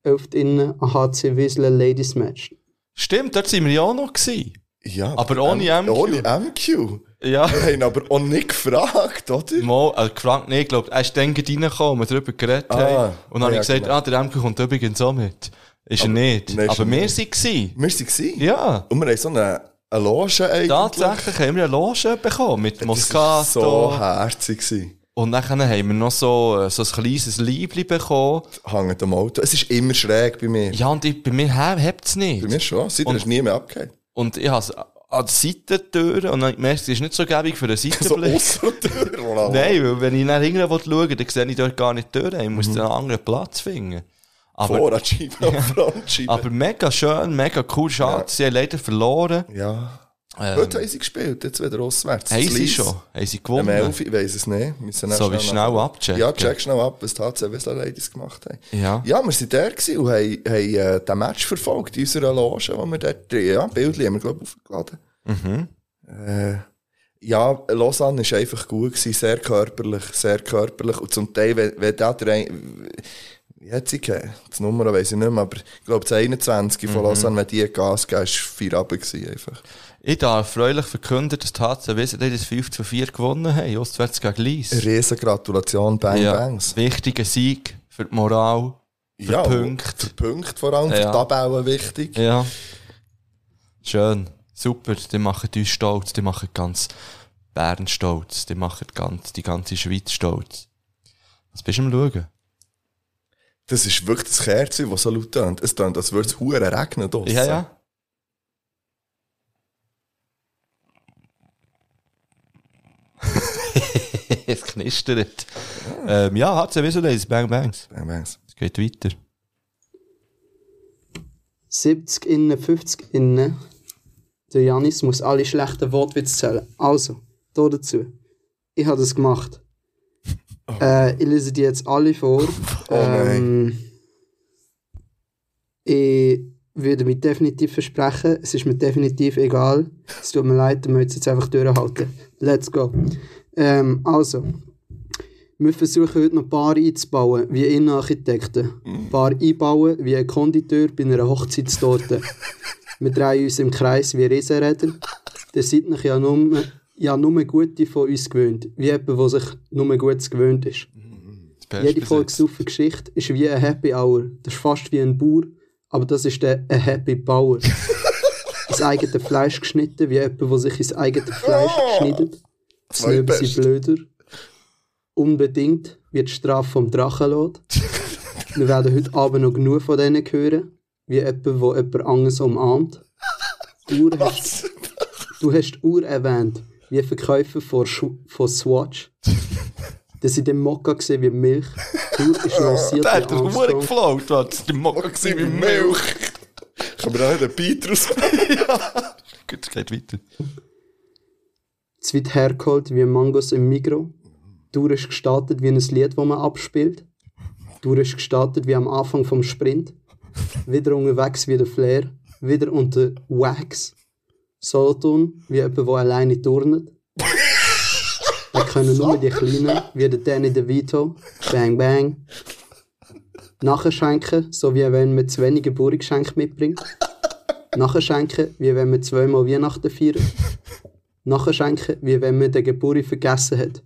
S6: 11. innen an HC Wiesler Ladies Match.
S3: Stimmt, dort sind wir ja auch noch gewesen.
S4: ja
S3: Aber ohne MQ.
S4: Ohne MQ.
S3: Ja.
S4: Wir haben aber auch nicht gefragt, oder?
S3: Mal, also gefragt, nee, ich glaube, er ist dann gerade reingekommen, wir darüber geredet
S4: Ah,
S3: haben. Und dann habe
S4: ja,
S3: ich gesagt,
S4: genau.
S3: ah, der MQ kommt übrigens auch mit. Ist er nicht.
S4: nein,
S3: Aber
S4: er
S3: wir
S4: nicht.
S3: waren.
S4: Wir waren.
S3: Ja.
S4: Und wir haben so eine, eine Loge eigentlich.
S3: Tatsächlich haben wir eine Loge bekommen mit
S4: Das war
S3: Moscato.
S4: so herzig. gewesen.
S3: Und dann haben wir noch so, äh, so ein kleines Liebli bekommen.
S4: Hängt am Auto. Es ist immer schräg bei mir.
S3: Ja, und ich, bei mir hebt es nicht.
S4: Bei mir schon. Seitdem ist nie mehr abgehängt.
S3: Und ich habe es an der Seitentür und dann gemerkt, es ist nicht so gäbig für einen
S4: So
S3: Seitenblick.
S4: Tür. voilà.
S3: Nein, weil wenn ich nach hinten schaue, dann sehe ich dort gar nicht durch. Ich muss einen anderen Platz finden. Aber,
S4: Vor, Scheibe, Frontscheibe.
S3: aber mega schön, mega cool. Schade, sie haben leider verloren.
S4: ja.
S3: Ähm,
S4: Heute haben sie gespielt, jetzt wieder auswärts.
S3: haben sie schon? Haben sie
S4: Am
S3: gewonnen?
S4: 11. Ich weiss es nicht. Müssen
S3: So, wie
S4: schnell
S3: schnell abchecken.
S4: Ja, check schnell ab, was die HC Wessel Ladies gemacht haben.
S3: Ja.
S4: Ja, wir waren da gewesen und haben, haben äh, den Match verfolgt in unserer Loge, wo wir dort drin, ja, Bildchen haben wir, glaube ich, aufgeladen.
S3: Mhm.
S4: Äh, ja, Lausanne war einfach gut, gewesen, sehr körperlich, sehr körperlich. Und zum Teil, wenn, wenn der ein, wie hat sie gegeben? Das Nummer weiss ich nicht mehr, aber ich glaube, das 21
S3: Mhm.
S4: von Lausanne, wenn die Gas gegeben war vier Abend gewesen, einfach.
S3: Ich darf freulich verkünden, dass die HC Wiesel das 5 zu 4 gewonnen haben, auswärts gegen Lies.
S4: Riesen Gratulation, Bang
S3: Ja,
S4: Bangs.
S3: wichtiger Sieg für die Moral, für
S4: Ja,
S3: Punkte.
S4: Für Punkte vor allem, für
S3: Ja.
S4: die Tabellen wichtig.
S3: Ja. Schön. Super. Die machen uns stolz. Die machen ganz Bern stolz. Die machen ganz, die ganze Schweiz stolz. Was bist du am Schauen?
S4: Das ist wirklich das Kerzen, das so laut tönt. Es tönt, als würde es regnen draussen.
S3: Ja, ja. es knistert. Ähm, ja, hat sie wieso das? Bang Bangs.
S4: Bang Bangs.
S3: Es geht weiter.
S6: 70 innen, 50 innen. Der Janis muss alle schlechten Wortwitze zählen. Also, da dazu. Ich habe das gemacht. Äh, ich lese die jetzt alle vor.
S4: Oh nein.
S6: ähm, ich würde mich definitiv versprechen, es ist mir definitiv egal. Es tut mir leid, wir müssen jetzt einfach durchhalten. Let's go. Ähm, also, wir versuchen heute noch Paare einzubauen, wie Innenarchitekten. Paar einbauen wie ein Konditeur bei einer Hochzeitstorte. wir drehen uns im Kreis wie Riesenräder. Ihr seid euch ja nur, ja nur Gute von uns gewöhnt. Wie jemand, der sich nur Gutes gewöhnt ist. Jede Folge. Saufen Geschichte ist wie ein Happy Hour. Das ist fast wie ein Bauer, aber das ist der ein Happy Bauer. Ins eigene Fleisch geschnitten, wie jemand, der sich ins eigene Fleisch schneidet. Das
S4: Zwei
S6: Leben sind blöder. Unbedingt wie die Strafe vom Drachenlord. Wir werden heute Abend noch genug von denen hören, wie jemand, der jemand anderes umarmt. Uhr hast, du hast die Uhr erwähnt, wie Verkäufer von, Schu- von Swatch. Das sind im Mokka gesehen wie Milch. Die Uhr ist lanciert
S3: Der hat Huren
S6: Armstrong.
S3: geflaut, was? Das ist die Mokka
S4: War wie Milch. Kann man auch einen Beat raus
S3: Gut, es geht weiter.
S6: zu weit hergeholt wie Mangos im Migro. Die Uhr ist gestartet wie ein Lied, das man abspielt. Die Uhr ist gestartet wie am Anfang vom Sprint. Wieder unterwegs wie der Flair. Wieder unter Wax. Solothurn wie jemand, der alleine turnet. Wir können nur die Kleinen, wie der Danny DeVito. Bang, bang. Nachschenken, so wie wenn man zu wenig Geburtsgeschenke mitbringt. Nachschenken, wie wenn man zweimal Weihnachten feiert. Nachschenken, wie wenn man den Geburi vergessen hat.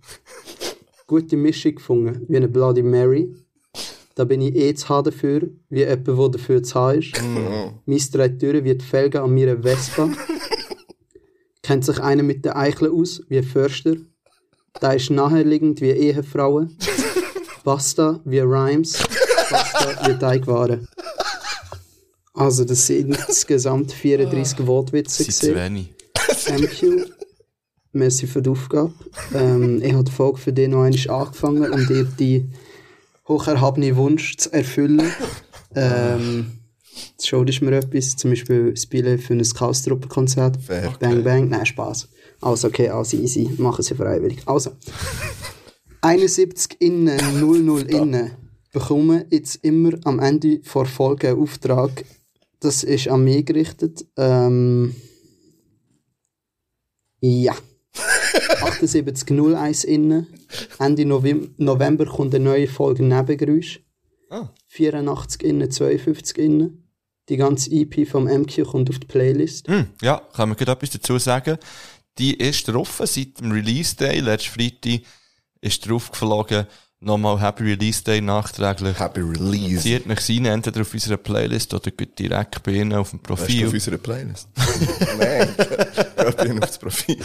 S6: Gute Mischung gefunden, wie eine Bloody Mary. Da bin ich eh zu haben dafür, wie jemand, der dafür zu haben ist. Meine drei Türen wie die Felgen an meiner Vespa. Kennt sich einer mit den Eicheln aus, wie ein Förster. Da ist naheliegend wie Ehefrauen. Basta wie Rhymes. Basta wie Teigwaren. Also, das sind insgesamt 34 Wortwitze.
S3: Das sind zu wenig.
S6: MQ. merci für die Aufgabe. ähm, ich habe die Folge für dich noch einmal angefangen, um dir die hocherhabene Wunsch zu erfüllen. Ähm, jetzt schuldest du mir etwas, zum Beispiel Spiele für ein Chaos-Truppen-Konzert. Bang, bang, nein, Spaß. Also, okay, also easy, machen sie freiwillig. Also, 71 innen, 00 innen, bekommen jetzt immer am Ende vor Folge einen Auftrag. Das ist an mich gerichtet. Ähm, ja. 78.01 innen. Ende Novem November kommt eine neue Folge Nebengeräusch. 84 innen, 52 innen. Die ganze EP vom MQ kommt auf die Playlist.
S3: Hm, ja, kann man gerade etwas dazu sagen. Die ist drauf seit dem Release Day, letzten Freitag, ist drauf geflogen. Nochmal Happy Release Day nachträglich.
S4: Happy Release.
S3: Sie hat mich rein, entweder auf unserer Playlist oder geht direkt bei ihnen auf dem
S4: Weißt du, auf
S3: Profil.
S4: unserer Playlist? Nein, ich bin auf das Profil.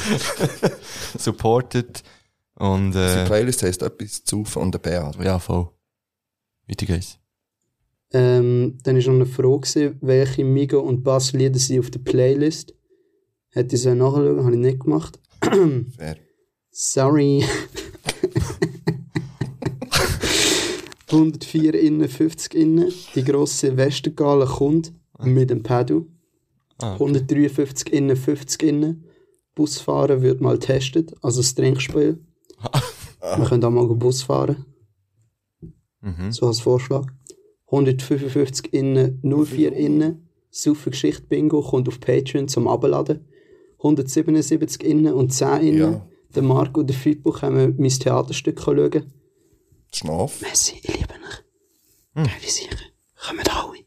S3: supported. Und,
S4: Die
S3: äh,
S4: Playlist heisst etwas zu von der BA.
S3: ja, voll. Weiter geht's.
S6: Ähm, dann war noch eine Frage, welche Migo und Bass Lieder sind auf der Playlist. Hätte ich so nachschauen, habe ich nicht gemacht.
S4: Fair.
S6: Sorry. 104 innen, 50 innen. Die grosse Westergala kommt mit dem Pedal.
S3: Ah,
S6: 153 innen, 50 innen. Busfahren wird mal getestet, also das Trinkspiel. Wir können auch mal Bus fahren.
S3: Mhm.
S6: So als Vorschlag. 155 innen, 04 innen. Saufen Geschichte Bingo kommt auf Patreon zum Abladen. 177 innen und 10 innen.
S4: Ja.
S6: Der Marco und der Fippo können mein Theaterstück schauen.
S4: Schnaf.
S6: Messi, ich liebe euch. Geile Sache. Kommen alle.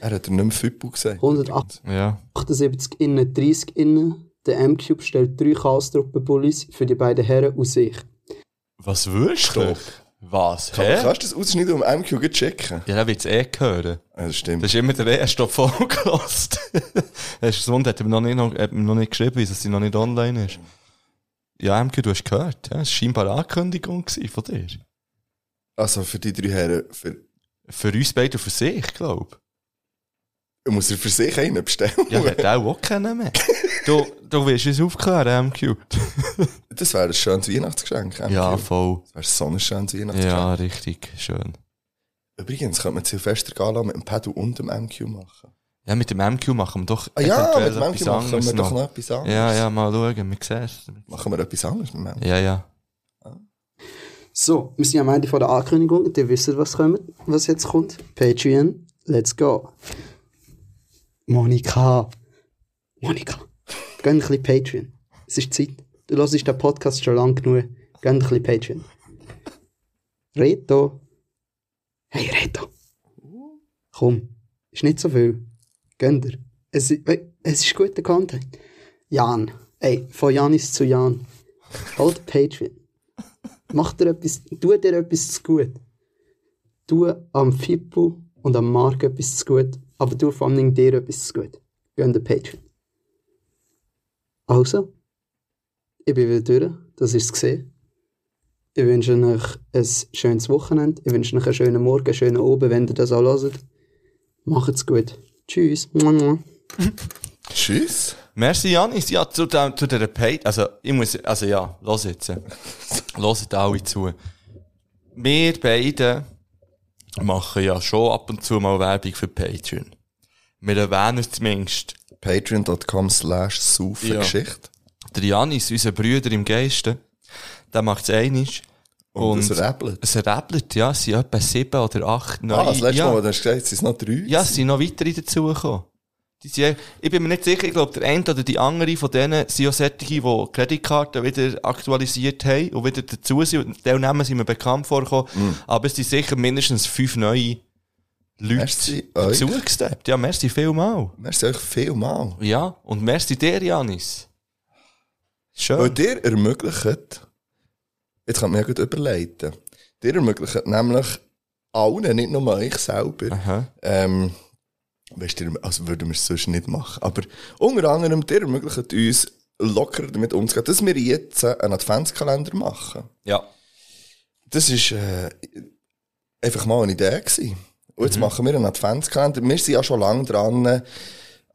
S4: Er hat nicht mehr Fippo gesagt.
S6: 108
S3: Ja.
S6: 78 innen, 30 innen. Der M-Cube stellt drei Chaos-Truppen-Bullies für die beiden Herren aus sich.
S3: Was willst du? Was?
S4: Kann,
S3: Hä?
S4: kannst du das ausschneiden und am MQ checken?
S3: Ja, dann wird's eh hören.
S4: Ja, das stimmt.
S3: Das ist immer der erste, der vorgelost. Der Sohn hat mir noch nicht, noch, hat mir noch nicht geschrieben, dass sie noch nicht online ist. Ja, MQ, du hast gehört. Ja, das war scheinbar eine Ankündigung von dir.
S4: Also für die drei Herren, für,
S3: Für uns beide und für sich, glaub
S4: muss er für sich einen bestellen.
S3: Ja, der hat auch, auch keinen mehr. Du, du willst uns aufklären, MQ.
S4: Das wäre ein schönes Weihnachtsgeschenk. MQ.
S3: Ja, voll.
S4: Das wäre so ein schönes Weihnachtsgeschenk.
S3: Ja, richtig. Schön.
S4: Übrigens könnte man Silvester Gala mit dem Pedal und dem MQ machen.
S3: Ja, mit dem MQ machen wir doch
S4: Ah ja, mit dem MQ machen wir
S3: anderes
S4: doch noch etwas anderes.
S3: Ja, ja, mal schauen, wir sehen es.
S4: Machen wir etwas anderes mit dem MQ.
S3: Ja, ja.
S6: So, wir sind am Ende von der Ankündigung. Ihr wisst, was, kommt, was jetzt kommt. Patreon, let's go. Monika. Monika. Gönn ein bisschen Patreon. Es ist Zeit. Du hörst den Podcast schon lang genug. Gönn ein bisschen Patreon. Reto. Hey, Reto. Komm. Ist nicht so viel. Gönn dir. Es, es ist guter Content. Jan. Ey, von Janis zu Jan. Halt Patreon. Mach dir etwas, tu dir etwas zu gut. Tu am Fippo und am Marc etwas zu gut, aber tu vor allem dir etwas zu gut. Geh den Patreon. Also, ich bin wieder durch, das ist es gesehen. Ich wünsche euch ein schönes Wochenende, ich wünsche euch einen schönen Morgen, einen schönen Abend, wenn ihr das auch hört. Macht's gut. Tschüss.
S4: Tschüss.
S3: Merci, Janis. Ja, zu, zu der Page, also, ich muss, also ja, los jetzt. Hört alle zu. Wir beide machen ja schon ab und zu mal Werbung für Patreon. Wir erwähnen es zumindest.
S4: Patreon.com slash Saufengeschichte.
S3: Der Janis, unser Brüder im Geiste, der macht es einig.
S4: Und es rappelt.
S3: Es rappelt, ja. Es sind etwa sieben oder acht neue.
S4: Ah, das letzte
S3: ja.
S4: Mal, du hast gesagt, es sind noch drei.
S3: Ja, es sind noch weitere dazugekommen. Die sind, ich bin mir nicht sicher, ich glaube, der eine oder die andere von denen sind auch solche, die Kreditkarten wieder aktualisiert haben und wieder dazu sind. Und die Namen sind mir bekannt vorgekommen. Aber es sind sicher mindestens fünf neue Leute dazugesteppt. Ja, merci vielmal.
S4: Merci euch vielmal.
S3: Ja, und merci dir, Janis. Schön.
S4: Weil dir ermöglicht, jetzt kann man ja gut überleiten, dir ermöglicht nämlich allen, nicht nur euch selber, ähm, weißt du, also würden wir es sonst nicht machen, aber unter anderem dir ermöglicht uns locker damit umzugehen, dass wir jetzt einen Adventskalender machen.
S3: Ja.
S4: Das ist äh, einfach mal eine Idee gewesen. Und jetzt machen wir einen Adventskalender. Wir sind ja schon lange dran,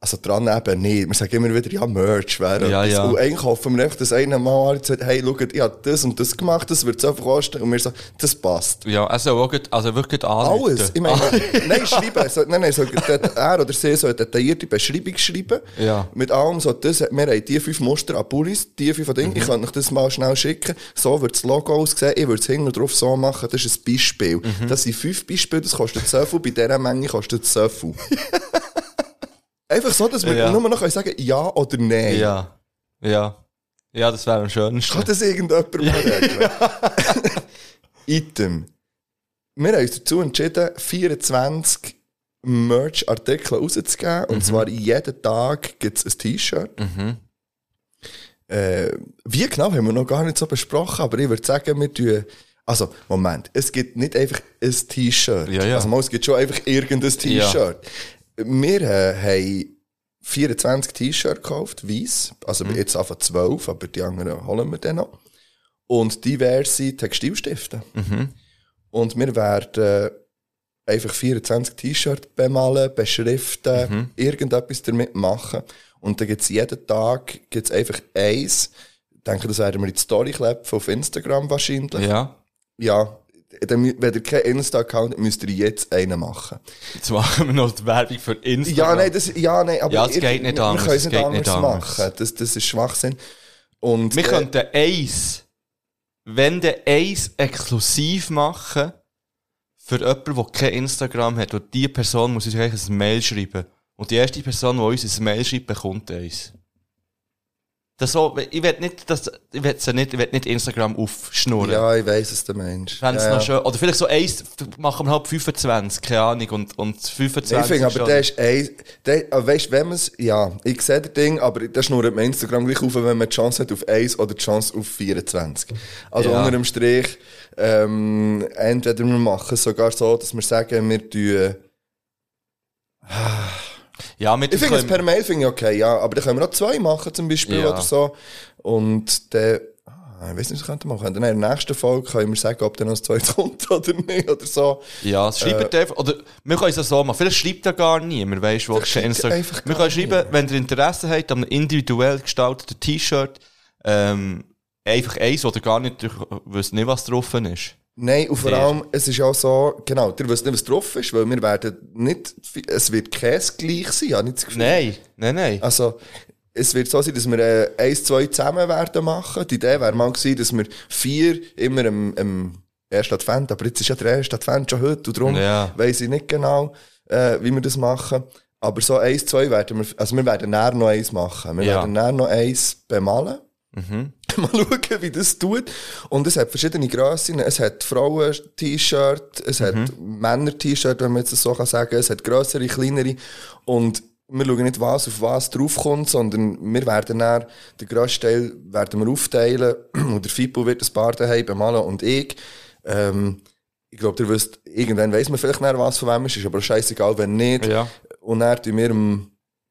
S4: Also dran eben nicht. Wir sagen immer wieder, ja, Merch wäre
S3: Ja, ja.
S4: Und eigentlich hoffen wir einfach, dass einer mal sagt, hey, schaut, ich habe das und das gemacht, das wird so viel kosten. Und wir so, das passt.
S3: Ja, also, also wirklich anrufen.
S4: Alles. Ich meine, nein, schreiben. So, nein, nein, so, er oder sie soll eine detaillierte Beschreibung schreiben.
S3: Ja.
S4: Mit allem so, das, wir haben die fünf Muster an Pullis, die fünf Dinge.
S3: Mhm.
S4: Ich könnte euch das mal schnell schicken. So wird das Logo aussehen. Ich würde es hinten drauf so machen. Das ist ein Beispiel.
S3: Mhm.
S4: Das sind fünf Beispiele, das kostet so viel. Bei dieser Menge kostet es so viel. Einfach so, dass wir
S3: Ja.
S4: nur noch sagen ja oder nein.
S3: Ja. Ja. Ja, das wäre am schönsten.
S4: Kann das irgendjemand mal regeln? Item. Wir haben uns dazu entschieden, 24 Merch-Artikel rauszugeben. Und zwar jeden Tag gibt es ein T-Shirt. Äh, wie genau haben wir noch gar nicht so besprochen, aber ich würde sagen, wir tun. Also, Moment, es gibt nicht einfach ein T-Shirt.
S3: Ja, ja.
S4: Also, mal, es gibt schon einfach irgendein T-Shirt. Wir äh, haben 24 T-Shirts gekauft, weiss. Also, jetzt einfach 12, aber die anderen holen wir dann noch. Und diverse Textilstifte. Und wir werden einfach 24 T-Shirts bemalen, beschriften, irgendetwas damit machen. Und dann gibt's jeden Tag gibt's einfach eins. Ich denke, das werden wir in die Story klepfen, auf Instagram wahrscheinlich.
S3: Ja.
S4: Ja. Dann, wenn ihr keinen Insta-Account habt, müsst ihr jetzt einen machen.
S3: Jetzt machen wir noch die Werbung für Instagram.
S4: Ja, nein, das, ja, nein, aber
S3: Ja, es
S4: ihr-
S3: geht nicht
S4: wir
S3: anders,
S4: können es nicht anders
S3: anders.
S4: machen. Das, das ist Schwachsinn. Und,
S3: Wir
S4: äh,
S3: könnten eins, wenn der eins exklusiv machen, für jemanden, der kein Instagram hat, und die Person muss uns eigentlich ein Mail schreiben. Und die erste Person, die uns ein Mail schreibt, bekommt eins. Das so, ich will nicht, das, ich will nicht, ich will nicht Instagram aufschnurren.
S4: Ja, ich weiss es, der Mensch. Ja,
S3: noch
S4: ja.
S3: schön. Oder vielleicht so eins, machen wir halt 25, keine Ahnung, und, und 25
S4: Ich finde, aber
S3: schon-
S4: der ist ein, der, weißt, wenn man es, ja, ich sehe das Ding, aber das schnurrt man Instagram gleich auf, wenn man die Chance hat auf 1 oder die Chance auf 24. Also
S3: Ja.
S4: unter dem Strich, ähm, entweder wir machen es sogar so, dass wir sagen, wir tun,
S3: Ja, mit
S4: ich finde es per Mail finde ich okay, ja, aber dann können wir noch zwei machen zum Beispiel
S3: Ja.
S4: oder so. Und dann, ah, ich weiß nicht, was könnte man machen. Dann in der nächsten Folge können wir sagen, ob dann noch ein zweites kommt oder nicht oder so.
S3: Ja, schreibt einfach, oder wir können es so machen, vielleicht schreibt ja gar niemand, weißt du, Instagram.
S4: einfach
S3: Wir können schreiben,
S4: niemand.
S3: wenn ihr Interesse habt an einem individuell gestalteten T-Shirt, ähm, einfach eins oder gar nicht, ich wüsst nicht, was drauf ist.
S4: Nein, und vor allem, es ist auch so, genau, ihr wisst nicht, was drauf ist, weil wir werden nicht, es wird Käse gleich sein, habe ich das Gefühl.
S3: Nein, nein, nein.
S4: Also, es wird so sein, dass wir äh, eins, zwei zusammen werden machen. Die Idee wäre mal gewesen, dass wir vier immer im, im ersten Advent, aber jetzt ist ja der erste Advent schon heute, und darum
S3: Ja.
S4: weiss ich nicht genau, äh, wie wir das machen. Aber so eins, zwei werden wir, also wir werden näher noch eins machen. Wir
S3: Ja.
S4: werden näher noch eins bemalen. Mal schauen, wie das tut. Und es hat verschiedene Grössen. Es hat Frauen-T-Shirt, es hat Männer-T-Shirt, wenn man jetzt das so kann sagen. Es hat grössere, kleinere. Und wir schauen nicht, was auf was draufkommt, sondern wir werden dann, den grössten Teil werden wir aufteilen. Und der Fippo wird ein paar daheim bemalen und ich. Ähm, ich glaube, ihr wisst, irgendwann weiss man vielleicht näher, was von wem es ist, aber scheißegal, wenn nicht.
S3: Ja.
S4: Und dann tun wir, am-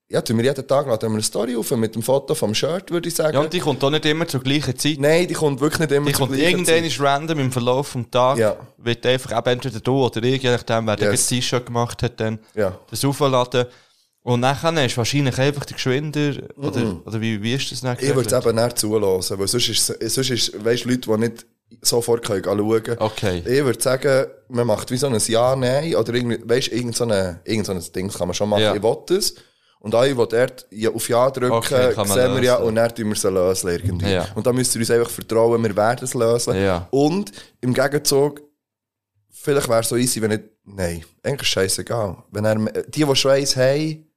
S4: ja, tun wir jeden Tag laden wir eine Story auf mit dem Foto vom Shirt, würde ich sagen.
S3: Ja, und die kommt auch nicht immer zur gleichen Zeit.
S4: Nein, die kommt wirklich nicht immer
S3: Die
S4: zur
S3: kommt
S4: gleichen
S3: irgendwann
S4: Zeit.
S3: ist random im Verlauf vom Tag.
S4: Ja.
S3: Wird einfach eben entweder du oder ich, je nachdem, wer
S4: Yes.
S3: das T-Shirt gemacht hat, dann
S4: Ja.
S3: das aufladen. Und nachher ist wahrscheinlich einfach der Geschwinder, oder, oder wie, wie ist das dann?
S4: Ich würde es eben nicht zulassen, weil sonst ist, sonst ist, weisst, Leute, die nicht sofort können schauen können.
S3: Okay.
S4: Ich würde sagen, man macht wie so ein Ja, Nein, oder irgendwie, weisst, irgend so eine, irgend so ein Ding kann man schon machen,
S3: Ja.
S4: ich will das. Und alle, die dort ja, auf Ja drücken,
S3: Okay,
S4: sehen wir ja, und dann tun wir es lösen irgendwie.
S3: Ja.
S4: Und da müsst ihr uns einfach vertrauen, wir werden es lösen.
S3: Ja.
S4: Und im Gegenzug, vielleicht wäre es so easy, wenn nicht, nein, eigentlich ist es scheißegal. Wenn er, die, die schon eins haben,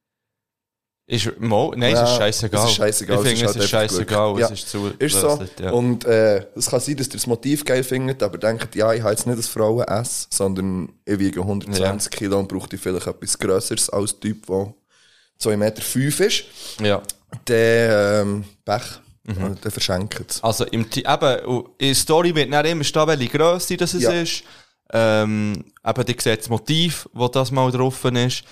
S3: Ist, mo, nein,
S4: Ja,
S3: es ist scheißegal.
S4: es ist scheissegal,
S3: Ich
S4: es
S3: finde,
S4: ist
S3: es
S4: halt
S3: ist scheißegal,
S4: Glück.
S3: es
S4: Ja.
S3: ist zu.
S4: Ist so.
S3: Ja.
S4: Und äh, es kann sein, dass ihr das Motiv geil findet, aber denkt, ja, ich habe jetzt nicht das Frauen-S, sondern ich wiege 120 Kilo und brauche vielleicht etwas Grösseres als Typ, der 2,5 Meter fünf ist.
S3: ja.
S4: Der ähm, Pech.
S3: Mhm.
S4: Und Der verschenkt es.
S3: Also, im, eben, in Story wird nicht immer stehen, welche Grösse das es
S4: Ja.
S3: ist. Ähm, eben, die sieht das Motiv, wo das mal drauf ist.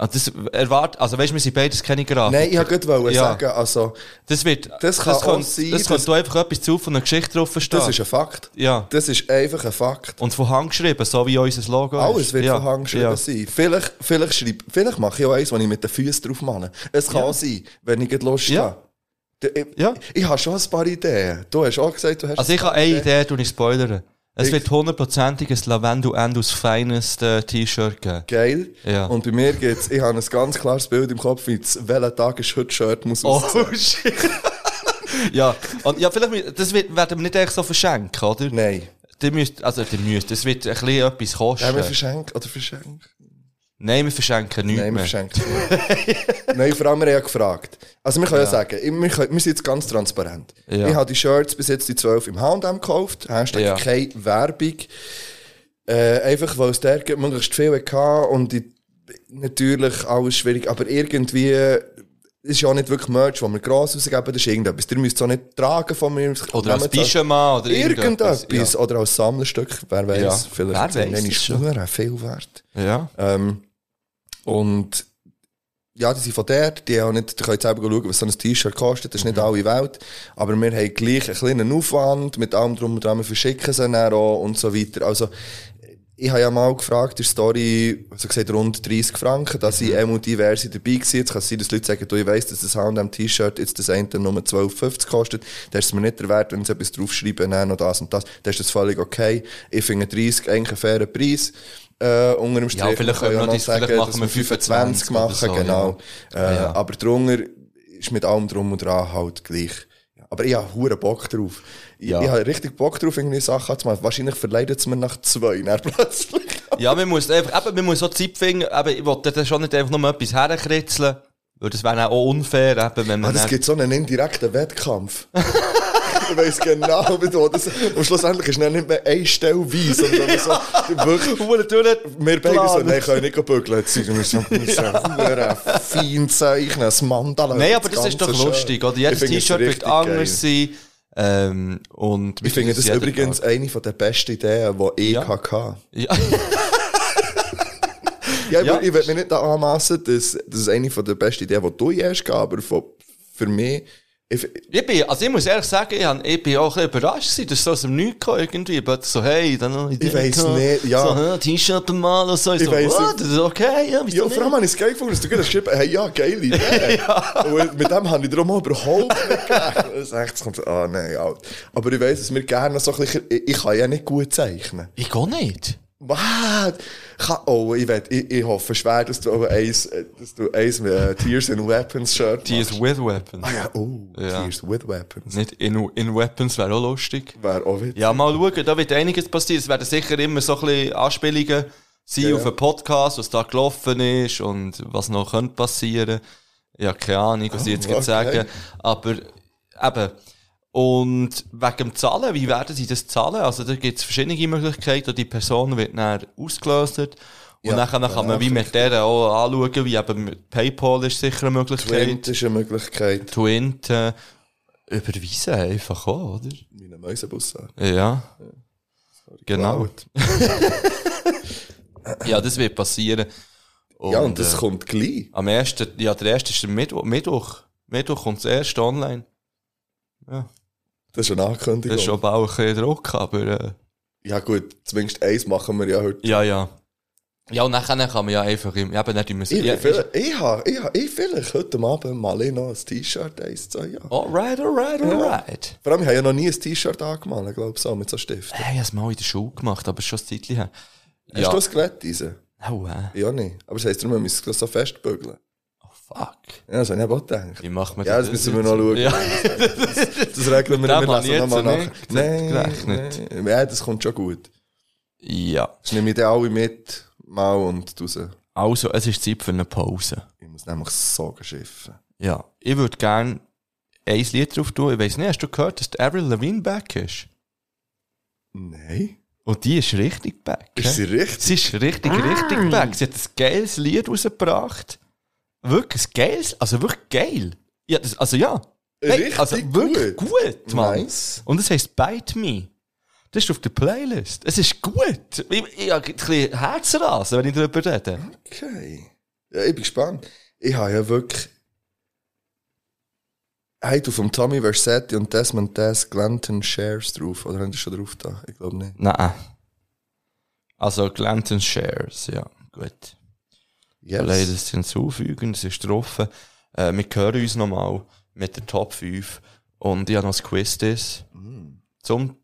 S3: Also, das erwart, also weißt du, wir sind beides keine Grafiker.
S4: Nein, ich wollte gerade
S3: Ja.
S4: sagen, also,
S3: Das wird,
S4: Das kann auch
S3: könnte,
S4: sein,
S3: das könnte einfach etwas zu von einer Geschichte drauf stehen.
S4: das ist ein Fakt.
S3: Ja.
S4: Das ist einfach ein Fakt.
S3: Und von Hand geschrieben, so wie unser Logo ist.
S4: Alles wird
S3: ja.
S4: von Hand geschrieben
S3: ja.
S4: sein. Vielleicht, vielleicht, schreib, vielleicht mache ich auch eins, wo ich mit den Füßen drauf male. Es kann auch sein, wenn ich gerade Lust
S3: Ja.
S4: habe. Ich,
S3: Ja.
S4: ich habe schon ein paar Ideen. Du hast auch gesagt, du hast
S3: Also ich habe eine Idee, du nicht spoilern. Es wird hundertprozentig ein Lavendel Endus Finest äh, T-Shirt geben.
S4: Geil.
S3: Ja.
S4: Und bei mir geht's, ich habe ein ganz klares Bild im Kopf, wie welcher Tag ist heute Shirt muss
S3: Oh
S4: aussehen.
S3: shit. ja, und ja, vielleicht, das wird, werden wir nicht echt so verschenken, oder?
S4: Nein.
S3: Die müsst, also, die müsst, das wird ein bisschen etwas kosten.
S4: Haben wir verschenkt oder verschenkt?
S3: Nein, wir verschenken nichts
S4: Nein, wir
S3: mehr.
S4: verschenken nicht. Nein, vor allem, wir haben ja gefragt. Also, wir können ja, sagen, ich- wir, können, wir sind jetzt ganz transparent.
S3: Ja.
S4: Ich habe die Shirts bis jetzt die 12 im H&M gekauft. Hashtag
S3: Ja.
S4: keine Werbung. Äh, einfach, weil es der möglichst viel hatte und ich, natürlich alles schwierig, aber irgendwie es ist ja auch nicht wirklich Merch, wo wir gross rausgeben, das ist irgendetwas. Ihr müsst es auch nicht tragen von mir.
S3: Oder als Pyjama oder
S4: Irgendetwas.
S3: irgendetwas.
S4: Oder als Sammlerstück, wer weiß.
S3: Ja.
S4: Vielleicht
S3: Wer weiss
S4: ist
S3: schon.
S4: verdammt viel wert.
S3: Ja. ja.
S4: Ähm, und ja, die sind von der, die haben nicht, die können selber schauen, was so ein T-Shirt kostet, das ist nicht
S3: Mhm.
S4: alle Welt, aber wir haben gleich einen kleinen Aufwand, mit allem drum und dran, wir verschicken sie dann auch und so weiter. Also, ich habe ja mal gefragt, in der Story, also gesagt, rund 30 Franken, da sind
S3: Mhm.
S4: mhm. diverse dabei gewesen. Jetzt kann es sein, dass Leute sagen, du, ich weiss, dass das H&M-T-Shirt jetzt das eine nur 12,50 kostet. Das ist es mir nicht der Wert, wenn sie etwas draufschreiben, nein, noch das und das. Dann ist das völlig okay. Ich finde 30 eigentlich einen fairen Preis. Äh, unter dem Strich.
S3: Ja, vielleicht können wir noch dis- vielleicht machen
S4: dass
S3: wir
S4: 25
S3: 25 oder
S4: machen,
S3: so,
S4: genau. Äh,
S3: Ja.
S4: Aber drunter ist mit allem drum und dran halt gleich. Ja, Aber ich habe hure Bock drauf. Ich,
S3: Ja.
S4: ich habe richtig Bock drauf, irgendwie Sachen zu machen. Wahrscheinlich verleidet es mir nach zwei, dann plötzlich.
S3: Ja, man muss einfach, eben, man muss auch Zeit finden, aber ich wollte da schon nicht einfach nur etwas herkritzeln, weil das wäre auch unfair, eben, wenn
S4: Ah,
S3: man
S4: das
S3: dann-
S4: gibt so einen indirekten Wettkampf. ich weiss genau, wie du das. Und schlussendlich ist dann nicht mehr eine Stelle weiss, sondern so, wirklich, wir beide so, nein, können nicht bügeln. Jetzt sind wir so, wir fein zeichnen, ein Mandala.
S3: Nein, aber das ist doch lustig, oder? Jedes
S4: es
S3: T-Shirt wird anders
S4: geil.
S3: sein, ähm, und
S4: Ich finde das übrigens eine von der besten Ideen, die ich
S3: Ja.
S4: hatte.
S3: Ja.
S4: Ja,
S3: Ja.
S4: Ich, ich will mir nicht da anmassen, dass das ist eine von der besten Ideen, die du je hast, gehabt, aber von, für mich, ich,
S3: Ich bin, also ich muss ehrlich sagen, ich, hab, ich bin auch ein bisschen überrascht gewesen, dass so aus dem Nichts kam irgendwie, aber so, hey, dann noch
S4: Ich weiss nicht, ja.
S3: So, hä, T-Shirt mal und so, ich,
S4: Ich
S3: so,
S4: weiss
S3: what, das ist okay, ja,
S4: Ja, vor allem habe ich es geil gefunden, dass du gerade geschrieben hey, ja, geile Idee. Und mit dem habe ich darum überhaupt nicht gerechnet. Es kommt, ah, nein, Alter. Aber ich weiss, dass wir gerne so ein bisschen, ich, ich kann ja nicht gut zeichnen.
S3: Ich gehe nicht.
S4: Was? Oh, ich, will, ich, ich hoffe schwer, dass du eins, äh, dass du eins mit äh, Tears and Weapons Shirt
S3: ist with Weapons.
S4: Ah ja, oh,
S3: Ja.
S4: Tears with Weapons.
S3: Nicht in, in Weapons wäre auch lustig.
S4: Wäre auch witzig.
S3: Ja, mal schauen, da wird einiges passieren. Es werden sicher immer so ein bisschen Anspielungen sein
S4: Ja,
S3: auf den Podcast, was da gelaufen ist und was noch könnte passieren. Ja, keine Ahnung, was ich jetzt
S4: okay.
S3: gerade sagen. Aber eben. Und wegen dem Zahlen, wie werden sie das zahlen? Also da gibt es verschiedene Möglichkeiten. Die Person wird dann ausgelöst. Und
S4: Ja,
S3: nachher kann man wie mit der auch anschauen, wie eben mit PayPal ist sicher eine Möglichkeit.
S4: Twint ist eine Möglichkeit.
S3: Twint, äh, überweisen einfach auch, oder?
S4: Wie ein Mäusebus sagen.
S3: Ja. Genau.
S4: Laut.
S3: Ja, das wird passieren.
S4: Ja, und das
S3: äh,
S4: kommt gleich.
S3: Am ersten, ja, der erste ist der Mittwoch. Mittwoch, Mittwoch kommt das erste online.
S4: Das ist eine Ankündigung.
S3: Das ist schon bald ein bisschen Druck, aber, äh,
S4: Ja gut, zumindest eins machen wir ja heute.
S3: ja, ja. Ja, und nachher kann man ja einfach im, eben nicht immer
S4: Ich,
S3: ja,
S4: ich, vielleicht- ich, habe, ich, habe, ich vielleicht heute Abend mal noch ein T-Shirt eins zu ja.
S3: Alright, alright, alright.
S4: Vor allem, ich habe ja noch nie ein T-Shirt angemalt, glaube ich, so mit so Stiften.
S3: Hey, ich habe es mal in der Schule gemacht, aber schon ein Zeitchen her.
S4: Hast du das Glätteisen?
S3: Oh, äh.
S4: Ja, nicht. Aber das heisst, darum müssen wir es so festbügeln.
S3: Fuck.
S4: Ja, das habe ich auch gedacht.
S3: Wie macht man
S4: Ja, das müssen wir noch schauen.
S3: Ja.
S4: Das regeln wir,
S3: Mit dem
S4: wir nochmal
S3: jetzt
S4: nach.
S3: nicht
S4: Nein,
S3: gerechnet.
S4: nein. Ja, das kommt schon gut.
S3: ja.
S4: Das nehme ich dann alle mit, mal und raus.
S3: Also, es ist Zeit für eine Pause.
S4: Ich muss nämlich so schiffen.
S3: Ja. Ich würde gerne ein Lied drauf tun. Ich weiss nicht, hast du gehört, dass Avril Lavigne back ist?
S4: Nein.
S3: Und die ist richtig back.
S4: Ist sie richtig?
S3: Sie ist richtig, richtig back. Sie hat ein geiles Lied rausgebracht. Wirklich ein geiles, also wirklich geil. Ja, das, also ja.
S4: Richtig
S3: also wirklich
S4: gut.
S3: gut, Mann.
S4: Nice.
S3: Und es heisst Bite Me. Das ist auf der Playlist. Es ist gut. Ich, ich habe ein bisschen Herzrasen, wenn ich darüber rede.
S4: Okay. Ja, ich bin gespannt. Ich habe ja wirklich. Hey, du vom Tommy Versetti und Desmond Des Glanton Shares drauf. Oder haben die schon drauf da? Ich glaube nicht.
S3: Nein. Also Glanton Shares, ja, gut.
S4: Yes.
S3: Leider das hinzufügen, es ist drauf. Äh, wir hören uns nochmal mit der Top 5. Und ich habe noch ein Quiz das. Zum,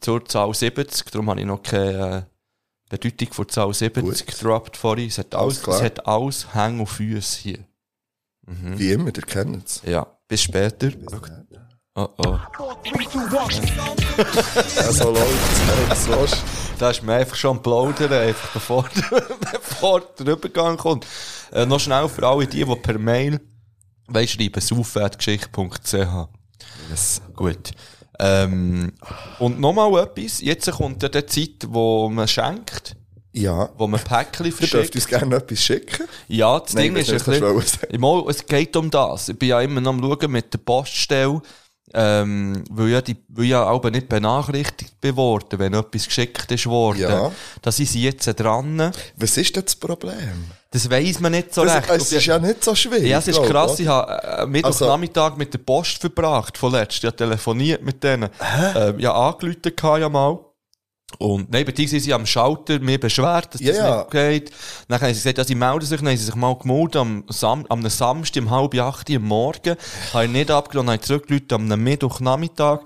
S3: zur Zahl 70, darum habe ich noch keine äh, Bedeutung von Zahl 70 gedroppt vorhin. Es hat alles, es hat alles Hänge und Füße hier.
S4: Wie immer, ihr kennt es.
S3: Ja, bis später. Oh oh.
S4: Ja, so läuft es. Ja, so
S3: Da ist mir einfach schon am plaudern, einfach bevor, bevor der Übergang kommt. Äh, noch schnell für alle die, die per Mail weiss, schreiben, sauffährtgeschichte.ch.
S4: yes.
S3: Gut. Ähm, und nochmal etwas. Jetzt kommt ja die Zeit, wo man schenkt,
S4: Ja.
S3: wo man Päckchen
S4: Ihr dürft
S3: verschickt.
S4: uns gerne etwas schicken.
S3: Ja, das
S4: Nein,
S3: Ding
S4: ich
S3: ist ein bisschen, Mal, es geht um das. Ich bin ja immer noch am schauen mit der Poststelle, ähm, weil ja die, weil ja aber nicht benachrichtigt geworden, wenn etwas geschickt ist worden.
S4: Ja.
S3: Da sind sie jetzt dran.
S4: Was ist denn das Problem?
S3: Das weiss man nicht so
S4: Das,
S3: recht.
S4: es ist ja nicht so schwierig.
S3: Ja, es ist krass.
S4: oder?
S3: Ich habe äh, Mittwochnachmittag mit der Post verbracht, vorletzt. Ich habe telefoniert mit denen. Ähm, ja, angerufen gehabt ja mal. Und, nein, beziehungsweise am Schalter mir beschwert, dass das
S4: ja.
S3: nicht geht. Dann haben sie gesagt, ja, sie melden sich, dann haben sie sich mal gemeldet am, Sam am Samstag um halb acht Uhr am Morgen. Habe ich nicht abgenommen, habe ich zurückgerufen am Mittwochnachmittag.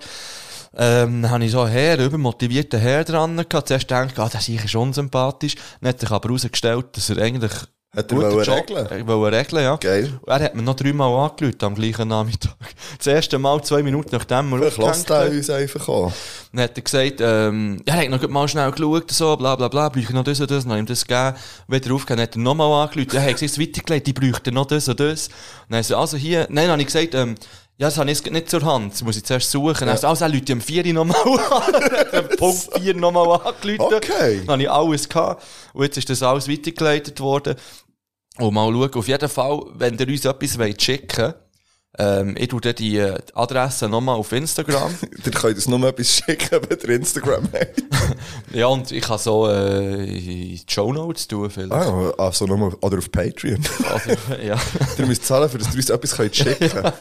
S3: Ähm, dann habe ich so einen Herr, übermotivierten Herr dran gehabt. Zuerst gedacht, ah, der ist unsympathisch. Dann hat sich aber herausgestellt, dass er eigentlich
S4: Hat er wollen regeln?
S3: Er wollte regeln, ja.
S4: Geil.
S3: Und er hat mir noch dreimal angerufen am gleichen Nachmittag. Das erste Mal zwei Minuten nachdem wir
S4: er
S3: haben.
S4: uns einfach an.
S3: Dann hat er gesagt, ähm, ja, er hat noch mal schnell geschaut, so, bla, bla, bla, bräuchte noch das und das, ich ihm das gegeben. Wieder aufgehört, hat er nochmal angerufen, ja, er hat gesagt, es weitergelegt, ich bräuchte noch das und das. Und dann er also hier, nein, dann habe ich gesagt, ähm, ja, das habe ich nicht zur Hand, das muss ich zuerst suchen. Er also, er ruft am 4 nochmal an, Punkt 4 nochmal angerufen.
S4: Okay.
S3: Dann habe ich alles gehabt. Und jetzt ist das alles weitergeleitet worden. Und mal schauen, auf jeden Fall, wenn ihr uns etwas wollt schicken ähm, ich tue dann die äh, Adresse nochmal auf Instagram.
S4: Ihr könnt uns nur etwas schicken, wenn ihr Instagram habt.
S3: ja, und ich kann so äh, die Show Notes tun, vielleicht.
S4: Ah, also nur, oder auf Patreon.
S3: Also, ja.
S4: ihr müsst zahlen, für dass ihr uns etwas könnt schicken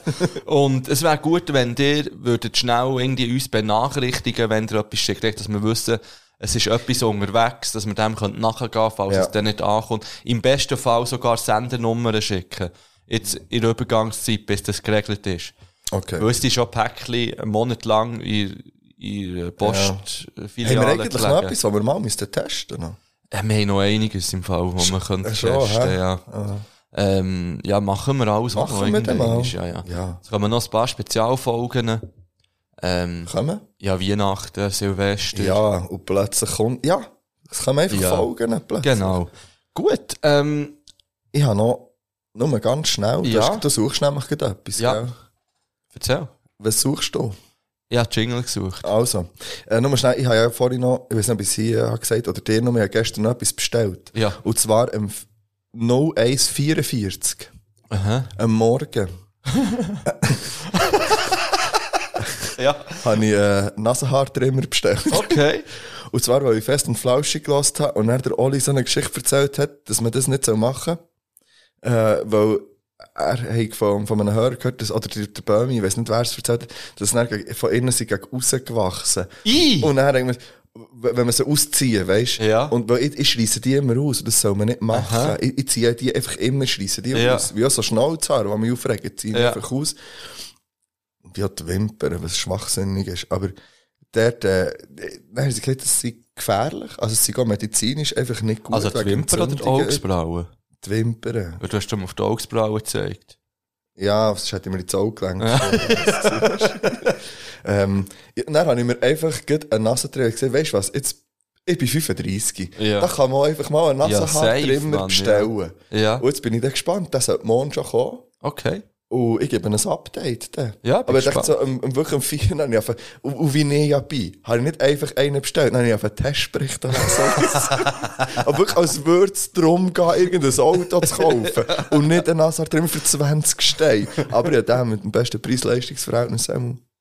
S3: Und es wäre gut, wenn ihr würdet schnell irgendwie uns benachrichtigen, wenn ihr etwas schickt, dass wir wissen, es ist etwas unterwegs, dass wir dem nachgehen können, falls
S4: Ja.
S3: es dann nicht ankommt. Im besten Fall sogar Sendernummern schicken. Jetzt in der Übergangszeit, bis das geregelt ist.
S4: Okay.
S3: Weil es ist schon Päckchen einen Monat lang in, in der
S4: Haben
S3: Postfiliale
S4: wir eigentlich noch
S3: gelegen.
S4: etwas, was wir mal müssten testen noch?
S3: Äh, wir haben noch einiges im Fall, wo wir können
S4: Äh,
S3: testen
S4: hä?
S3: ja. Ähm, ja, machen wir alles. was
S4: Machen
S3: noch
S4: wir dann mal.
S3: ist, Ja, ja.
S4: Ja.
S3: Jetzt kommen noch ein paar Spezialfolgen. Ähm,
S4: Kommen?
S3: ja, Weihnachten, Silvester.
S4: Ja, und plötzlich kommt, ja, es kommen einfach
S3: Ja.
S4: Folgen plötzlich.
S3: Genau. Gut, ähm,
S4: Ich habe noch, nur ganz schnell, du,
S3: Ja.
S4: du suchst nämlich gerade etwas,
S3: Ja.
S4: gell?
S3: erzähl.
S4: Was suchst du?
S3: Ich habe Jingle gesucht.
S4: Also, äh, nur schnell, ich habe ja vorhin noch, ich weiß nicht, ob ich sie äh, habe gesagt oder dir noch, ich habe gestern noch etwas bestellt.
S3: Ja.
S4: Und zwar am F- 0144
S3: Aha.
S4: am Morgen
S3: Ja.
S4: habe ich äh, Nasenhaartrimmer bestellt.
S3: Okay.
S4: Und zwar, weil ich fest und flauschig gelassen habe und dann der Oli so eine Geschichte erzählt hat, dass man das nicht so machen soll. Äh, weil er hat von, von einem Hörer gehört, dass, oder der, der Böhmi, ich weiß nicht, wer es erzählt hat, dass er von innen sie gegen aussen gewachsen.
S3: I.
S4: Und dann denkt man, wenn man sie ausziehen, weißt
S3: Ja.
S4: Und weil ich, ich schreisse die immer aus, das soll man nicht machen. Ich, ich ziehe die einfach immer, schreisse die
S3: Ja.
S4: aus. Wie auch so Schnauzhaare, die mich aufregen, ziehe ich
S3: Ja.
S4: einfach aus. Wie auch die Wimpern, was schwachsinnig ist. Aber dort, äh, dann haben sie gesagt, das sei gefährlich. Also, es sei auch medizinisch einfach nicht gut.
S3: Also die Wimpern oder die
S4: Entzündungen. Die Wimpern.
S3: Weil Du hast schon auf die Augsbrauen gezeigt.
S4: Ja, das ich mir ins Auge gelenkt. ähm, ja, dann habe ich mir einfach gerade eine Nasenträger gesehen, weißt du was, jetzt, ich bin 35.
S3: Ja.
S4: Da kann man einfach mal einen
S3: Ja,
S4: Nasenhaartrimmer
S3: safe,
S4: bestellen.
S3: Ja.
S4: Und jetzt bin ich dann gespannt, der sollte morgen schon kommen.
S3: Okay.
S4: Und ich gebe ein Update. Dann.
S3: Ja, bin
S4: Aber ich dachte so, am, am wirklich am 4. habe ich einfach, und, und wie ich ja bin, habe ich nicht einfach einen bestellt, dann habe ich einfach einen Testbericht gelesen. Aber wirklich, als würde es darum gehen, irgendein Auto zu kaufen. Und nicht einen Nasenhaartrimmer für 20 Steine. Aber ja, den mit dem besten Preis-Leistungs-Verhältnis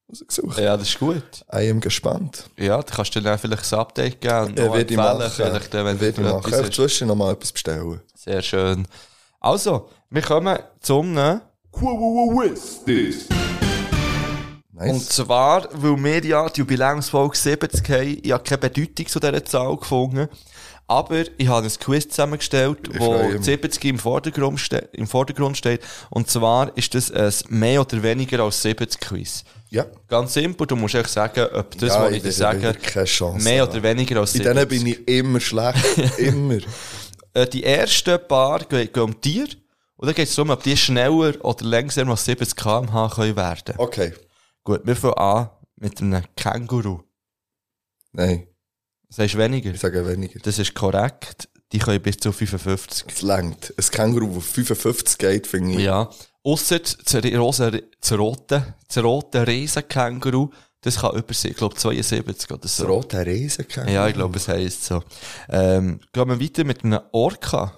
S4: rausgesucht.
S3: Ja, das ist gut.
S4: I am gespannt.
S3: Ja, da kannst du dann vielleicht ein Update geben und
S4: Ja, werde ich machen.
S3: vielleicht, dann, wenn
S4: Werde ich machen.
S3: hast.
S4: zwischen noch mal etwas bestellen.
S3: Sehr schön. Also, wir kommen zum, ne? Und
S4: Nice.
S3: zwar, weil wir ja die Jubiläumsfolge 70 haben, ich habe keine Bedeutung zu dieser Zahl gefunden. Aber ich habe ein Quiz zusammengestellt,
S4: Ich
S3: wo
S4: freue mich.
S3: die 70 im Vordergrund, ste im Vordergrund steht. Und zwar ist das ein mehr oder weniger als 70 Quiz.
S4: Ja.
S3: Ganz simpel, du musst echt sagen, ob das,
S4: Ja,
S3: was
S4: ich
S3: dir sage,
S4: Chance
S3: mehr oder weniger als
S4: Bei
S3: 70.
S4: denen bin ich immer schlecht. immer.
S3: Äh, die ersten paar gehen, gehen um Tier. Und dann geht es darum, ob die schneller oder langsamer als 70 km/h können werden.
S4: Okay.
S3: Gut, wir fangen an mit einem Känguru.
S4: Nein,
S3: Sagst du weniger?
S4: ich sage weniger.
S3: Das ist korrekt. Die können bis zu 55.
S4: Es längt. Ein Känguru, das 55 geht, finde ich.
S3: Ja. Ausser das, rosa, das rote, das rote Riesenkänguru, das kann über, ich glaube, 72 oder so.
S4: Das rote Riesenkänguru.
S3: Ja, ich glaube, es heisst so. Ähm, gehen wir weiter mit einem Orca.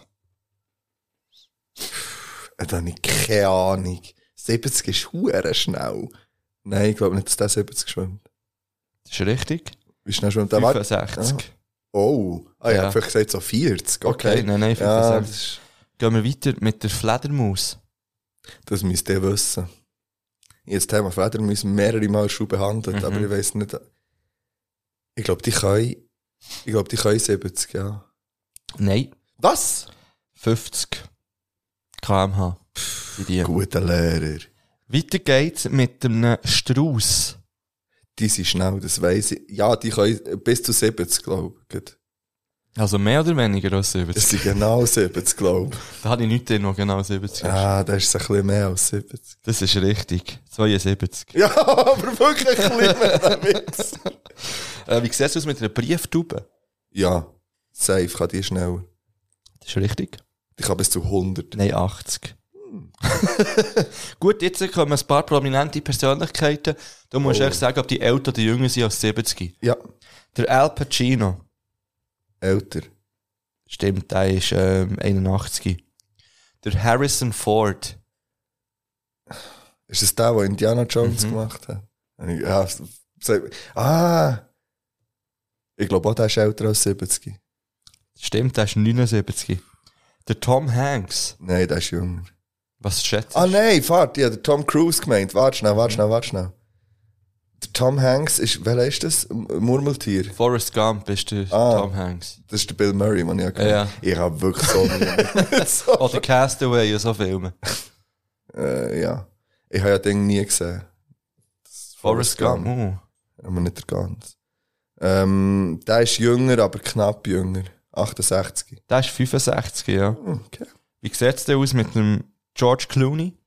S4: Da habe ich keine Ahnung. 70 ist hure schnell. Nein, ich glaube nicht, dass der 70 schwimmt.
S3: Das ist richtig.
S4: Wie schnell schwimmt der? Warte.
S3: 65.
S4: Oh. Ah, ja,
S3: Ja.
S4: ja. vielleicht gesagt so 40. Okay.
S3: Okay, nein, nein,
S4: Ja,
S3: 65.
S4: das, ist-
S3: Gehen wir weiter mit der Fledermaus.
S4: das müsst ihr wissen. Ich habe das Thema Fledermäuse mehrere Mal schon behandelt,
S3: Mhm.
S4: aber ich weiß nicht. Ich glaube, die können, ich glaube, die können 70, ja.
S3: Nein,
S4: Was?
S3: 50 km/h.
S4: Guter Lehrer.
S3: Weiter geht's mit einem Strauß.
S4: Die sind schnell, das weiss ich. Ja, die können bis zu 70, glaube ich.
S3: Also mehr oder weniger als 70.
S4: Das sind genau 70, glaube ich.
S3: Da hatte ich nicht noch genau 70.
S4: Ah, das ist ein bisschen mehr als 70.
S3: Das ist richtig. 72.
S4: Ja, aber wirklich ein bisschen mehr damit.
S3: Äh, wie sieht es aus mit einer Brieftube?
S4: Ja, safe kann die schneller.
S3: Das ist richtig.
S4: Die kann bis zu 100.
S3: Nein, 80. Gut, jetzt kommen ein paar prominente Persönlichkeiten. Du musst
S4: Oh.
S3: echt sagen, ob die älter oder jünger sind als 70.
S4: Ja,
S3: Der Al Pacino.
S4: älter.
S3: Stimmt, der ist ähm, 81. Der Harrison Ford.
S4: Ist das der, der Indiana Jones
S3: Mhm.
S4: gemacht hat? Ja, sag- ah! Ich glaube auch, der ist älter als 70.
S3: Stimmt, der ist 79. Der Tom Hanks.
S4: Nein, der ist jünger.
S3: Was schätzt du?
S4: Ah nein, fahrt, habe den Tom Cruise gemeint. Warte schnell, warte schnell, warte schnell. Der Tom Hanks ist, welcher ist das? M- Murmeltier.
S3: Forrest Gump ist der
S4: Ah.
S3: Tom Hanks.
S4: Das ist der Bill Murray, den ich ja
S3: Ja.
S4: Ich habe wirklich so nie. so,
S3: Oder Castaway und so Filme.
S4: äh, ja. Ich habe ja Ding nie gesehen. Das
S3: Forrest Gump. Oh.
S4: Aber nicht der ganz. Ähm, der ist jünger, aber knapp jünger. 68.
S3: Der ist 65, ja.
S4: Okay.
S3: Wie sieht es denn aus mit dem George Clooney?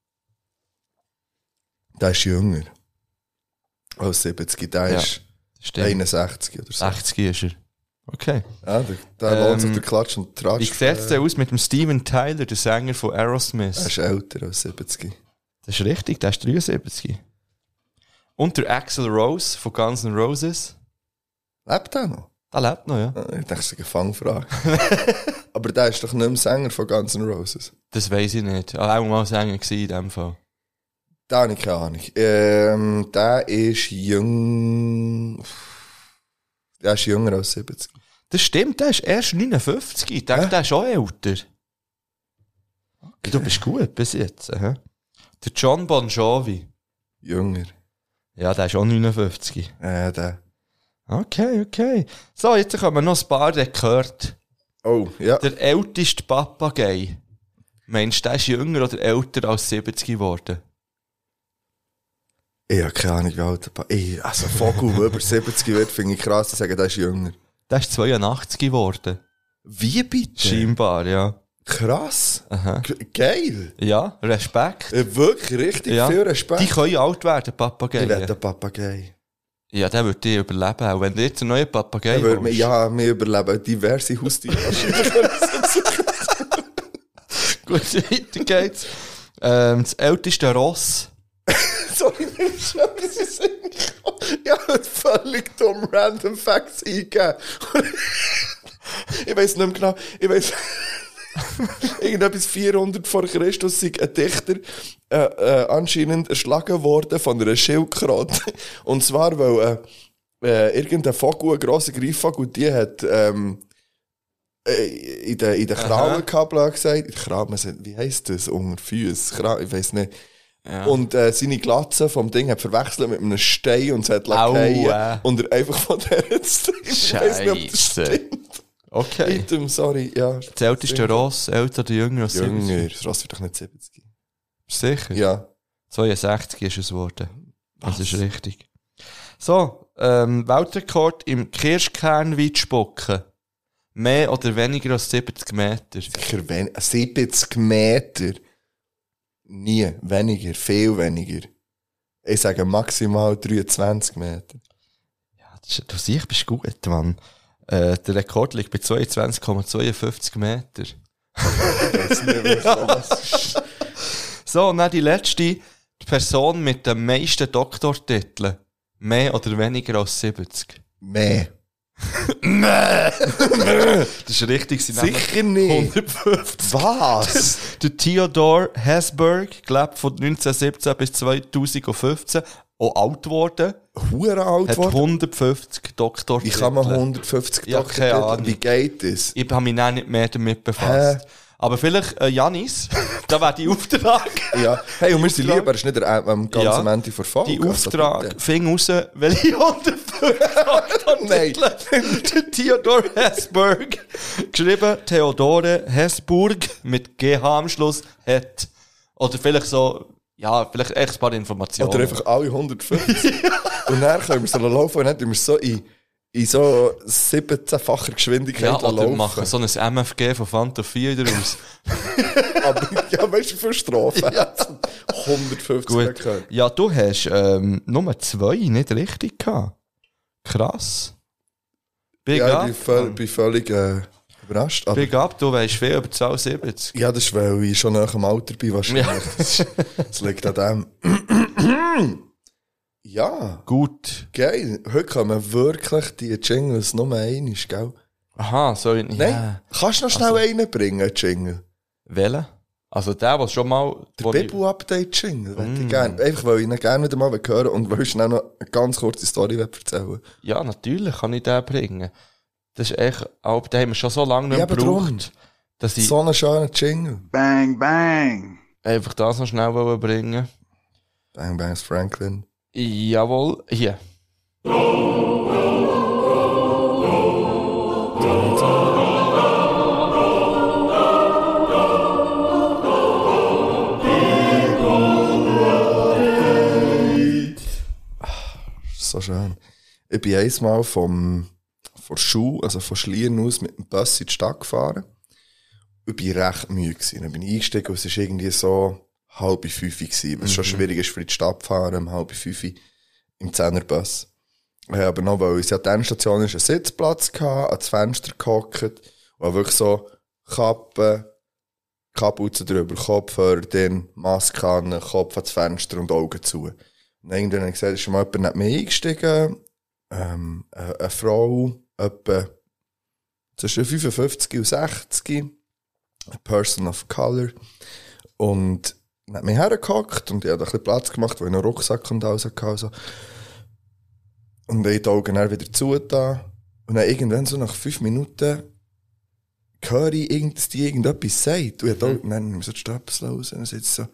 S4: Der ist jünger. Als 70. Der
S3: Ja,
S4: ist
S3: Stimmt.
S4: 61 oder so.
S3: 60 ist er. Okay.
S4: Ja, der, der lohnt sich
S3: Ähm,
S4: der Klatsch und Tratsch.
S3: Wie sieht es denn aus mit dem Steven Tyler, der Sänger von Aerosmith?
S4: Er ist älter als 70.
S3: Das ist richtig, der ist 73. Und der Axel Rose von Guns N' Roses.
S4: Lebt er noch?
S3: Der lebt noch, ja.
S4: Ah, Ich dachte, es ist eine Fangfrage. Aber der ist doch nicht mehr Sänger von Guns N' Roses.
S3: Das weiß ich nicht. Aber auch mal Sänger in dem Fall.
S4: Da habe ich keine Ahnung. Ähm, der ist jung. Der ist jünger als 70.
S3: Das stimmt, der ist erst 59. Ich denke,
S4: Hä?
S3: der ist auch älter. Du bist gut bis jetzt. Hä? Der John Bon Jovi.
S4: Jünger.
S3: Ja, der ist auch 59.
S4: Äh, der.
S3: Okay, okay. So, jetzt kommen noch ein paar, der gehört.
S4: Oh, ja.
S3: Der älteste Papagei. Meinst du, der ist jünger oder älter als 70 geworden?
S4: Ich habe keine Ahnung, wie alt der ich, Also, Vogel, der über 70 wird, finde ich krass. Die sagen, der ist jünger.
S3: Der ist 82 geworden.
S4: Wie bitte?
S3: Scheinbar, ja.
S4: Krass.
S3: Aha.
S4: Ge- Geil.
S3: Ja, Respekt.
S4: Äh, Wirklich richtig
S3: Ja.
S4: viel Respekt.
S3: Die können alt werden,
S4: ich
S3: Papageien.
S4: werde Papagei.
S3: Ja, der wird die überleben. Auch wenn du jetzt einen neuen Papagei
S4: würde,
S3: holst.
S4: ja, wir überleben diverse Haustiere.
S3: Gut, weiter geht's. Ähm, das älteste Ross.
S4: Sorry, mir ist schon etwas in Sinn gekommen. Ich habe völlig dumm Random Facts eingegeben. ich weiß nicht mehr genau. Ich weiß Irgendetwas 400 vor Christus sei ein Dichter äh, äh, anscheinend erschlagen worden von einer Schildkröte. Und zwar, weil äh, äh, irgendein Vogel, ein grosser Greifvogel, die hat ähm, äh, in den, in den Krauen gehabt, blöd gesagt. In sagt, wie heisst das? Unter Füßen? Kra ich weiß nicht. Und äh, seine Glatze vom Ding hat verwechselt mit einem Stein und es hat lackiert.
S3: Aua.
S4: Und er einfach von der zu Ich weiß nicht, ob das stimmt.
S3: Okay.
S4: Item, sorry, ja.
S3: Das älteste Ross, älter oder jünger als 70?
S4: Jünger, das Ross wird doch nicht 70.
S3: Sicher?
S4: Ja.
S3: 62 ist es geworden. Das ist richtig. So, ähm, Weltrekord im Kirschkernweitspucken. Mehr oder weniger als 70 Meter.
S4: Sicher wen 70 Meter. Nie. Weniger. Viel weniger. Ich sage maximal 23 Meter.
S3: Das ist- Du siehst, bist gut, Mann. Äh, der Rekord liegt bei 22,52 Meter. So, und dann die letzte Person mit den meisten Doktortiteln. Mehr oder weniger als 70.
S4: Mehr.
S3: Das ist richtig. sie
S4: Sicher nicht.
S3: 150.
S4: Was?
S3: Der Theodore Hesberg gelebt von 1917 bis 2015. Auch alt geworden.
S4: Hure alt
S3: Hat
S4: worden.
S3: 150 Doktortitel.
S4: Wie kann man 150
S3: Ja,
S4: Doktor
S3: keine Ahnung.
S4: Wie geht das?
S3: Ich habe mich auch nicht mehr damit befasst.
S4: Hä?
S3: Aber vielleicht, äh, Janis, da wäre die Auftrag.
S4: Ja. Hey, und wir sind lieber, ist nicht der, äh, am ganz
S3: Ja.
S4: Ende der Folge.
S3: Die
S4: also
S3: Auftrag
S4: bitte.
S3: fing raus, welche 150
S4: Nein.
S3: Theodor Hesberg, geschrieben Theodore Hesburg mit GH am Schluss, hat. Oder vielleicht so, ja, vielleicht echt ein paar Informationen.
S4: Oder einfach alle 150. und dann können wir so laufen und dann tun wir so in, in so 17-facher Geschwindigkeit
S3: ja, oder
S4: laufen.
S3: machen so ein MFG von Fanta 4 daraus.
S4: Aber, ja, weißt du, wie viele Strafen? 150
S3: Gut. Ja, du hast ähm, Nummer zwei nicht richtig gehabt. Krass. Big
S4: Ja, ich bin, völ, bin völlig äh, überrascht. Aber,
S3: Big up, du weißt viel über 72.
S4: ja, das ist, weil ich schon nach dem Alter bin wahrscheinlich.
S3: Ja.
S4: Das, das liegt an dem. ja,
S3: Gut.
S4: geil. Heute kommen wirklich die Jingles nur einmal, gell?
S3: Aha, sorry.
S4: Nein,
S3: Ja.
S4: kannst du noch schnell einen bringen, Jingle?
S3: Welchen? Also der, was schon mal...
S4: Der
S3: die-
S4: Bibu-Update-Jingle,
S3: Mm.
S4: ich gerne. Einfach, weil ich ihn gerne wieder mal hören und weil ich noch eine ganz kurze Story erzählen
S3: Ja, natürlich kann ich den bringen. Das ist echt... Auch, den haben wir schon so lange nicht
S4: Ja,
S3: mehr gebraucht, dass ich
S4: So einen schönen Jingle.
S5: Bang, bang.
S3: einfach das noch schnell bringen
S4: Bang Bangs Franklin.
S3: Jawohl, hier.
S4: So schön. Ich bin einmal vom, von Schule, also von Schlieren aus, mit dem Bus in die Stadt gefahren. Ich war recht müde. Gewesen. Dann bin ich eingestiegen und es war irgendwie so halb fünf gewesen, was schon schwierig ist für die Stadt zu fahren, um halb fünf im Zehnerbus. Ich habe aber noch, weil es ja die Endstation ist, einen Sitzplatz gehabt, ans Fenster gehockt und wirklich so Kappe, Kapuze drüber, Kopfhörer drin, Maske an, Kopf ans Fenster und Augen zu. Und irgendwann habe ich gesagt, ist schon mal jemand neben mir eingestiegen, ähm, eine, eine Frau, etwa zwischen 55 und 60, a person of color, und neben mir hergehockt und ich habe ein bisschen Platz gemacht, weil ich einen Rucksack und alles hatte. So. Und ich die Augen dann wieder zu da. Und dann irgendwann so nach fünf Minuten höre ich, irgend- dass die irgendetwas sagt. Und ich mhm. dann so die Stöpsel raus und dann so,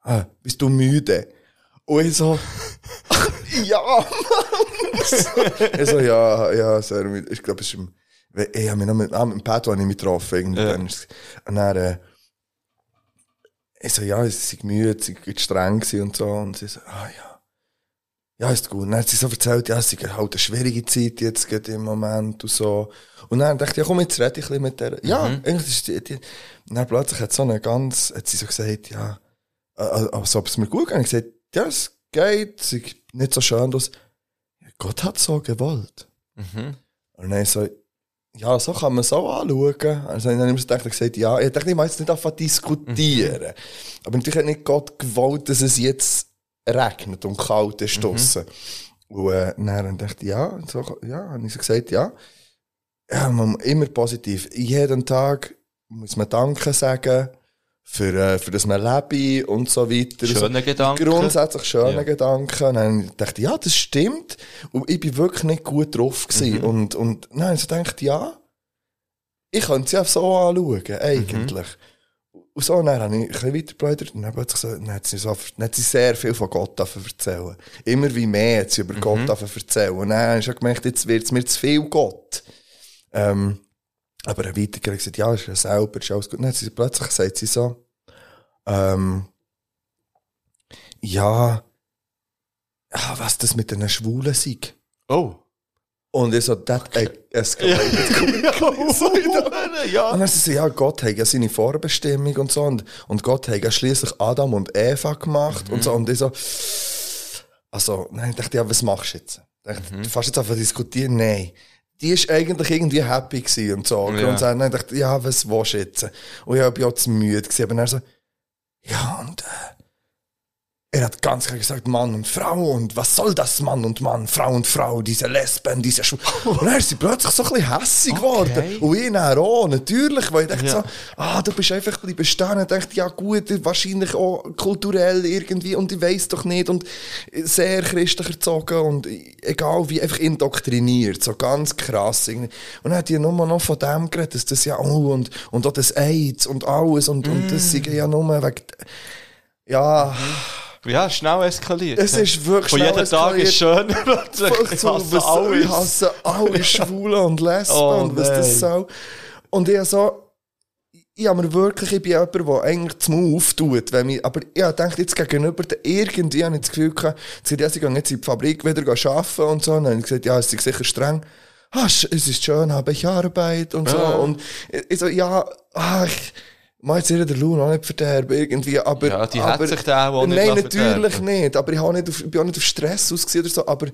S4: ah, bist du müde? Und ich so, ja, Mann. ich so, ja, ja, sehr müde. Ich glaube, es ist im, ich habe mich noch mit, ah, mit dem Pedro habe ich mich getroffen. Ist es- Und dann, äh, ich so, ja, sie sind müde, sie sind streng und so. Und sie so, ah, ja. Ja, ist gut. Und dann hat sie so erzählt, ja, es ist halt eine schwierige Zeit jetzt gerade im Moment und so. Und dann dachte ich, ja, komm, jetzt rede ich ein bisschen mit der. Ja, eigentlich ist die, die. Und dann plötzlich hat so eine ganz, hat sie so gesagt, ja, also, ob es mir gut geht. Ich gesagt, ja, es geht, sieht nicht so schön aus. Gott hat so gewollt. Und dann so, ja, so kann man es auch anschauen. Also, dann habe ich mir gesagt, ja, ich dachte, ich muss jetzt nicht zu diskutieren. Aber natürlich hat nicht Gott gewollt, dass es jetzt regnet und kalt ist draussen. Und äh, dann dachte ich, ja, so, ja, habe ich so gesagt, ja. Ja, man, immer positiv. Jeden Tag muss man Danke sagen, für, äh, für das man lebe und so weiter.
S3: Schöne
S4: so,
S3: Gedanken.
S4: Grundsätzlich schöne
S3: Ja.
S4: Gedanken. Und dann dachte ich, ja, das stimmt. Und ich bin wirklich nicht gut drauf gewesen. Und, und dann ich so gedacht, ja, ich könnte es ja so anschauen, eigentlich. Und so, dann habe ich ein bisschen weitergeblättert und dann so, hat sie, so, dann hat sie sehr viel von Gott erzählen. Immer wie mehr hat sie über Gott davon erzählen. Und dann habe ich schon gemerkt, jetzt wird es mir zu viel Gott. Ähm, aber er und gesagt, ja, ist ja selber, ist alles gut. Dann hat sie plötzlich sagt sie so, ähm, ja, ah, was das mit den Schwulen sei.
S3: Oh.
S4: Und ich so, that escalated quickly. so,
S3: ja.
S4: und dann sie so, ja, Gott hat ja seine Vorbestimmung und so. Und, und Gott hat ja schließlich Adam und Eva gemacht und so. Und ich so, also, nein, ich dachte, ja, was machst du jetzt? Ich dachte, Du fährst jetzt einfach diskutieren? Nein. Die ist eigentlich irgendwie happy gewesen und so.
S3: Ja.
S4: Und dann dachte ich, ja, was willst du jetzt? Und ich habe ja zu müde gewesen. Aber dann so, ja, und, äh, er hat ganz klar gesagt, Mann und Frau und was soll das, Mann und Mann, Frau und Frau, diese Lesben, diese Schw Und dann ist sie plötzlich so ein bisschen hässig geworden. Und ich dann auch, natürlich, weil ich dachte
S3: Ja.
S4: so, ah, du bist einfach ein bisschen bestehen. Ich dachte, ja gut, wahrscheinlich auch kulturell irgendwie und ich weiß doch nicht und sehr christlich erzogen und egal wie, einfach indoktriniert, so ganz krass. irgendwie. Und dann hat die nur noch von dem geredet, dass das ja, oh, und, und auch das AIDS und alles und, und das sei ja nur wegen, ja,
S3: Ja, schnell eskaliert.
S4: es ist wirklich
S3: Von
S4: schnell
S3: jeder Tag ist schön. Plötzlich.
S4: Voll
S3: Ich hasse
S4: was soll ich
S3: alles.
S4: hasse alle Schwulen und Lesben
S3: Oh,
S4: und was das
S3: nein.
S4: soll. Und ich so, ich habe mir wirklich, ich bin jemand, der eigentlich das Maul auftut, wenn mich, aber ich denke jetzt gegenüber, der irgendwie habe ich das Gefühl gehabt, sie ja, sie gehen jetzt in die Fabrik wieder arbeiten und so, und dann habe ich gesagt, ja, es ist sicher streng. Ah, es ist schön, habe ich Arbeit und so,
S3: Ja.
S4: und ich ich so, ja, ah, jetzt ihr den Lohn auch nicht verderben, irgendwie, aber...
S3: Ja, die hat
S4: aber,
S3: sich da auch nicht
S4: Nein, natürlich
S3: verderben.
S4: nicht, aber ich, habe nicht auf, ich bin auch nicht auf Stress ausgesehen oder so, aber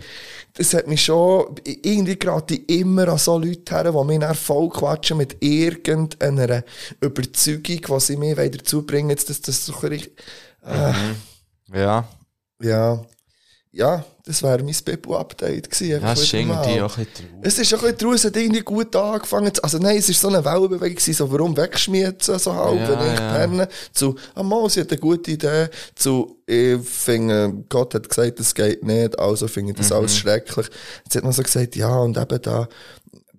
S4: das hat mich schon, irgendwie gerate ich immer an so Leute her, die mich dann voll quatschen mit irgendeiner Überzeugung, die sie mir dazu bringen, jetzt, dass das so ein bisschen,
S3: Ja,
S4: ja, ja, das wäre mein Beppo-Update gewesen.
S3: ja, ist
S4: wieder mal.
S3: irgendwie auch ein bisschen traurig.
S4: Es ist ein bisschen traurig, es hat irgendwie gut angefangen. zu- Also nein, es ist so eine Wellenbewegung gewesen, so warum wegschmietzen, so halb,
S3: Ja,
S4: wenn ich
S3: ja.
S4: zu, ah Mo, sie hat eine gute Idee, zu, ich finde, Gott hat gesagt, das geht nicht, also finde ich das
S3: Mhm.
S4: alles schrecklich. Jetzt hat man so gesagt, ja, und eben da,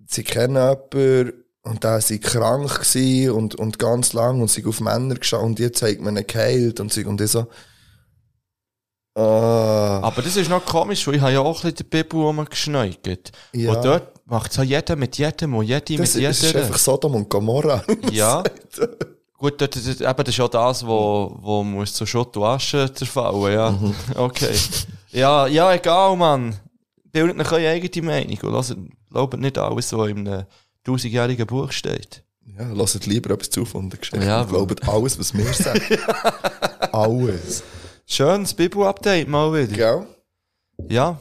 S4: sie kennen jemanden, und da sie krank gsi und, und ganz lang und sie auf Männer geschaut und jetzt zeigt man ihn geheilt und sie, und ich so, ah,
S3: Aber das ist noch komisch, weil ich habe ja auch ein bisschen den Bibel rumgeschneugert.
S4: Ja.
S3: Und dort macht es ja jeder mit jedem und jede
S4: das,
S3: mit
S4: das ist einfach Sodom und Gomorra.
S3: Ja. Gut, dort, ist- eben, das ist ja das, wo, wo muss zu Schutt und Asche zerfallen, ja.
S4: Mhm.
S3: Okay. Ja, ja, egal, Mann. Bildet euch eure eigene Meinung und lasst, glaubt nicht alles, was in einem tausendjährigen Buch steht.
S4: Ja, lasst lieber etwas zu von der Geschichte.
S3: Ja,
S4: glaubt alles, was wir sagen. alles.
S3: Schönes Bibel-Update mal wieder.
S4: Gell?
S3: Ja.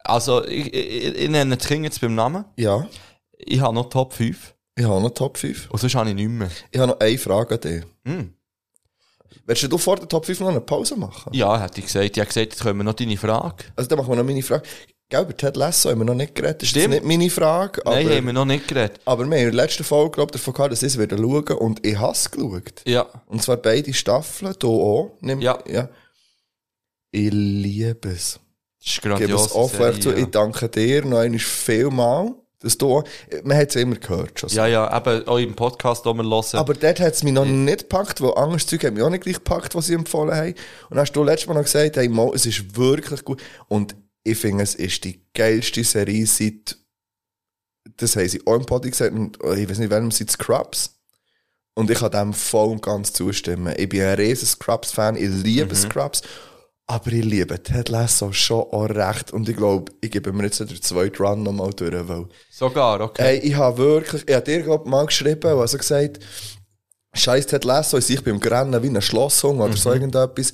S3: Also, ich, ich, ich nenne die Kinder jetzt beim Namen.
S4: Ja.
S3: Ich habe noch Top 5.
S4: Ich habe noch Top 5.
S3: Und sonst habe ich nicht mehr.
S4: Ich habe noch eine Frage an dich.
S3: Hm.
S4: Willst du vor der Top 5 noch eine Pause machen?
S3: Ja, hätte ich gesagt. Ich habe gesagt, jetzt können wir noch deine Frage.
S4: Also dann machen wir noch meine Frage. Gell, über Ted Lasso haben wir noch nicht geredet. Das ist
S3: Stimmt.
S4: nicht meine Frage. Aber,
S3: Nein, haben wir noch nicht geredet.
S4: aber wir haben in der letzten Folge, glaube ich, davon gehabt, dass ich es wieder schauen und ich habe es geschaut.
S3: Ja.
S4: Und zwar beide Staffeln, hier auch. Nimm,
S3: Ja.
S4: ja. Ich liebe es.
S3: Das ist
S4: Ich gebe
S3: grandios.
S4: es offen zu. Ich danke dir noch einmal vielmal. Dass du, man hat es immer gehört schon. so.
S3: Ja, ja, eben auch im Podcast, den wir hören.
S4: Aber dort hat es mich noch nicht gepackt, weil anderes Zeug hat mich auch nicht gleich gepackt, was sie empfohlen haben. Und hast du letztes Mal noch gesagt, hey, Mo, es ist wirklich gut. Und ich finde, es ist die geilste Serie seit, das haben sie auch im Podi gesagt, und ich weiß nicht, welchem seit Scrubs. Und ich kann dem voll und ganz zustimmen. Ich bin ein riesen Scrubs-Fan, ich liebe Scrubs. Aber ich liebe Ted Lasso schon auch recht. Und ich glaube, ich gebe mir jetzt den zweiten Run nochmal durch, weil
S3: Sogar, okay.
S4: Hey, ich habe wirklich, ich habe dir glaub, mal geschrieben, also gesagt, Scheiß Ted Lasso, ich bin im Rennen wie ein Schlosshung oder so irgendetwas.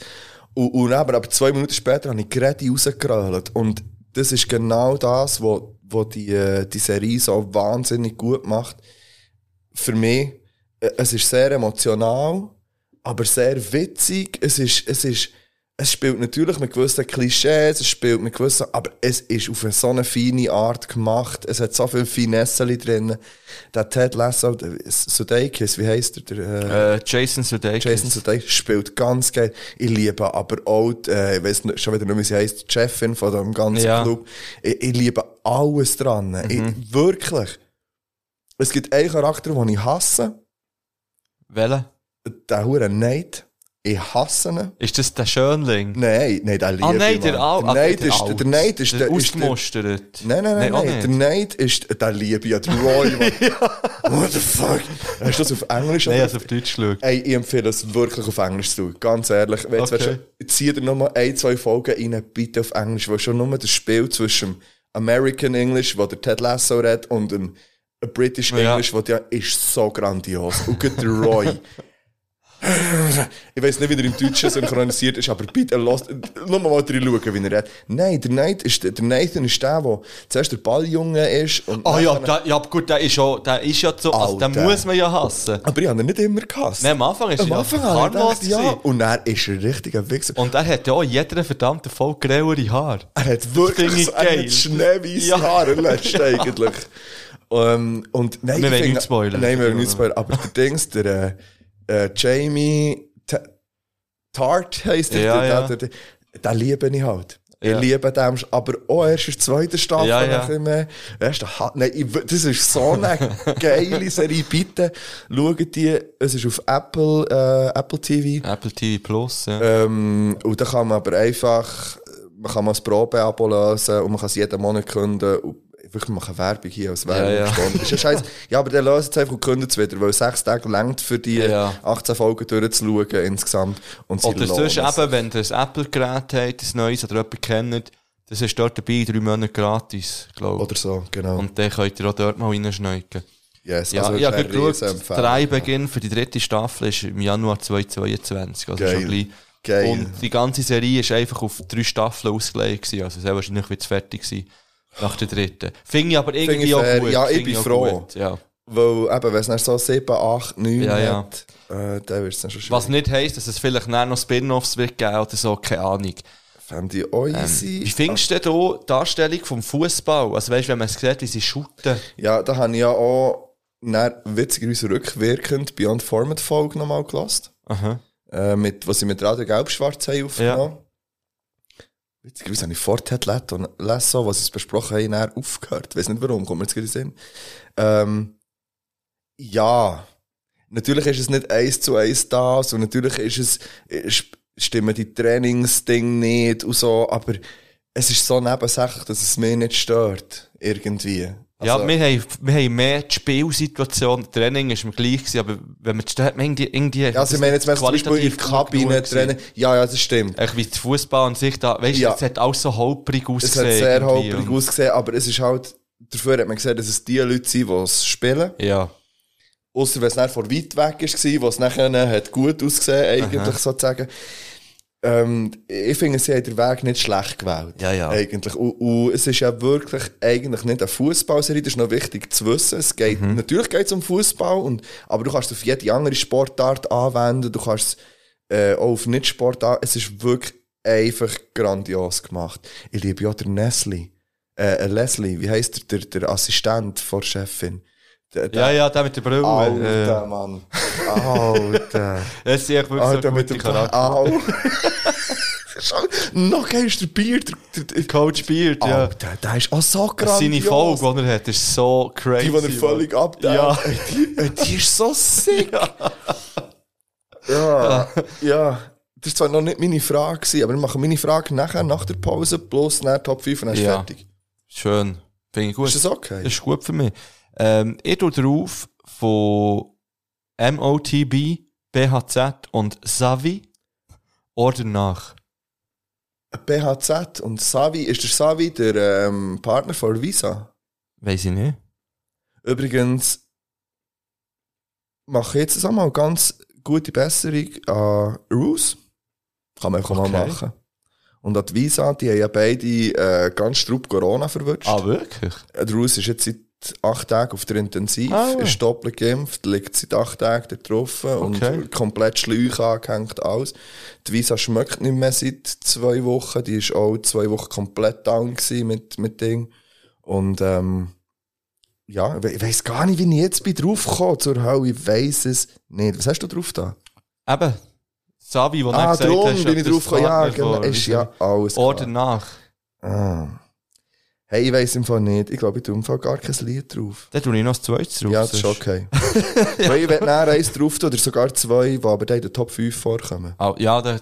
S4: Und, und aber, aber zwei Minuten später habe ich gerade rausgerollt. Und das ist genau das, was wo die, äh, die Serie so wahnsinnig gut macht. Für mich, äh, es ist sehr emotional, aber sehr witzig. Es ist, es ist, es spielt natürlich mit gewissen Klischees, es spielt mit gewissen, aber es ist auf eine so eine feine Art gemacht. Es hat so viel Finesse drin. Der Ted Lasso, Sudeikis, wie heisst er? Der, äh,
S3: Äh, Jason Sudeikis.
S4: Jason Sudeikis spielt ganz geil. Ich liebe aber auch, die, äh, ich nicht, schon wieder nicht, wie sie heisst, die Chefin von dem ganzen
S3: Ja.
S4: Club. Ich, ich liebe alles dran. Ich, wirklich. Es gibt einen Charakter, den ich hasse.
S3: Welchen?
S4: Der hure Nate. Ich hasse ihn.
S3: Ist das der Schönling?
S4: Nein, nein, der liebe
S3: Ah, nein,
S4: ich,
S3: der. Al.
S4: Der
S3: ah,
S4: Nate ist, der ist,
S3: der
S4: der, ist der,
S3: ausgemustert.
S4: Nein, nein, nein,
S3: auch
S4: nein. Der Nate ist, der liebe ich, ja, der Roy. What the fuck? Hast du das auf Englisch?
S3: Nein, also auf Deutsch geschaut.
S4: Ey, ich empfehle es wirklich auf Englisch zu. Ganz ehrlich. Jetzt
S3: Okay.
S4: du- zieh dir nochmal ein, zwei Folgen rein, bitte auf Englisch, weil schon nur das Spiel zwischen American English, wo der Ted Lasso redet, und dem British
S3: Ja.
S4: English, wo der ist so grandios. Und der Roy. ich weiß nicht, wie er im Deutschen synchronisiert ist, aber bitte lass, nur mal reinschauen, wie er redet. Nein, der, Nate ist, der Nathan ist der, der zuerst der Balljunge ist. Und
S3: Ah ja, da, ja, gut, der ist ja, der ist ja so, also den muss man ja hassen.
S4: aber ich habe ihn nicht immer gehasst.
S3: Nein, am Anfang ist
S4: Am
S3: er
S4: Anfang
S3: ja harmlos
S4: ja. Und er ist ein richtiger Wichser.
S3: Und er hat ja auch jeder verdammten Folge grauere Haare.
S4: Er hat wirklich so, er hat schneeweiße
S3: Ja.
S4: Haare letzt eigentlich. Ähm, und nein,
S3: Wir wollen nicht spoilern.
S4: Nein, wir wollen nicht spoilern. Aber der Dings, der äh, Jamie Ta- Tart heisst der,
S3: Ja, ja.
S4: der, der, den liebe ich halt.
S3: Ja.
S4: Ich liebe den, aber auch erst in der zweiten Staffel
S3: Ja, ja.
S4: ein mehr. Ha- Nein, ich, das ist so eine geile Serie. Bitte schaut die. Es ist auf Apple, äh, Apple TV.
S3: Apple TV Plus, ja.
S4: Ähm, und da kann man aber einfach, man kann mal das Probeabo lösen und man kann es jeden Monat künden. Wirklich machen Werbung hier als Werbung.
S3: Ja, ja.
S4: gestanden. Ist ja scheiße. Ja, aber der löst es einfach und kündet es wieder, weil sechs Tage längt für die
S3: Ja.
S4: 18 Folgen durchzuschauen insgesamt. Und
S3: Oder sonst eben, wenn ihr ein Apple-Gerät habt, ein neues, oder jemanden kennt, das ist dort dabei, drei Monate gratis, glaube ich.
S4: Oder so, genau.
S3: Und dann könnt ihr auch dort mal reinschneiden.
S4: yes,
S3: Ja,
S4: also
S3: ich habe geschaut, der Drehbeginn für die dritte Staffel ist im Januar 2022, also
S4: Geil.
S3: schon gleich.
S4: Geil.
S3: Und die ganze Serie ist einfach auf drei Staffeln ausgelegt gewesen, also sehr wahrscheinlich wird es fertig sein. Nach der dritten. Finde ich aber irgendwie
S4: ich
S3: auch
S4: fair.
S3: gut.
S4: Ja, ich bin froh.
S3: Gut. Ja.
S4: Weil eben, wenn es dann so 7, 8, 9
S3: Ja, ja.
S4: hat, äh, dann wird es dann schon schwierig.
S3: Was nicht heisst, dass es vielleicht noch Spin-Offs wird geben oder so, keine Ahnung.
S4: Fände ich auch
S3: Ähm,
S4: easy.
S3: wie findest du denn hier die Darstellung vom Fußball? Also weißt du, wenn man sieht, wie sie shooten.
S4: Ja, da habe ich ja auch dann, witzigerweise rückwirkend Beyond Format Folge nochmal gelassen.
S3: Aha.
S4: Äh, mit, was sie mit Radio Gelb-Schwarz haben aufgenommen. Witzigerweise habe ich vor Ted Lasso, was es besprochen haben, dann aufgehört. Ich weiß nicht warum, kommt mir jetzt gerade Sinn. Ähm, ja, natürlich ist es nicht eins zu eins das und natürlich ist es, stimmen die Trainingsdinge nicht und so, aber es ist so nebensächlich, dass es mich nicht stört. Irgendwie.
S3: Ja,
S4: Also-
S3: wir haben, wir haben mehr die Spielsituation. Das Training ist mir gleich gewesen, aber wenn man hat man irgendwie, irgendwie
S4: Ja, also ich meine jetzt, es zum Beispiel in der Kabine trennen. Ja, ja, das stimmt.
S3: Echt wie der Fußball an sich da, weißt du,
S4: Ja.
S3: es hat alles so holprig
S4: Es
S3: ausgesehen.
S4: hat sehr holprig ausgesehen, aber es ist halt, dafür hat man gesehen, dass es die Leute sind, die es spielen.
S3: Ja.
S4: Ausser wenn es dann von weit weg war, wo es nachher hat gut ausgesehen, eigentlich sozusagen. Ähm, ich finde, sie haben den Weg nicht schlecht gewählt.
S3: Ja, ja.
S4: Eigentlich. Und, und es ist ja wirklich eigentlich nicht eine Fußballserie, das ist noch wichtig zu wissen. Es geht,
S3: Mhm.
S4: natürlich geht es um Fußball, und, aber du kannst es auf jede andere Sportart anwenden, du kannst es äh, auch auf Nicht-Sportart. Es ist wirklich einfach grandios gemacht. Ich liebe ja den Nestle. Äh, äh, Leslie, wie heisst der, der, der Assistent von Chefin? Der, der,
S3: Ja, ja, der mit der Brille.
S4: Alter, Mann. Alter.
S3: Äh, das ist echt wirklich
S4: Alter,
S3: so
S4: mit dem
S3: Charakter.
S4: Au. Noch geil ist der Bier. Der, der,
S3: Coach Beard, ja.
S4: Alter, der ist auch so grandios.
S3: Seine Folge, die er hat, ist so crazy.
S4: Die, die er völlig abdeckt.
S3: Ja.
S4: Die, die ist so sick. Ja. ja. Das war zwar noch nicht meine Frage, gewesen, aber wir machen meine Frage nachher, nach der Pause, plus nach Top 5 und dann ist
S3: Ja.
S4: fertig.
S3: Schön. Finde ich gut.
S4: Ist das okay?
S3: Das ist gut für mich. Ähm, ich tue drauf von MOTB, BHZ und Savi oder nach.
S4: BHZ und Savi, ist der Savi der ähm, Partner von Visa?
S3: Weiß ich nicht.
S4: Übrigens mache ich jetzt einmal ganz gute Besserung an Roos. Kann man einfach mal
S3: Okay.
S4: machen. Und an die Visa, die haben ja beide äh, ganz strupp Corona verwünscht.
S3: Ah, wirklich?
S4: Der Roos ist jetzt seit acht Tagen auf der Intensiv,
S3: Ah, ja.
S4: ist doppelt geimpft, liegt seit acht Tagen dort drauf
S3: Okay.
S4: und komplett Schläuch angehängt, alles. Die Visa schmeckt nicht mehr seit zwei Wochen, die ist auch zwei Wochen komplett down mit, mit Ding. Und, ähm, ja, ich we- ich weiss gar nicht, wie ich jetzt bin draufgekommen zur Hölle, ich weiss es nicht. Was hast du drauf da?
S3: Eben. Savi, wo
S4: Ah,
S3: er gesagt hat,
S4: bin ich draufgekommen, ja, genau, ist ja alles
S3: Oder nach.
S4: Ah. Hey, ich weiss im Fall nicht. Ich glaube, ich tue im Fall gar kein Lied drauf.
S3: Dann tue ich noch das zweite drauf.
S4: Ja, das ist okay. Weil ich will näher eins drauf tun, oder sogar zwei, die aber dann in den Top 5 vorkommen.
S3: Ah, ja, da,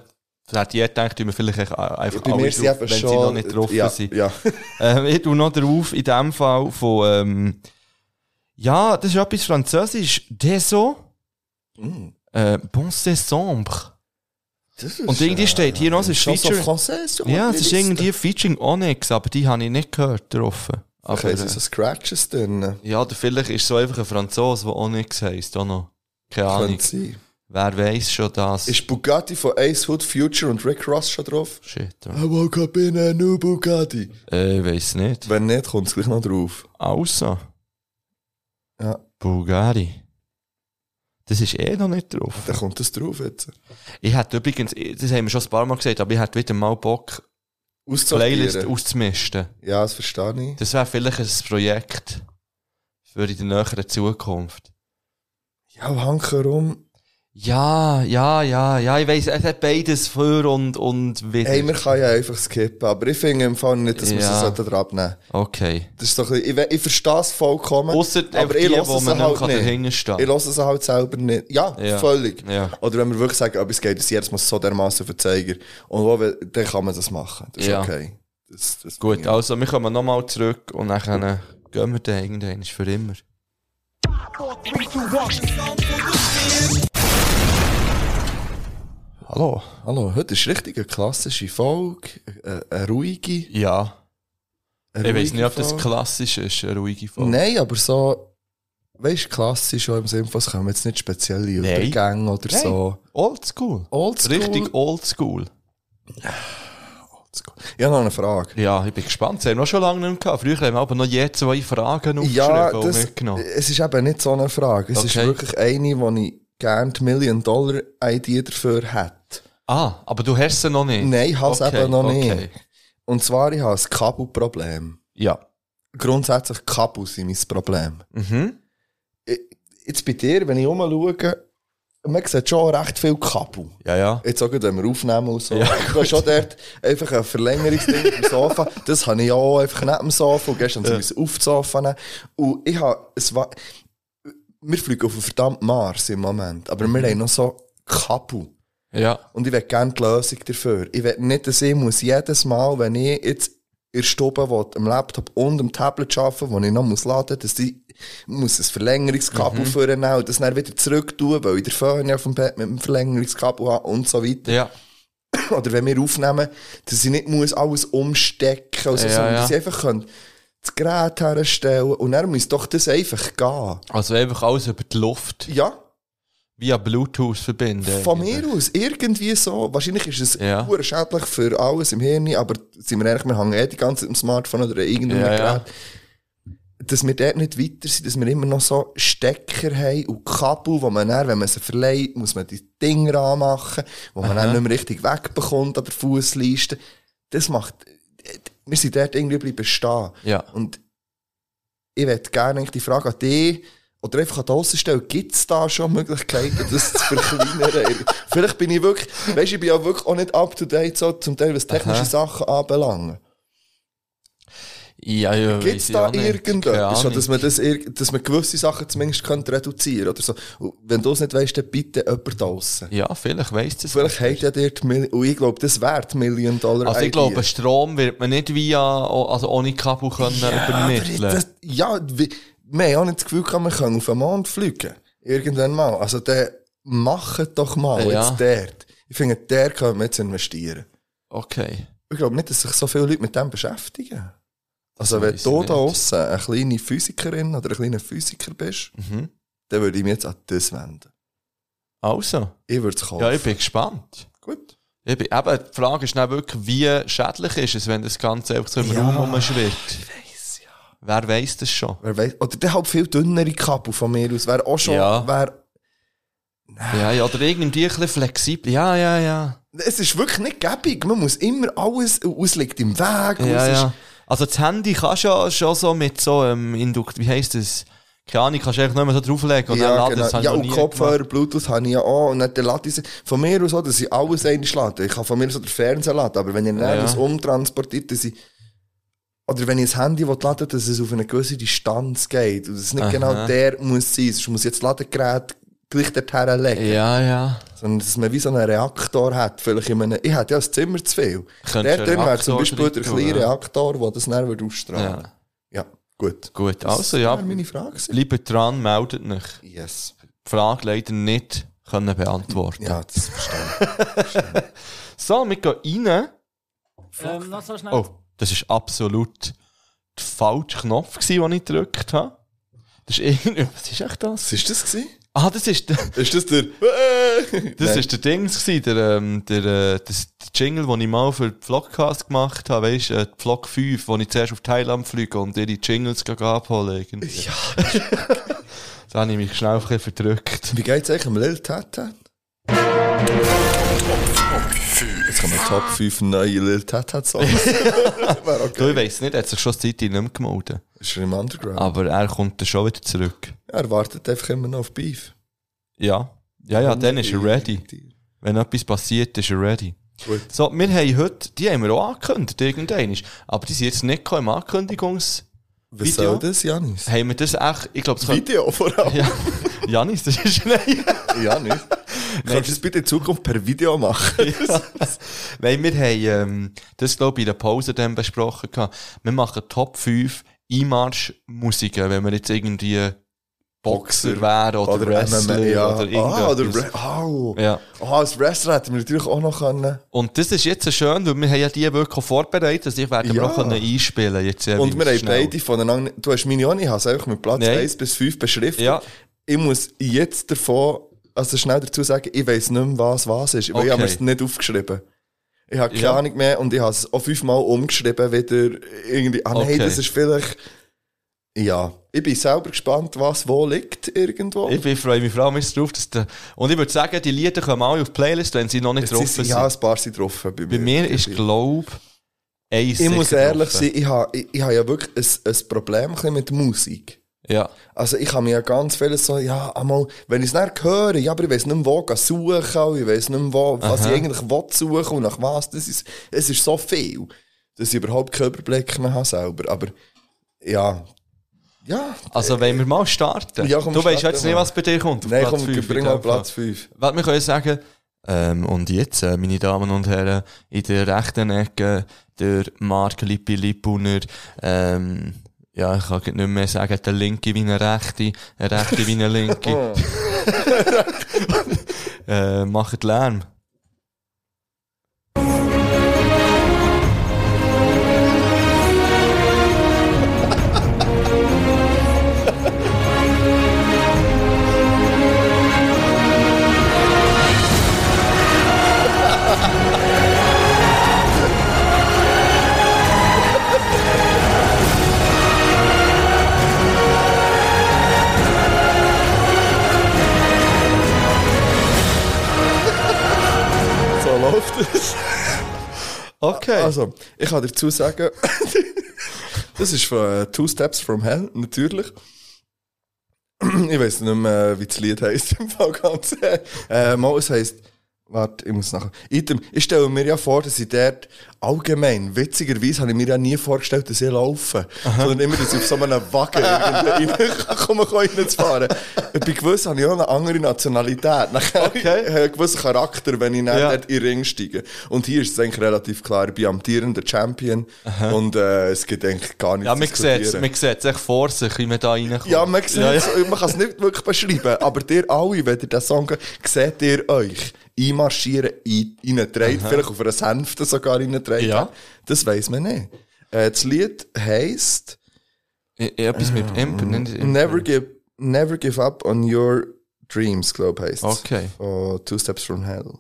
S3: hätte ich gedacht, tun wir vielleicht einfach
S4: Bei
S3: alle
S4: mir
S3: drauf, wenn
S4: schon...
S3: sie noch nicht drauf
S4: ja,
S3: sind.
S4: Ja.
S3: Ähm, ich tue noch drauf, in dem Fall von, ähm, ja, das ist etwas Französisch. Déso.
S4: Mm.
S3: Äh, bon Décembre.
S4: Das
S3: Und irgendwie steht hier noch, es ist.
S4: Française.
S3: Ja, es ist irgendwie featuring Onyx, aber die habe ich nicht gehört drauf. Aber,
S4: Okay, sind
S3: äh,
S4: so Scratches drin.
S3: ja, oder vielleicht ist so einfach ein Franzose, der Onyx heisst, auch noch. Keine Ahnung.
S4: Sein.
S3: Wer weiß schon das?
S4: Ist Bugatti von Ace Hood, Future und Rick Ross schon drauf?
S3: Shit. ja.
S4: I woke up in a new Bugatti.
S3: Äh, ich weiss nicht.
S4: Wenn nicht, kommt es gleich noch drauf.
S3: Außer
S4: Ja,
S3: Bulgari. Das ist eh noch nicht drauf.
S4: dann kommt das drauf jetzt.
S3: Ich hätte übrigens, das haben wir schon ein paar Mal gesagt, aber ich hätte wieder mal Bock, Playlist
S4: Auszusortieren.
S3: auszumisten.
S4: Ja, das verstehe ich.
S3: Das wäre vielleicht ein Projekt für in der näheren Zukunft.
S4: Ja, Hanker rum.
S3: Ja, ja, ja, ja, ich weiss, es hat beides für und, und wieder.
S4: Hey, man kann ja einfach skippen, aber ich finde im Fall nicht, dass man
S3: Ja.
S4: sie dran abnehmen
S3: okay.
S4: Das ist doch, ich, ich verstehe es vollkommen.
S3: Ausser einfach
S4: aber
S3: die,
S4: ich
S3: wo
S4: lasse es
S3: man nicht
S4: halt
S3: kann
S4: nicht. Ich lasse es halt selber nicht. Ja,
S3: Ja.
S4: völlig.
S3: Ja.
S4: Oder wenn wir wirklich sagen, etwas geht uns jedes Mal so dermaßen auf den Zeiger. Und wo wir, dann kann man das machen. Das ist
S3: Ja.
S4: okay. Das, das
S3: Gut,
S4: ich-
S3: also wir kommen nochmal zurück und dann äh, gehen wir dann irgendwann für immer. Hallo.
S4: Hallo, heute ist richtig eine klassische Folge. Eine, eine ruhige.
S3: Ja.
S4: Eine
S3: Ich weiß nicht, ob das klassisch ist, eine ruhige Folge.
S4: Nein, aber so, weißt du, klassisch schon im Sinne von, es kommen jetzt nicht spezielle. Übergänge oder
S3: Nein.
S4: so.
S3: Oldschool.
S4: Oldschool.
S3: Richtig oldschool.
S4: Ich habe noch eine Frage.
S3: Ja, ich bin gespannt. Das haben wir schon lange nicht gehabt. Früher haben wir aber noch je zwei Fragen aufgeschrieben
S4: Ja,
S3: und
S4: das,
S3: mitgenommen.
S4: es ist eben nicht so eine Frage. Es ist
S3: Okay.
S4: wirklich eine, wo ich gerne die Million-Dollar-Idee dafür hätte.
S3: Ah, aber du hast sie noch nicht?
S4: Nein, ich habe es
S3: Okay,
S4: eben noch
S3: okay.
S4: nicht. Und zwar, ich habe ein Kabelproblem.
S3: Ja.
S4: Grundsätzlich Kabel sind mein Problem.
S3: Mhm.
S4: Jetzt bei dir, wenn ich rumschaue, man sieht schon recht viel Kabel.
S3: Ja, ja.
S4: Jetzt auch, wenn wir aufnehmen und so.
S3: Ja,
S4: du hast schon dort einfach ein Verlängerungsding im Sofa. Das habe ich ja auch einfach neben dem Sofa. Und gestern sind wir aufs Sofa nehmen. Und ich habe, es war, wir fliegen auf einen verdammten Mars im Moment. Aber wir haben noch so Kabel.
S3: Ja.
S4: Und ich will gerne die Lösung dafür. Ich will nicht, dass ich muss jedes Mal, wenn ich jetzt in der Stube will, am Laptop und am Tablet arbeiten, wo ich noch muss laden muss, dass ich muss ein Verlängerungskabel vornehmen und das dann wieder zurück tun, weil ich den Föhn auf dem Bett mit dem Verlängerungskabel habe und so weiter.
S3: Ja.
S4: Oder wenn wir aufnehmen, dass ich nicht muss alles umstecken muss,
S3: Ja,
S4: sondern
S3: ja.
S4: dass ich einfach kann das Gerät herstellen und dann muss doch das einfach gehen.
S3: Also einfach alles über die Luft
S4: Ja,
S3: via Bluetooth verbinden.
S4: Von mir aus, irgendwie so. Wahrscheinlich ist es
S3: Ja.
S4: ja. schädlich für alles im Hirn, aber sind wir ehrlich, wir hängen eh die ganze Zeit am Smartphone oder irgendeinem
S3: Ja, ja.
S4: Gerät. Dass wir dort nicht weiter sind, dass wir immer noch so Stecker haben und Kabel, wo man dann, wenn man sie verleiht, muss man die Dinger anmachen, wo man
S3: Aha.
S4: dann nicht mehr richtig wegbekommt an der Fußleiste. Das macht, wir sind dort irgendwie bleiben stehen.
S3: Ja.
S4: Und ich würde gerne die Frage an dich oder einfach an die Aussen stellen, gibt es da schon Möglichkeiten, das zu verkleinern? Vielleicht bin ich wirklich, weißt du, ich bin ja wirklich auch nicht up to date, so, zum Teil, was technische
S3: Aha.
S4: Sachen anbelangt.
S3: Ja, ja,
S4: Gibt es da.
S3: Keine
S4: irgendetwas, dass man, das, dass man gewisse Sachen zumindest könnte reduzieren oder so? Und wenn du es nicht weißt, dann bitte jemand draussen.
S3: Ja, vielleicht weiss das.
S4: Vielleicht hat ja Million, und ich glaube, das die Million Dollar
S3: Also ich
S4: Idee.
S3: glaube, Strom wird man nicht via, also ohne Kabel können übermitteln.
S4: Aber das, ja, wir haben auch nicht das Gefühl, wir können auf den Mond fliegen. Irgendwann mal. Also, der, macht doch mal
S3: Ja.
S4: jetzt dort. Ich finde, der können wir jetzt investieren.
S3: Okay.
S4: Ich glaube nicht, dass sich so viele Leute mit dem beschäftigen. Also, wenn du
S3: ich
S4: da draussen eine kleine Physikerin oder ein kleiner Physiker bist,
S3: Mhm.
S4: dann würde ich mich jetzt an das wenden.
S3: Also,
S4: Ich würde es kaufen.
S3: ja, ich bin gespannt.
S4: Gut.
S3: Ich bin, eben, die Frage ist dann wirklich, wie schädlich ist es, wenn das Ganze einfach so im
S4: Ja,
S3: Raum rumschwirrt?
S4: Weiss, ja.
S3: Wer weiss das schon?
S4: Wer weiss, oder der halt viel dünnere Kabel von mir aus. Wäre auch schon,
S3: Ja.
S4: wär,
S3: Ja, ja, oder irgendwie ein bisschen flexibel. Ja, ja, ja.
S4: es ist wirklich nicht gäbig. Man muss immer alles, es liegt im Weg.
S3: Ja,
S4: es ist-
S3: ja. Also das Handy kannst du ja schon so mit so ähm, Indukt, wie heisst das? Keine Ahnung, kannst du eigentlich nicht mehr so drauflegen und dann
S4: Ja,
S3: laden.
S4: genau.
S3: Das
S4: ja und Kopfhörer. Bluetooth habe ich ja auch. Und dann lade ich von mir aus auch, dass ich alles einschlade. Ich kann von mir aus auch den Fernseher laden. Aber wenn ich dann
S3: Ja.
S4: das umtransportiert, dass ich oder wenn ich ein Handy laden dass es auf eine gewisse Distanz geht. Und es nicht genau der muss sein. Sonst muss ich jetzt das Ladegerät gleich dorthin legen.
S3: Ja, ja.
S4: Sondern, dass man wie so einen Reaktor hat. Vielleicht in einem, ich hätte ja ein Zimmer zu viel.
S3: Könntest
S4: Der
S3: du
S4: drin wäre zum Beispiel der kleine. Reaktor, der das dann würde ausstrahlen
S3: Ja.
S4: Ja, gut.
S3: Gut,
S4: Das
S3: also ja.
S4: meine Frage.
S3: Lieber dran, meldet euch.
S4: Yes.
S3: Die Frage leider nicht können beantworten.
S4: Ja, das verstehe
S3: So, wir gehen rein.
S7: Ähm, noch so schnell.
S3: Oh, das ist absolut der falsche Knopf, gewesen, den ich gedrückt habe. Das ist irgendwie, was ist echt das?
S4: Was ist das gewesen?
S3: Ah, das ist der,
S4: Ist das der...
S3: das ist der Dings gewesen, der, ähm, der, äh, das, der Jingle, den ich mal für den Vlogcast gemacht habe, weisst, äh, die Vlog 5, wo ich zuerst auf Thailand fliege und ihre Jingles gehen abholen. irgendwie. Ja. da habe ich mich schnell ein bisschen verdrückt.
S4: Wie geht's eigentlich am Lil Tat Tat? Jetzt kommen Top 5 neue Lil Tat Tat Songs. Wäre
S3: Du,
S4: okay.
S3: ich weiss nicht, er hat sich schon seit nicht mehr gemeldet.
S4: Ist er im Underground?
S3: Aber er kommt dann schon wieder zurück.
S4: Er wartet einfach immer noch auf Beef.
S3: Ja. Ja, ja, dann ist er ready. Wenn etwas passiert, ist er ready.
S4: Gut.
S3: So, wir haben heute, die haben wir auch angekündigt, irgendwann. Aber die sind jetzt nicht im Ankündigungs...
S4: Was
S3: Video?
S4: soll das, Janis?
S3: Haben wir das echt, ich glaube.
S4: Video vor allem.
S3: Ja, Janis, das ist nein.
S4: Janis. Kannst du das bitte in Zukunft per Video machen?
S3: Nein, wir haben ähm, das, glaube ich, in der Pause dann besprochen. gehabt. Wir machen Top 5 Einmarsch-Musiken, wenn wir jetzt irgendwie Boxer wären oder, Wrestler
S4: MMA, ja.
S3: oder
S4: ah, oder oh.
S3: Ja.
S4: Ah, als Wrestler hätten wir natürlich auch noch können.
S3: Und das ist jetzt so schön, weil wir haben ja die wirklich vorbereitet, also ich werde
S4: Ja.
S3: auch können einspielen jetzt sehr
S4: Und wir haben
S3: schnell.
S4: beide voneinander, du hast meine auch nicht, ich habe es einfach mit Platz
S3: Nein.
S4: 1 bis 5 beschriftet.
S3: Ja.
S4: Ich muss jetzt davon, also schnell dazu sagen, ich weiss nicht mehr, was was ist, weil ich habe
S3: Okay.
S4: es nicht aufgeschrieben. Ich habe keine
S3: Ja.
S4: Ahnung mehr und ich habe es auch fünfmal umgeschrieben, wieder irgendwie, ah nein,
S3: Okay.
S4: das ist vielleicht, ja. Ich bin selber gespannt, was wo liegt irgendwo.
S3: Ich bin- freue mich vor allem drauf, dass der, und ich würde sagen, die Lieder kommen alle auf die Playlist, wenn sie noch nicht drauf sind.
S4: ja, ein paar sind drauf bei mir.
S3: Bei mir ist, glaube ich,
S4: ich muss ehrlich sein, ich habe, ich, ich habe ja wirklich ein, ein Problem mit Musik.
S3: Ja.
S4: Also ich habe mir ja ganz vieles so, ja, einmal, wenn ich es dann höre, ja, aber ich weiß nicht mehr, wo gehen suchen, ich weiß nicht mehr, wo, was ich eigentlich will suchen und nach was, das ist, es ist so viel, dass ich überhaupt keinen Überblick mehr habe selber, aber, ja, ja,
S3: Also, wenn wir mal starten.
S4: Ja, komm,
S3: du weißt jetzt nicht, was bei dir kommt. auf
S4: nein,
S3: Platz
S4: komm,
S3: fünf,
S4: bring
S3: in
S4: mal. Platz 5.
S3: Was wir können sagen, ähm, und jetzt, äh, meine Damen und Herren, in der rechten Ecke, der Mark Lippi Lippuner, ähm, ja, ich kann nicht mehr sagen, der Linke wie eine Rechte, eine Rechte wie eine Linke. äh, macht Lärm.
S4: Läuft es.
S3: Okay.
S4: Also, ich kann dazu sagen, das ist von äh, Two Steps from Hell, natürlich. ich weiß nicht mehr, wie das Lied heisst im Fall ganz. Äh, mal, es heisst, warte, ich muss nachher. Item, ich stelle mir ja vor, dass ich dort allgemein, witzigerweise habe ich mir ja nie vorgestellt, dass ich laufe. Sondern immer, dass ich auf so einem Wagen reinkomme, reinzufahren. Bei gewissen habe ich auch eine andere Nationalität. Nachher
S3: Okay.
S4: habe ich einen gewissen Charakter, wenn ich dann
S3: Ja.
S4: dort in den Ring steige. Und hier ist es eigentlich relativ klar, ich bin amtierender Champion. Und äh, es gibt eigentlich gar nichts
S3: ja, man sieht es, man sieht es echt vor sich, wie man da reinkommt.
S4: Ja, man sieht
S3: Ja, ja.
S4: man kann es nicht wirklich beschreiben, aber ihr alle, wenn ihr das Song seht ihr euch einmarschieren, ein- reintreten, vielleicht auf einer Sänfte sogar reintreten.
S3: Ja.
S4: Das weiss man nicht. Äh, das Lied heisst
S3: Etwas mit Imp, es Imp.
S4: Never give, Never give up on your dreams, glaube ich, heisst
S3: Okay.
S4: Von Two Steps from Hell.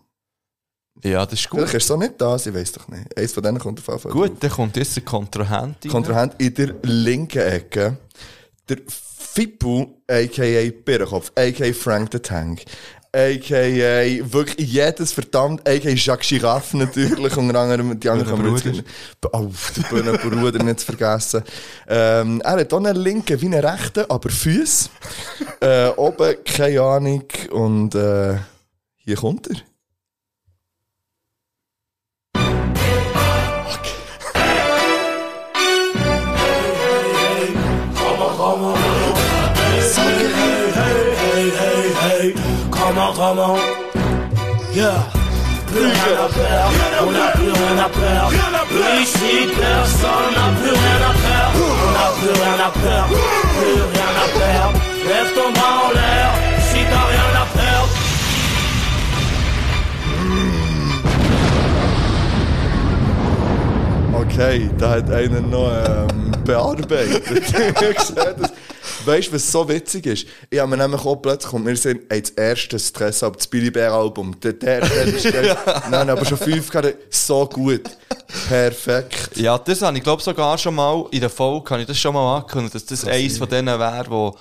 S3: Ja, das ist gut.
S4: Vielleicht ist es so nicht da, ich weiß doch nicht. Eins von denen kommt auf jeden Fall
S3: Gut, dann kommt jetzt der Kontrahent rein.
S4: Kontrahent in der linken Ecke. Der Fippu, a.k.a. Birrenkopf, a.k.a. Frank the Tank, a.k.a. wirklich jedes verdammt, a.k.a. Jacques Giraffe natürlich, unter anderem die anderen
S3: Bruder.
S4: Oh, den Bühnenbruder nicht zu vergessen. Ähm, er hat auch einen linken wie einen rechten, aber Füße. äh, oben, keine Ahnung, und äh, hier kommt er.
S1: Comment, comment Yeah plus rien à perdre, on n'a plus rien à perdre. Ici, personne n'a plus rien à perdre. On n'a plus rien à perdre, plus rien à perdre. Lève ton bras en l'air, si t'as rien à perdre.
S4: Okay, da hat einer noch ähm, bearbeitet. Das- weißt du, was so witzig ist? Ich habe mir nämlich auch plötzlich, und wir sind ey, das erste Stress-Album, das Billy Bear-Album. Der, der, der ist geil. Nein, aber schon fünf gerade so gut. Perfekt.
S3: Ja, das habe ich glaube sogar schon mal in der Folge, kann ich das schon mal angekündigt, dass das eins von denen wäre, wo,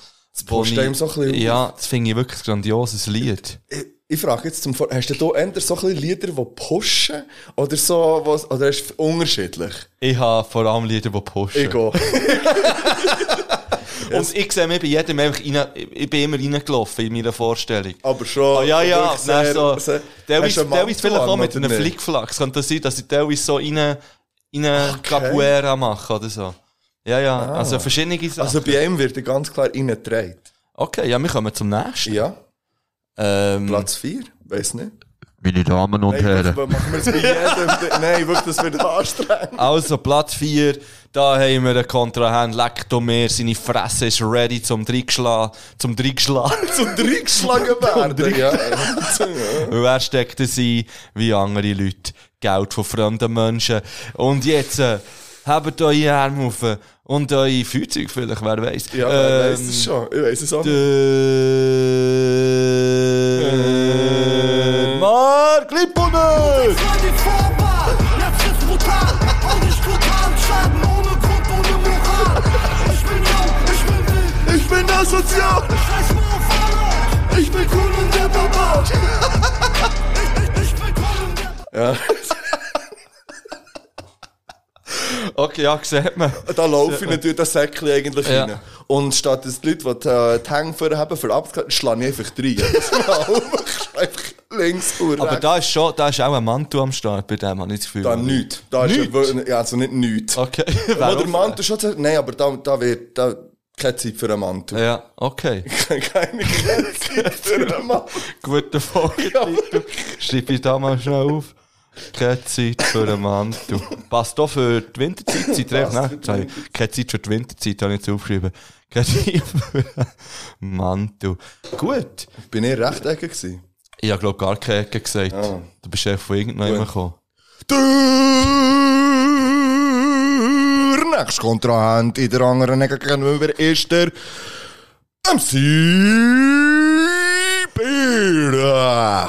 S3: wo
S4: einem so ein bisschen
S3: Ja, das finde ich wirklich ein grandioses Lied.
S4: Ich, ich frage jetzt zum Vor hast du da eher so ein Lieder, die pushen? Oder so, was, oder ist es unterschiedlich?
S3: Ich habe vor allem Lieder, die pushen.
S4: Ich gehe.
S3: Und ich sehe mich bei jedem einfach rein, ich bin immer reingelaufen in meiner Vorstellung.
S4: Aber schon.
S3: Ah, ja, ja,
S4: sehr-
S3: so,
S4: sehr-
S3: teilweise
S4: Mantel
S3: vielleicht auch mit einem? Flickflack. Es könnte sein, dass ich teilweise so rein, rein Capoeira mache oder so. Ja, ja, also verschiedene Sachen.
S4: Also bei einem wird er ganz klar reingetragen.
S3: okay, ja, wir kommen zum nächsten.
S4: Ja.
S3: Ähm,
S4: Platz 4? Weiß nicht.
S3: Meine Damen und
S4: was machen wir es bei jedem? Nein, wirklich, das wird anstrengend.
S3: Also, Platz 4, da haben wir einen Kontrahent, Lektomir, seine Fresse ist ready zum Dreigeschlagen, zum Dreigeschlagen.
S4: Zum Dreigeschlagen werden. ja.
S3: Weil er steckt es ein, wie andere Leute, Geld von fremden Menschen. Und jetzt, äh, habt eure Arme auf und eure Feuerzeug vielleicht, wer weiß.
S4: ja, wer weiß es schon. Ich weiß es auch nicht.
S3: Der Mark Lipponen!
S1: Ich bin
S4: asozial.
S1: scheiß mal auf alle. Ich cool und der Baba. Ich, ich, ich bin cool und der
S4: Ja.
S3: Okay, ja, sieht man.
S4: Da laufe ich natürlich das Säckchen eigentlich
S3: Ja.
S4: rein. Und statt dass die Leute, die die Hänge vorher haben, für abzuhalten, schlage ich einfach rein. Jedes Mal. einfach links und
S3: Aber da ist schon, da ist auch ein Mantel am Start bei dem, habe ich das Gefühl.
S4: Da nichts. Da ist
S3: Nichts?
S4: ja, also nicht nichts.
S3: Okay.
S4: Wo der Mantel schon sagt, nein, aber da, da wird, da, keine Zeit für einen Mantel.
S3: Ja, okay.
S4: Keine, keine Zeit für einen Mantel.
S3: Guter Folgetitel. Schreibe ich da mal schnell auf. Keine Zeit für einen Mantel. Passt doch für die Winterzeit.
S4: Passt für
S3: ne? Sorry. Keine Zeit für die Winterzeit, habe ich jetzt aufgeschrieben. Keine Zeit für einen Mantel. Gut.
S4: Bin ich recht eng gewesen?
S3: Ich habe, glaube gar keine Ecke gesagt.
S4: Ah.
S3: Du bist einfach von irgendjemandem gekommen.
S4: Der nächste Kontrahent in der anderen Ecke gegenüber ist der MC Biracho.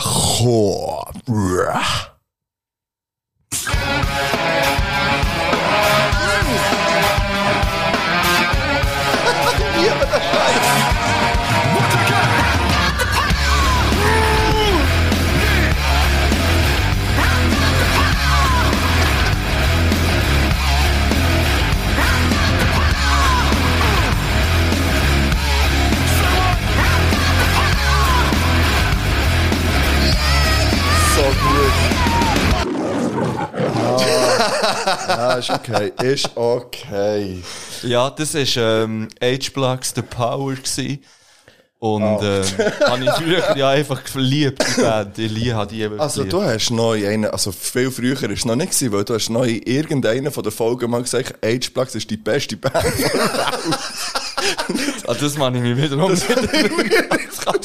S4: Ja, ist okay. Ist okay.
S3: Ja, das war ähm, H-Blocks The Power. Gewesen. Und
S4: Ah.
S3: ähm, habe ich früher ja einfach geliebt, die Band. Ich liebe habe die
S4: Also, du hast noch in einen, also viel früher ist es noch nicht gewesen, weil du hast noch in irgendeiner von der Folgen mal gesagt, H-Plugs ist die beste Band.
S3: Ah, das meine ich mir wiederum. Das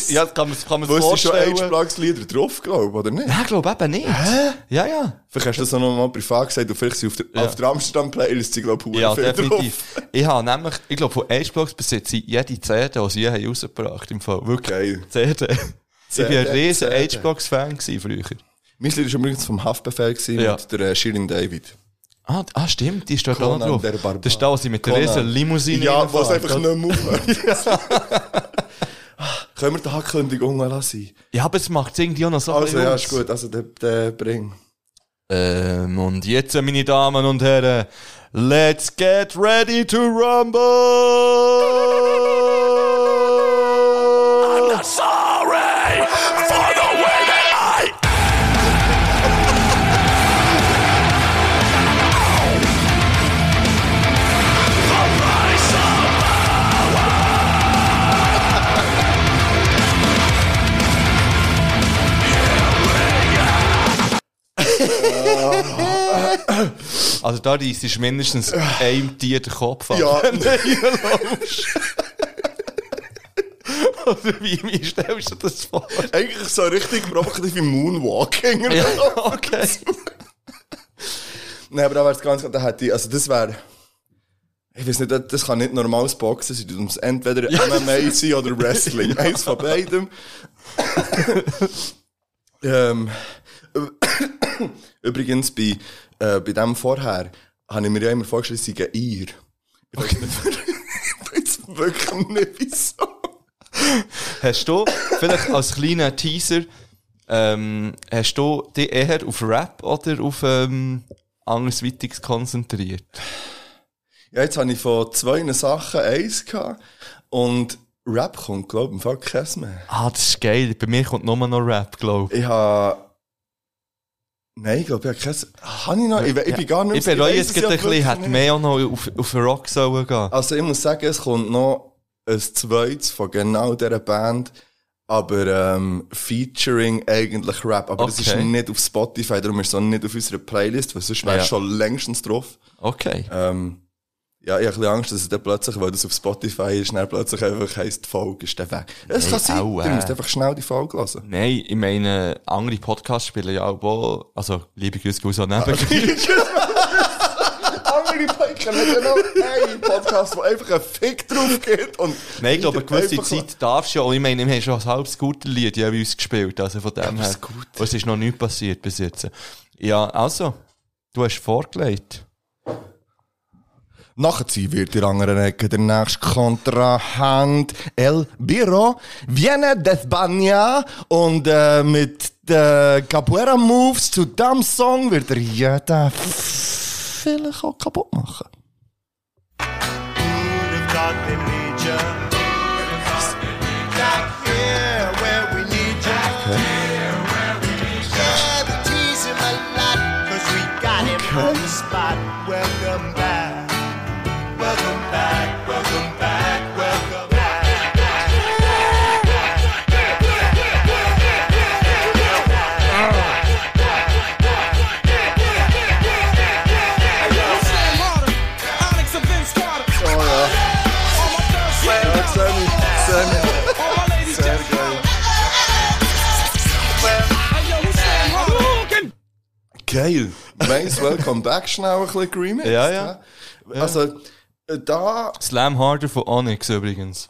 S3: ja, das kann man, das kann man
S4: Wo
S3: sich
S4: ist schon
S3: vorstellen.
S4: H-Plugs-Lieder drauf, glaube ich, oder nicht?
S3: Ich glaube eben nicht. Ja, ja.
S4: Vielleicht hast du das noch mal privat gesagt und vielleicht sind auf der,
S3: Ja.
S4: auf der Amsterdam-Playlist, ich glaube,
S3: Ja, definitiv.
S4: drauf.
S3: Ich habe nämlich, ich glaube, von H-Blocks besitze ich jede CD, die sie haben rausgebracht im Fall. Wirklich.
S4: Geil.
S3: CD. Ich
S4: CD,
S3: war ein riesen gewesen früher.
S4: Mein Lied war übrigens vom Haftbefehl
S3: Ja.
S4: mit der äh, Shirin David.
S3: Ah, ah, stimmt, die ist dort auch
S4: der
S3: drauf. Das ist da, wo sie mit der
S4: Conan.
S3: riesen Limousine
S4: Ja, was einfach nicht mehr. Können wir die Ankündigung lassen?
S3: Ja, aber es macht irgendwie auch noch so
S4: Also, ja, ist gut, also der, der bring.
S3: Ähm, und jetzt, meine Damen und Herren, let's get ready to rumble! Also da reissest du mindestens einem Tier den Kopf ab.
S4: Ja.
S3: wenn du. Oder wie, wie stellst du das vor?
S4: Eigentlich so richtig provokativ wie Moonwalking.
S3: Ja, okay.
S4: Nein, aber da wäre es ganz, da hätte ich, also das wäre, ich weiß nicht, das- kann nicht normales Boxen sein, das muss entweder MMA sein oder Wrestling. Eins von beidem. ähm, übrigens, bei, äh, bei dem vorher, habe ich mir ja immer vorgestellt, es sei ein Eir. Ich weiß nicht, wirklich nicht, wieso.
S3: Hast du, vielleicht als kleiner Teaser, ähm, hast du dich eher auf Rap oder auf ähm, andersweitiges konzentriert?
S4: Ja, jetzt habe ich von zwei Sachen eins gehabt und Rap kommt, glaube ich, im Fall keins mehr.
S3: Ah, das ist geil. Bei mir kommt nur noch Rap, glaube ich.
S4: Ich habe. Nein, ich glaube, ich habe kein. Habe ich noch? Ich, ich bin gar nicht
S3: Ich bereue
S4: es
S3: gerade ein
S4: ja
S3: bisschen, hätte mehr auch noch auf, auf Rock sollen gehen.
S4: Also, ich muss sagen, es kommt noch ein zweites von genau dieser Band, aber ähm, featuring eigentlich Rap. Aber das ist nicht auf Spotify, darum ist es auch nicht auf unserer Playlist, weil sonst wäre es
S3: Ja.
S4: schon längstens drauf.
S3: Okay.
S4: Ähm, ja, ich habe ein bisschen Angst, dass es dann plötzlich, weil das auf Spotify ist, dann plötzlich einfach heisst, die Folge ist dann weg. Es kann sein,
S3: auch,
S4: du
S3: äh.
S4: musst einfach schnell die Folge hören.
S3: Nein, ich meine, andere Podcasts spielen ja auch, wohl- also, liebe Grüße, Grüße an Neben.
S4: Andere ja noch einen Podcast, wo einfach ein Fick drauf geht und...
S3: Nein, ich glaube, eine gewisse Zeit darfst du ja, und ich meine, wir haben schon ein halbes Scooter-Lied jeweils gespielt, also von dem her.
S4: Scooter.
S3: Und es ist noch nichts passiert bis jetzt. Ja, also, du hast vorgelegt.
S4: Nachziehen wird in anderen Ecke. Der nächste Kontrahand El Biro viene de España. Und äh, mit den Capoeira Moves zu diesem Song wird er jeden vielleicht auch kaputt machen.
S5: Welcome
S4: Geil. Nice, welcome back, schnell ein bisschen geremixed.
S3: Ja, ja.
S4: Also, äh, da,
S3: Slam Harder von Onyx übrigens.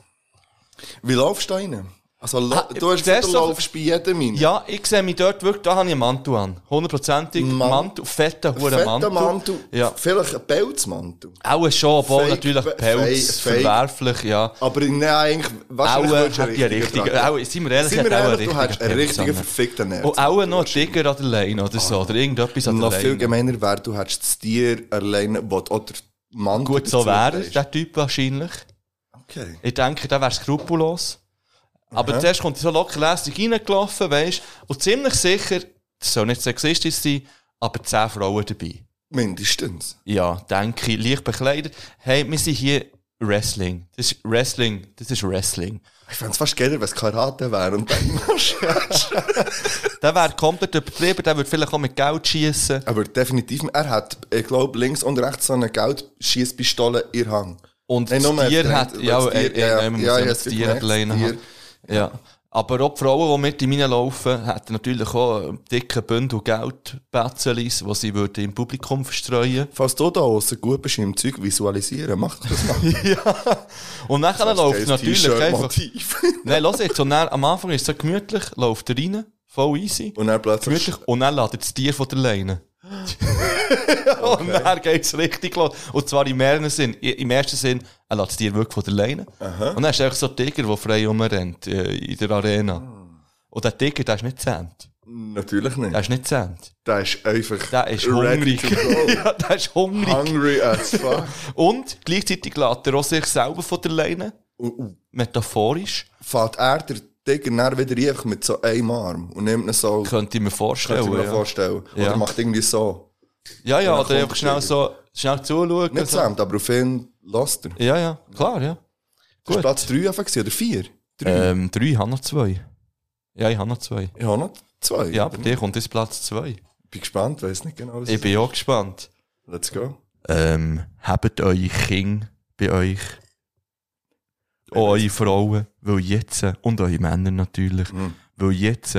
S4: wie laufst du rein? Also,
S3: Ah,
S4: du hast gesagt, du laufst bei jedem rein.
S3: Ja, ich sehe mich dort wirklich, da habe ich einen Mantel an. Hundertprozentig
S4: Man-
S3: Mantel, fetter, hoher
S4: Fetter
S3: Mantel.
S4: Mantel.
S3: Ja.
S4: Vielleicht ein Pelzmantel.
S3: Auch schon, obwohl natürlich Pelz
S4: fake.
S3: verwerflich, ja.
S4: Aber nein, eigentlich,
S3: Auch
S4: wahrscheinlich
S3: hat die
S4: einen
S3: richtige,
S4: tragen.
S3: auch, sind wir ehrlich,
S4: Sind wir
S3: auch
S4: ehrlich, du hast einen richtigen verfickten Nerv.
S3: Und auch noch Digger an der Leine oder so, oder irgendetwas an der
S4: noch viel
S3: Leine.
S4: gemeiner wäre, du hättest das Tier alleine, du oder Mann
S3: Gut, so wäre der Typ wahrscheinlich.
S4: Okay.
S3: Ich denke, der wäre skrupellos. Aber zuerst kommt so locker lässig reingelaufen, weisst und ziemlich sicher, das soll nicht sexistisch sein, aber zehn Frauen dabei.
S4: Mindestens.
S3: Ja, denke ich, leicht bekleidet. Hey, wir sind hier Wrestling. Das ist Wrestling, das ist Wrestling.
S4: Ich fände es fast geiler, wenn es Karate wäre und dann
S3: Der wäre komplett übertrieben, der würde vielleicht auch mit Geld schießen.
S4: Aber definitiv, er hat, ich glaube, links und rechts so eine Geldschießpistole in Hand.
S3: Und
S4: Nein,
S3: das Tier hat, ja,
S4: ja,
S3: muss
S4: ja,
S3: ja
S4: ja,
S3: das
S4: das.
S3: Ja. Aber auch die Frauen, die mit in meinen laufen, hätten natürlich auch einen dicken Bündel Geldbätzelis, die sie würden im Publikum verstreuen
S4: Falls du da aussen gut bist im Zeug visualisieren, mach doch das mal.
S3: Und nachher läuft natürlich einfach... Nein, los jetzt, und dann, am Anfang ist es so gemütlich, läuft er rein, voll easy.
S4: Und dann plötzlich...
S3: Gemütlich. Und dann ladet das Tier von der Leine. Und dann geht's richtig los. Und zwar im Sinn. Im ersten Sinn, er lädt das Tier wirklich von der Leine. Und dann ist einfach so ein Tiger, der frei rumrennt, äh, in der Arena. Und der Tiger, der ist nicht zähmt.
S4: Natürlich nicht.
S3: Der ist nicht zähmt.
S4: Der ist einfach...
S3: Der ist hungrig. ja, der ist hungrig.
S4: Hungry as fuck.
S3: Und gleichzeitig lädt er auch sich selber von der Leine.
S4: Und, und
S3: Metaphorisch.
S4: fährt er der Tiger dann wieder einfach mit so einem Arm und nimmt ihn so...
S3: Könnte ich mir vorstellen.
S4: Könnte ich mir
S3: ja.
S4: vorstellen.
S3: Ja.
S4: Oder macht irgendwie so.
S3: Ja, ja, oder einfach schnell so, schnell zuschauen.
S4: Nicht
S3: so.
S4: zusammen, aber auf ihn lässt er.
S3: Ja, ja, klar, ja. Gut.
S4: Platz 3 einfach oder 4? Drei.
S3: Ähm, drei, ich habe noch zwei. Ja, ich habe noch zwei.
S4: Ich habe noch zwei.
S3: Ja, bei dir kommt jetzt Platz zwei.
S4: Bin gespannt, weiß nicht genau, was
S3: Ich bin auch gespannt.
S4: Let's go.
S3: Ähm, habt eure Kinder bei euch. Auch eure Frauen, weil jetzt, und eure Männer natürlich, weil jetzt,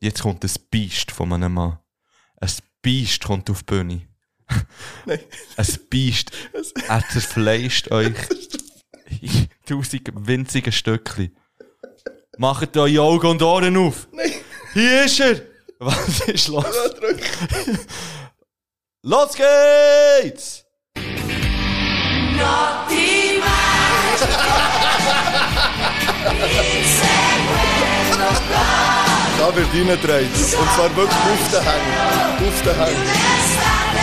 S3: jetzt kommt ein Biest von einem Mann. Ein Biest kommt auf die Bühne.
S4: Nein.
S3: Ein Biest. Er zerfleischt euch in tausend winzige Stückchen. Macht eure Augen und Ohren auf.
S4: Nein.
S3: Hier ist er. Was ist los?
S4: Ja, drück.
S3: Los geht's!
S4: Da wird reingedreht. Und zwar wirklich auf den Hängen. Auf den Hängen.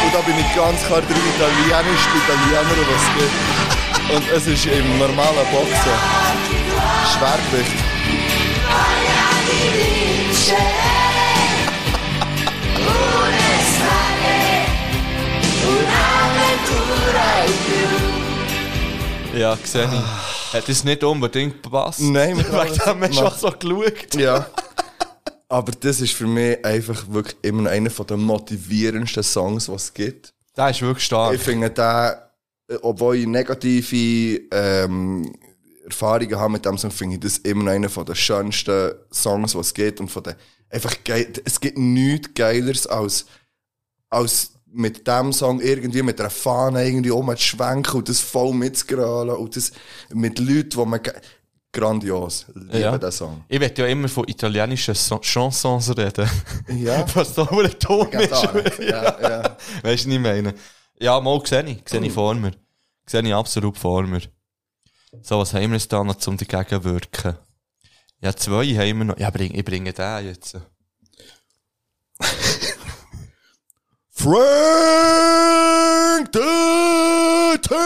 S4: Und da bin ich ganz klar drin, italienisch, Italiener was geht. Und es ist im normalen Boxen. Schwergewicht.
S3: Ja, sehe ich. Hat es nicht unbedingt gepasst?
S4: Nein,
S3: dem haben wir schon so geschaut.
S4: Ja. Aber das ist für mich einfach wirklich immer einer der motivierendsten Songs, die es gibt.
S3: Der ist wirklich stark.
S4: Ich finde den, obwohl ich negative ähm, Erfahrungen habe mit dem Song, finde ich das immer einer der schönsten Songs, die es gibt. Und von den, einfach geil, es gibt nichts Geileres als, als mit dem Song irgendwie mit einer Fahne irgendwie um zu schwenken und das voll mitzugrölen und das mit Leuten, die man, grandios. Liebe
S3: Ja.
S4: den Song.
S3: Ich werde ja immer von italienischen so Chansons reden.
S4: Ja.
S3: Was so ein Ton ist.
S4: Ja, ja.
S3: Weißt du, was ich meine? Ja, mal sehe ich. Sehe ich vor mir. Sehe ich absolut vor mir. So, was haben wir jetzt da noch zum dagegen wirken? Ja, zwei haben wir noch. Ja, bring, ich bringe den jetzt.
S4: Frank the Tank!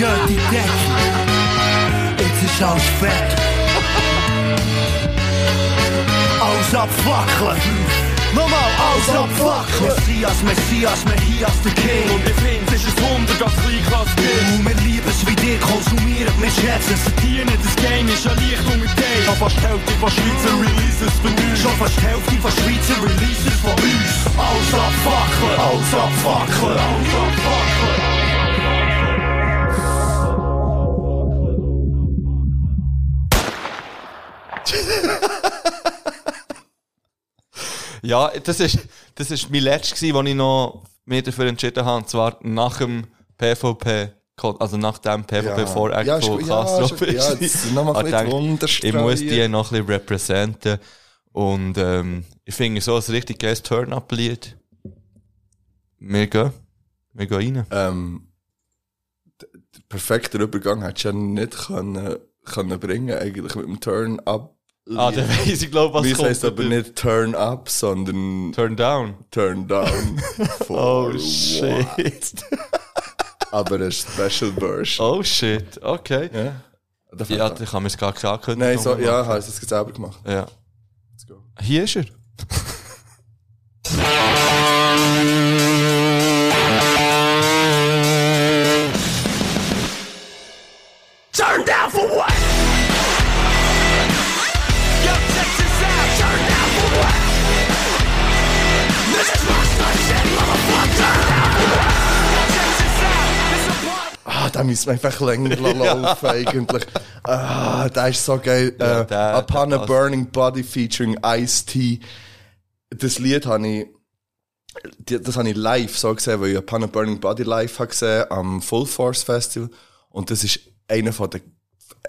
S1: Gött die Decke, jetzt ist alles fett. Alles abfackeln. Nochmal, alles abfackeln. Messias, Messias, Messias, der King. Und ich finde, es ist ein Wunder, dass Kleinklasse gibt. Es wie dir, konsumieren, wir schätzen es. Verdienen, das Game ist eine Lichtung mit dir. Schon fast die Hälfte von Schweizer Releases von uns. Schon fast die Hälfte von Schweizer Releases von uns. Alles abfackeln, alles abfackeln, alles abfackeln.
S3: Ja, das ist, das ist mein letztes wo ich noch mich dafür entschieden habe, und zwar nach dem PvP, also nach dem PvP
S4: Ja. Ja,
S3: von
S4: gut. Ja,
S3: Castro.
S4: ist- ja, ein
S3: Ich
S4: unterstreichen.
S3: muss die noch ein bisschen repräsentieren. Und ähm, ich finde so ein richtig geiles Turn-Up-Lied. Wir gehen. Wir gehen rein.
S4: Ähm, der perfekte Übergang hättest du ja nicht können, können bringen, eigentlich mit dem Turn-Up.
S3: Ah, dann weiss ich, glaube was
S4: es
S3: kommt.
S4: heisst aber nicht Turn-Up, sondern
S3: Turn Down.
S4: Turn-Down.
S3: Oh, shit.
S4: Aber eine Special Version.
S3: Oh, shit. Okay.
S4: Ja,
S3: Ja, da kann man es gar nicht ankündigen.
S4: Nein, so, ja, hast du es selber gemacht.
S3: Ja.
S4: Let's go.
S3: Hier ist er.
S4: da müssen wir einfach länger laufen, eigentlich. Ah, der ist so geil.
S3: Ja,
S4: äh,
S3: der-
S4: Upon
S3: der
S4: a. Burning Body featuring Ice-T. Das Lied habe ich, das habe ich live so gesehen, weil ich Upon a Burning Body live habe gesehen am Full Force Festival. Und das ist einer von der,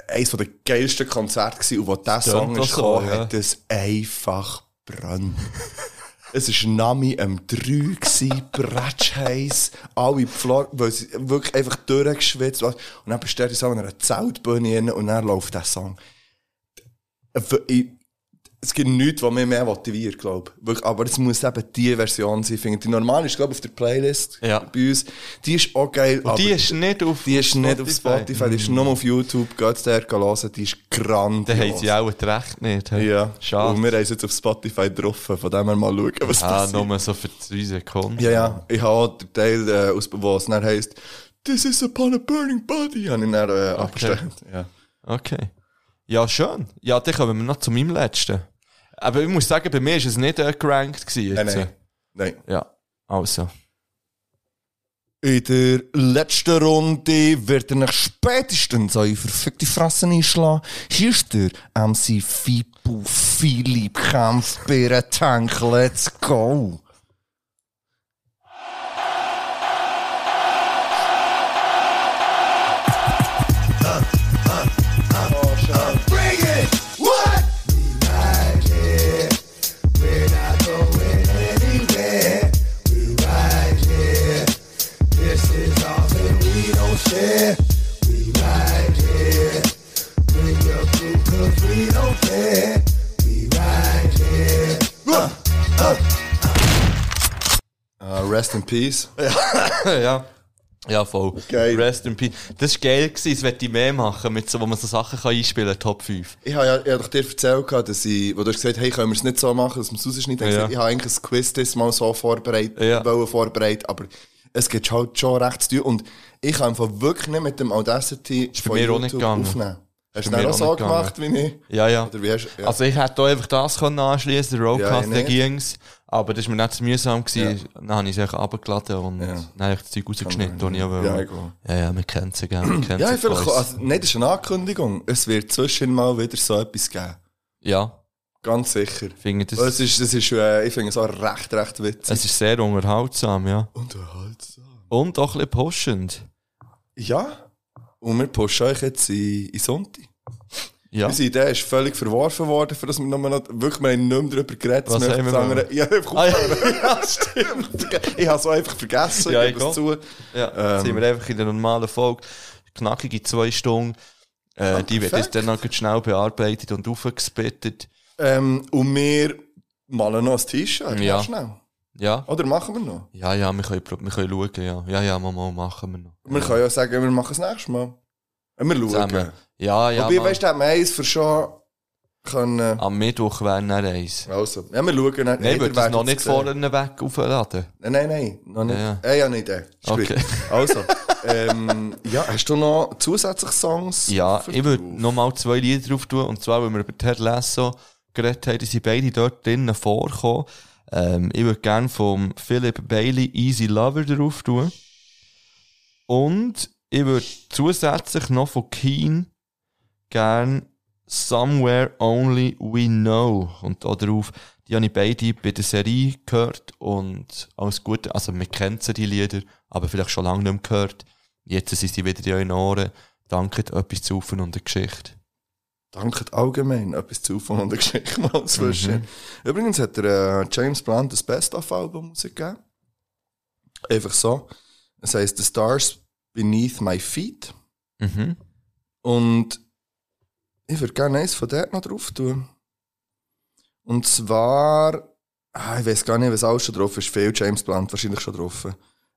S4: eines von der geilsten Konzerte gewesen. Und wo dieser Song ist gekommen,
S3: ja.
S4: hat das einfach brennt. Es war Nami am 3 gsi, bretschheiss, alle Flor, weil sie wirklich einfach durchgeschwitzt waren. Und dann besteht so in einer Zeltbühne und dann läuft der Song. Ich- Es gibt nichts, was mich mehr motiviert, glaube ich. Aber es muss eben die Version sein. Finde, die normale ist, glaube ich, auf der Playlist
S3: Ja.
S4: bei uns. Die ist auch geil,
S3: Und die ist nicht auf
S4: die ist nicht auf Spotify, die ist nur auf YouTube. Geht dort hören, die ist grandios.
S3: Dann haben sie auch Recht nicht. hä?
S4: Ja,
S3: Schade.
S4: Und wir haben es jetzt auf Spotify getroffen, von dem her mal schauen, was
S3: Ah,
S4: passiert.
S3: nur so für zwei Sekunden.
S4: Ja, ja. Ich habe auch den Teil, äh, aus, wo es dann heisst, This is upon a burning body. Habe ich dann äh, abgestellt. Ja.
S3: Okay. Ja, schön. Ja, dann kommen wir noch zu meinem letzten. Aber ich muss sagen, bei mir ist es nicht äh, gerankt gewesen.
S4: Nein, nein. Nein.
S3: Ja, also.
S4: In der letzten Runde wird er euch spätestens eure verfickte Fresse einschlagen. Hier ist der MC Fipu Philipp Kampfbären Tank. Let's go! Uh, rest in peace.
S3: ja. Ja, voll.
S4: Geil.
S3: Rest in Peace. Das war geil, gewesen, das möchte ich mehr machen, mit so, wo man so Sachen kann einspielen kann, Top 5.
S4: Ich habe ja, ich hab dir erzählt, dass ich, wo du hast gesagt hey, können wir es nicht so machen, dass wir es rausschneiden?
S3: Ja.
S4: ich habe eigentlich ein Quiz das mal so vorbereitet,
S3: Ja.
S4: wollen vorbereitet, aber es gibt halt schon recht zu tun. Und ich kann einfach wirklich nicht mit dem Audacity
S3: mir nicht gegangen.
S4: aufnehmen. Hast du auch so gemacht wie ich?
S3: Ja, ja.
S4: Hast ja.
S3: Also ich hätte auch einfach das können anschließen, der Roadcast,
S4: Ja,
S3: der ging's. Aber das war mir nicht zu mühsam gewesen. Dann habe ich es einfach abgeladen und
S4: Ja.
S3: dann habe ich das Zeug rausgeschnitten, das ich auch
S4: Ja, egal.
S3: Ja, ja, wir kennen sie gerne, wir
S4: ja, vielleicht, also, nein, das ist eine Ankündigung. Es wird zwischen mal wieder so etwas geben.
S3: Ja,
S4: Ganz sicher.
S3: ich finde das,
S4: Es ist, das ist, äh, ich finde es auch recht, recht witzig.
S3: es ist sehr unterhaltsam, ja.
S4: Unterhaltsam.
S3: Und auch ein bisschen pushend.
S4: Ja. Und wir pushen euch jetzt in, in Sonntag.
S3: Ja.
S4: Unsere Idee ist völlig verworfen worden, für das wir nochmal noch, wirklich, wir haben nicht mehr darüber geredet.
S3: Was haben wir
S4: sagen, Ich habe einfach
S3: Ah, ja.
S4: ja, stimmt. Ich habe es einfach vergessen,
S3: Ja,
S4: ich gebe zu.
S3: Ja, jetzt sind wir einfach in der normalen Folge. Knackige zwei Stunden. Äh, die wird jetzt
S4: perfekt.
S3: dann noch schnell bearbeitet und aufgespittet.
S4: Ähm, und wir malen noch ein T-Shirt.
S3: Ja.
S4: Ja. Schnell.
S3: Ja.
S4: Oder machen wir noch?
S3: Ja, ja, wir können, wir können schauen, ja. Ja, ja, mal, mal machen wir noch.
S4: Wir können ja sagen, wir machen es nächstes Mal. Äh, Wir schauen.
S3: Zusammen. Ja, ja.
S4: Wobei,
S3: mal.
S4: weißt du, hat man eins für schon können.
S3: Am Mittwoch wäre dann eins.
S4: Also, ja, wir schauen. Nein,
S3: ich würde das noch nicht
S4: vor.
S3: vorne weg aufladen.
S4: Nein, nein, nein, noch nicht.
S3: Ja.
S4: Ja, ja, nicht. Äh.
S3: Okay.
S4: Also, ähm, ja, hast du noch zusätzliche Songs?
S3: Ja, ich würde
S4: drauf?
S3: nochmal zwei Lieder drauf tun. Und zwar, weil wir über Ted Lasso geredet haben, die sind beide dort drinnen vorkommen. Ähm, ich würde gerne vom Philip Bailey Easy Lover drauf tun. Und ich würde zusätzlich noch von Keen gern Somewhere Only We Know. Und da drauf, die habe ich beide bei der Serie gehört und alles Gute. Also, wir kennen sie, die Lieder, aber vielleicht schon lange nicht mehr gehört. Jetzt sind sie wieder in euren Ohren. Danke, etwas zu und eine Geschichte.
S4: Danke allgemein, etwas zu von und Geschichte mal zwischen.
S3: Mhm.
S4: Übrigens hat der äh, James Blunt das Best-of-Album rausgegeben. Einfach so. Es heisst The Stars Beneath My Feet.
S3: Mhm.
S4: Und ich würde gerne eins von dort noch drauf tun. Und zwar, ah, ich weiß gar nicht, was alles schon drauf ist. Viel James Blunt wahrscheinlich schon drauf.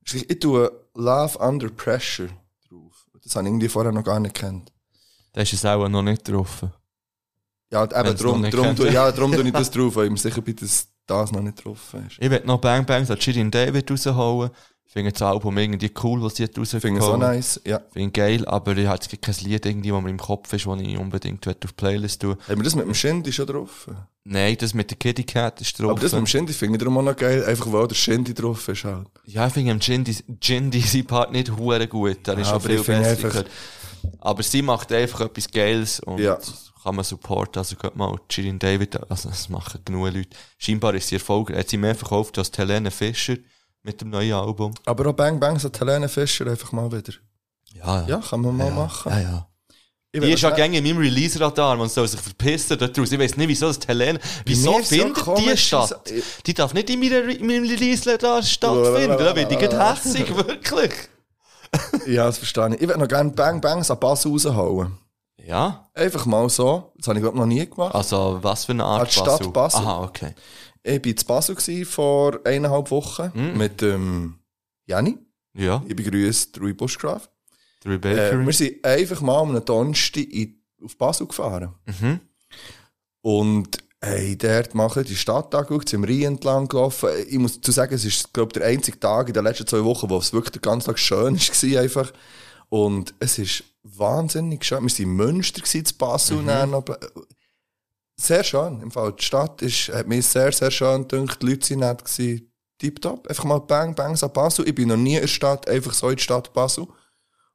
S4: Ich, ich tue Love Under Pressure drauf. Das habe ich irgendwie vorher noch gar nicht gekannt.
S3: Da ist es auch noch nicht getroffen.
S4: Ja, eben drum,
S3: nicht
S4: drum, tue, ja, drum tue ich das drauf, weil ich mir sicher bin, dass das noch nicht drauf ist.
S3: Ich will noch Bang Bang an Shirin David rausholen. Ich finde das Album irgendwie cool, was sie hat
S4: Ich
S3: rausgeholt.
S4: finde es so nice. Ja.
S3: Finde geil, aber ich habe kein Lied irgendwie, das mir im Kopf ist, das ich unbedingt auf die Playlist tun
S4: Haben wir das mit dem Shindy schon drauf?
S3: Nein, das mit der Kitty Cat ist drauf.
S4: Aber das mit dem Shindy finde ich darum auch noch geil, einfach weil der Shindy drauf ist halt.
S3: Ja, ich finde am Jindy, Jindy sein Part nicht hure gut. Da ist
S4: Ja,
S3: schon
S4: aber
S3: viel besser. Aber sie macht einfach etwas Geiles und
S4: Ja.
S3: kann man supporten. Also geht mal Shirin David, also das machen genug Leute. Scheinbar ist sie erfolgreich. Hat sie mehr verkauft als Helene Fischer mit dem neuen Album.
S4: Aber auch Bang Bang so Helene Fischer einfach mal wieder.
S3: Ja,
S4: Ja, kann man mal machen.
S3: Ja, ja.
S4: Ich
S3: Die ist ja gängig in meinem Release-Radar, man soll sich verpissen daraus. Ich weiß nicht, wieso das Helene, wieso
S4: ist so
S3: findet die statt? Die darf nicht in meinem Release-Radar stattfinden. Da bin ich gerade hässig, wirklich.
S4: Ja, das verstehe ich. Ich würde noch gerne Bang Bangs an Bass raushauen.
S3: Ja?
S4: Einfach mal so. Das habe ich glaube noch nie gemacht.
S3: Also, was für eine Art
S4: Als Stadt Basel.
S3: Aha, okay.
S4: Ich war in Basel gewesen vor eineinhalb Wochen
S3: Mhm.
S4: mit dem Janni.
S3: Ja,
S4: Ich begrüße Rui Bushcraft.
S3: Three
S4: Äh,
S3: Bakery.
S4: wir sind einfach mal am Donnerstag in- auf Basel gefahren.
S3: mhm.
S4: Und Hey, dort machen die Stadt angeguckt, sind Rhein entlang gelaufen. Ich muss zu sagen, es ist, glaube der einzige Tag in den letzten zwei Wochen, wo es wirklich den ganzen Tag schön war, einfach. Und es ist wahnsinnig schön. Wir waren in Münster zu Basel. Mhm. Aber sehr schön. Im Fall, die Stadt ist, hat mir sehr, sehr schön gedacht. Die Leute waren nett. Gewesen. Tipptopp. Einfach mal bang, bang, so Basel. Ich bin noch nie in der Stadt, einfach so in die Stadt Basel.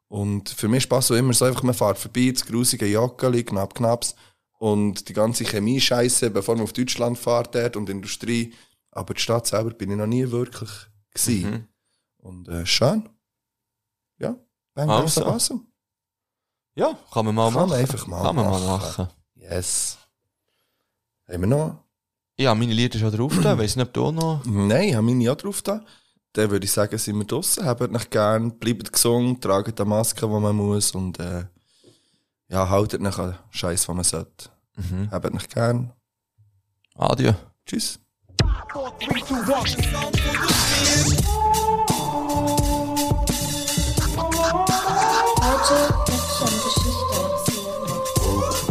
S4: Und für mich ist Basel immer so einfach, man fährt vorbei, das grusige Joggeli, knapp, knapps. Und die ganze Chemie-Scheiße, bevor man auf Deutschland fährt dort und Industrie. Aber die Stadt selber bin ich noch nie wirklich gewesen.
S3: Mhm.
S4: Und äh, schön. Ja, bang, bang, so
S3: Also.
S4: Basel.
S3: Ja, kann man mal
S4: Kann man
S3: machen.
S4: einfach mal
S3: Kann man mal
S4: machen.
S3: machen.
S4: Yes. Haben wir noch?
S3: Ja, meine Lieder schon drauf da. Weiss nicht, ob du noch.
S4: Nein, ich habe meine auch drauf da. Dann würde ich sagen, sind wir draussen. Habt euch gern, bleibt gesund, tragt die Maske, die man muss und äh, ja, haltet euch an Scheiß, den man sollte. Habt euch gern.
S3: Adieu.
S4: Tschüss.
S2: Heute möchte ich eine Geschichte erzählen.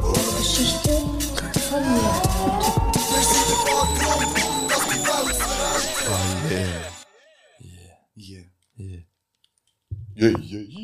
S2: Eine Geschichte von mir.
S4: Yeah. Yeah. Yeah, yeah.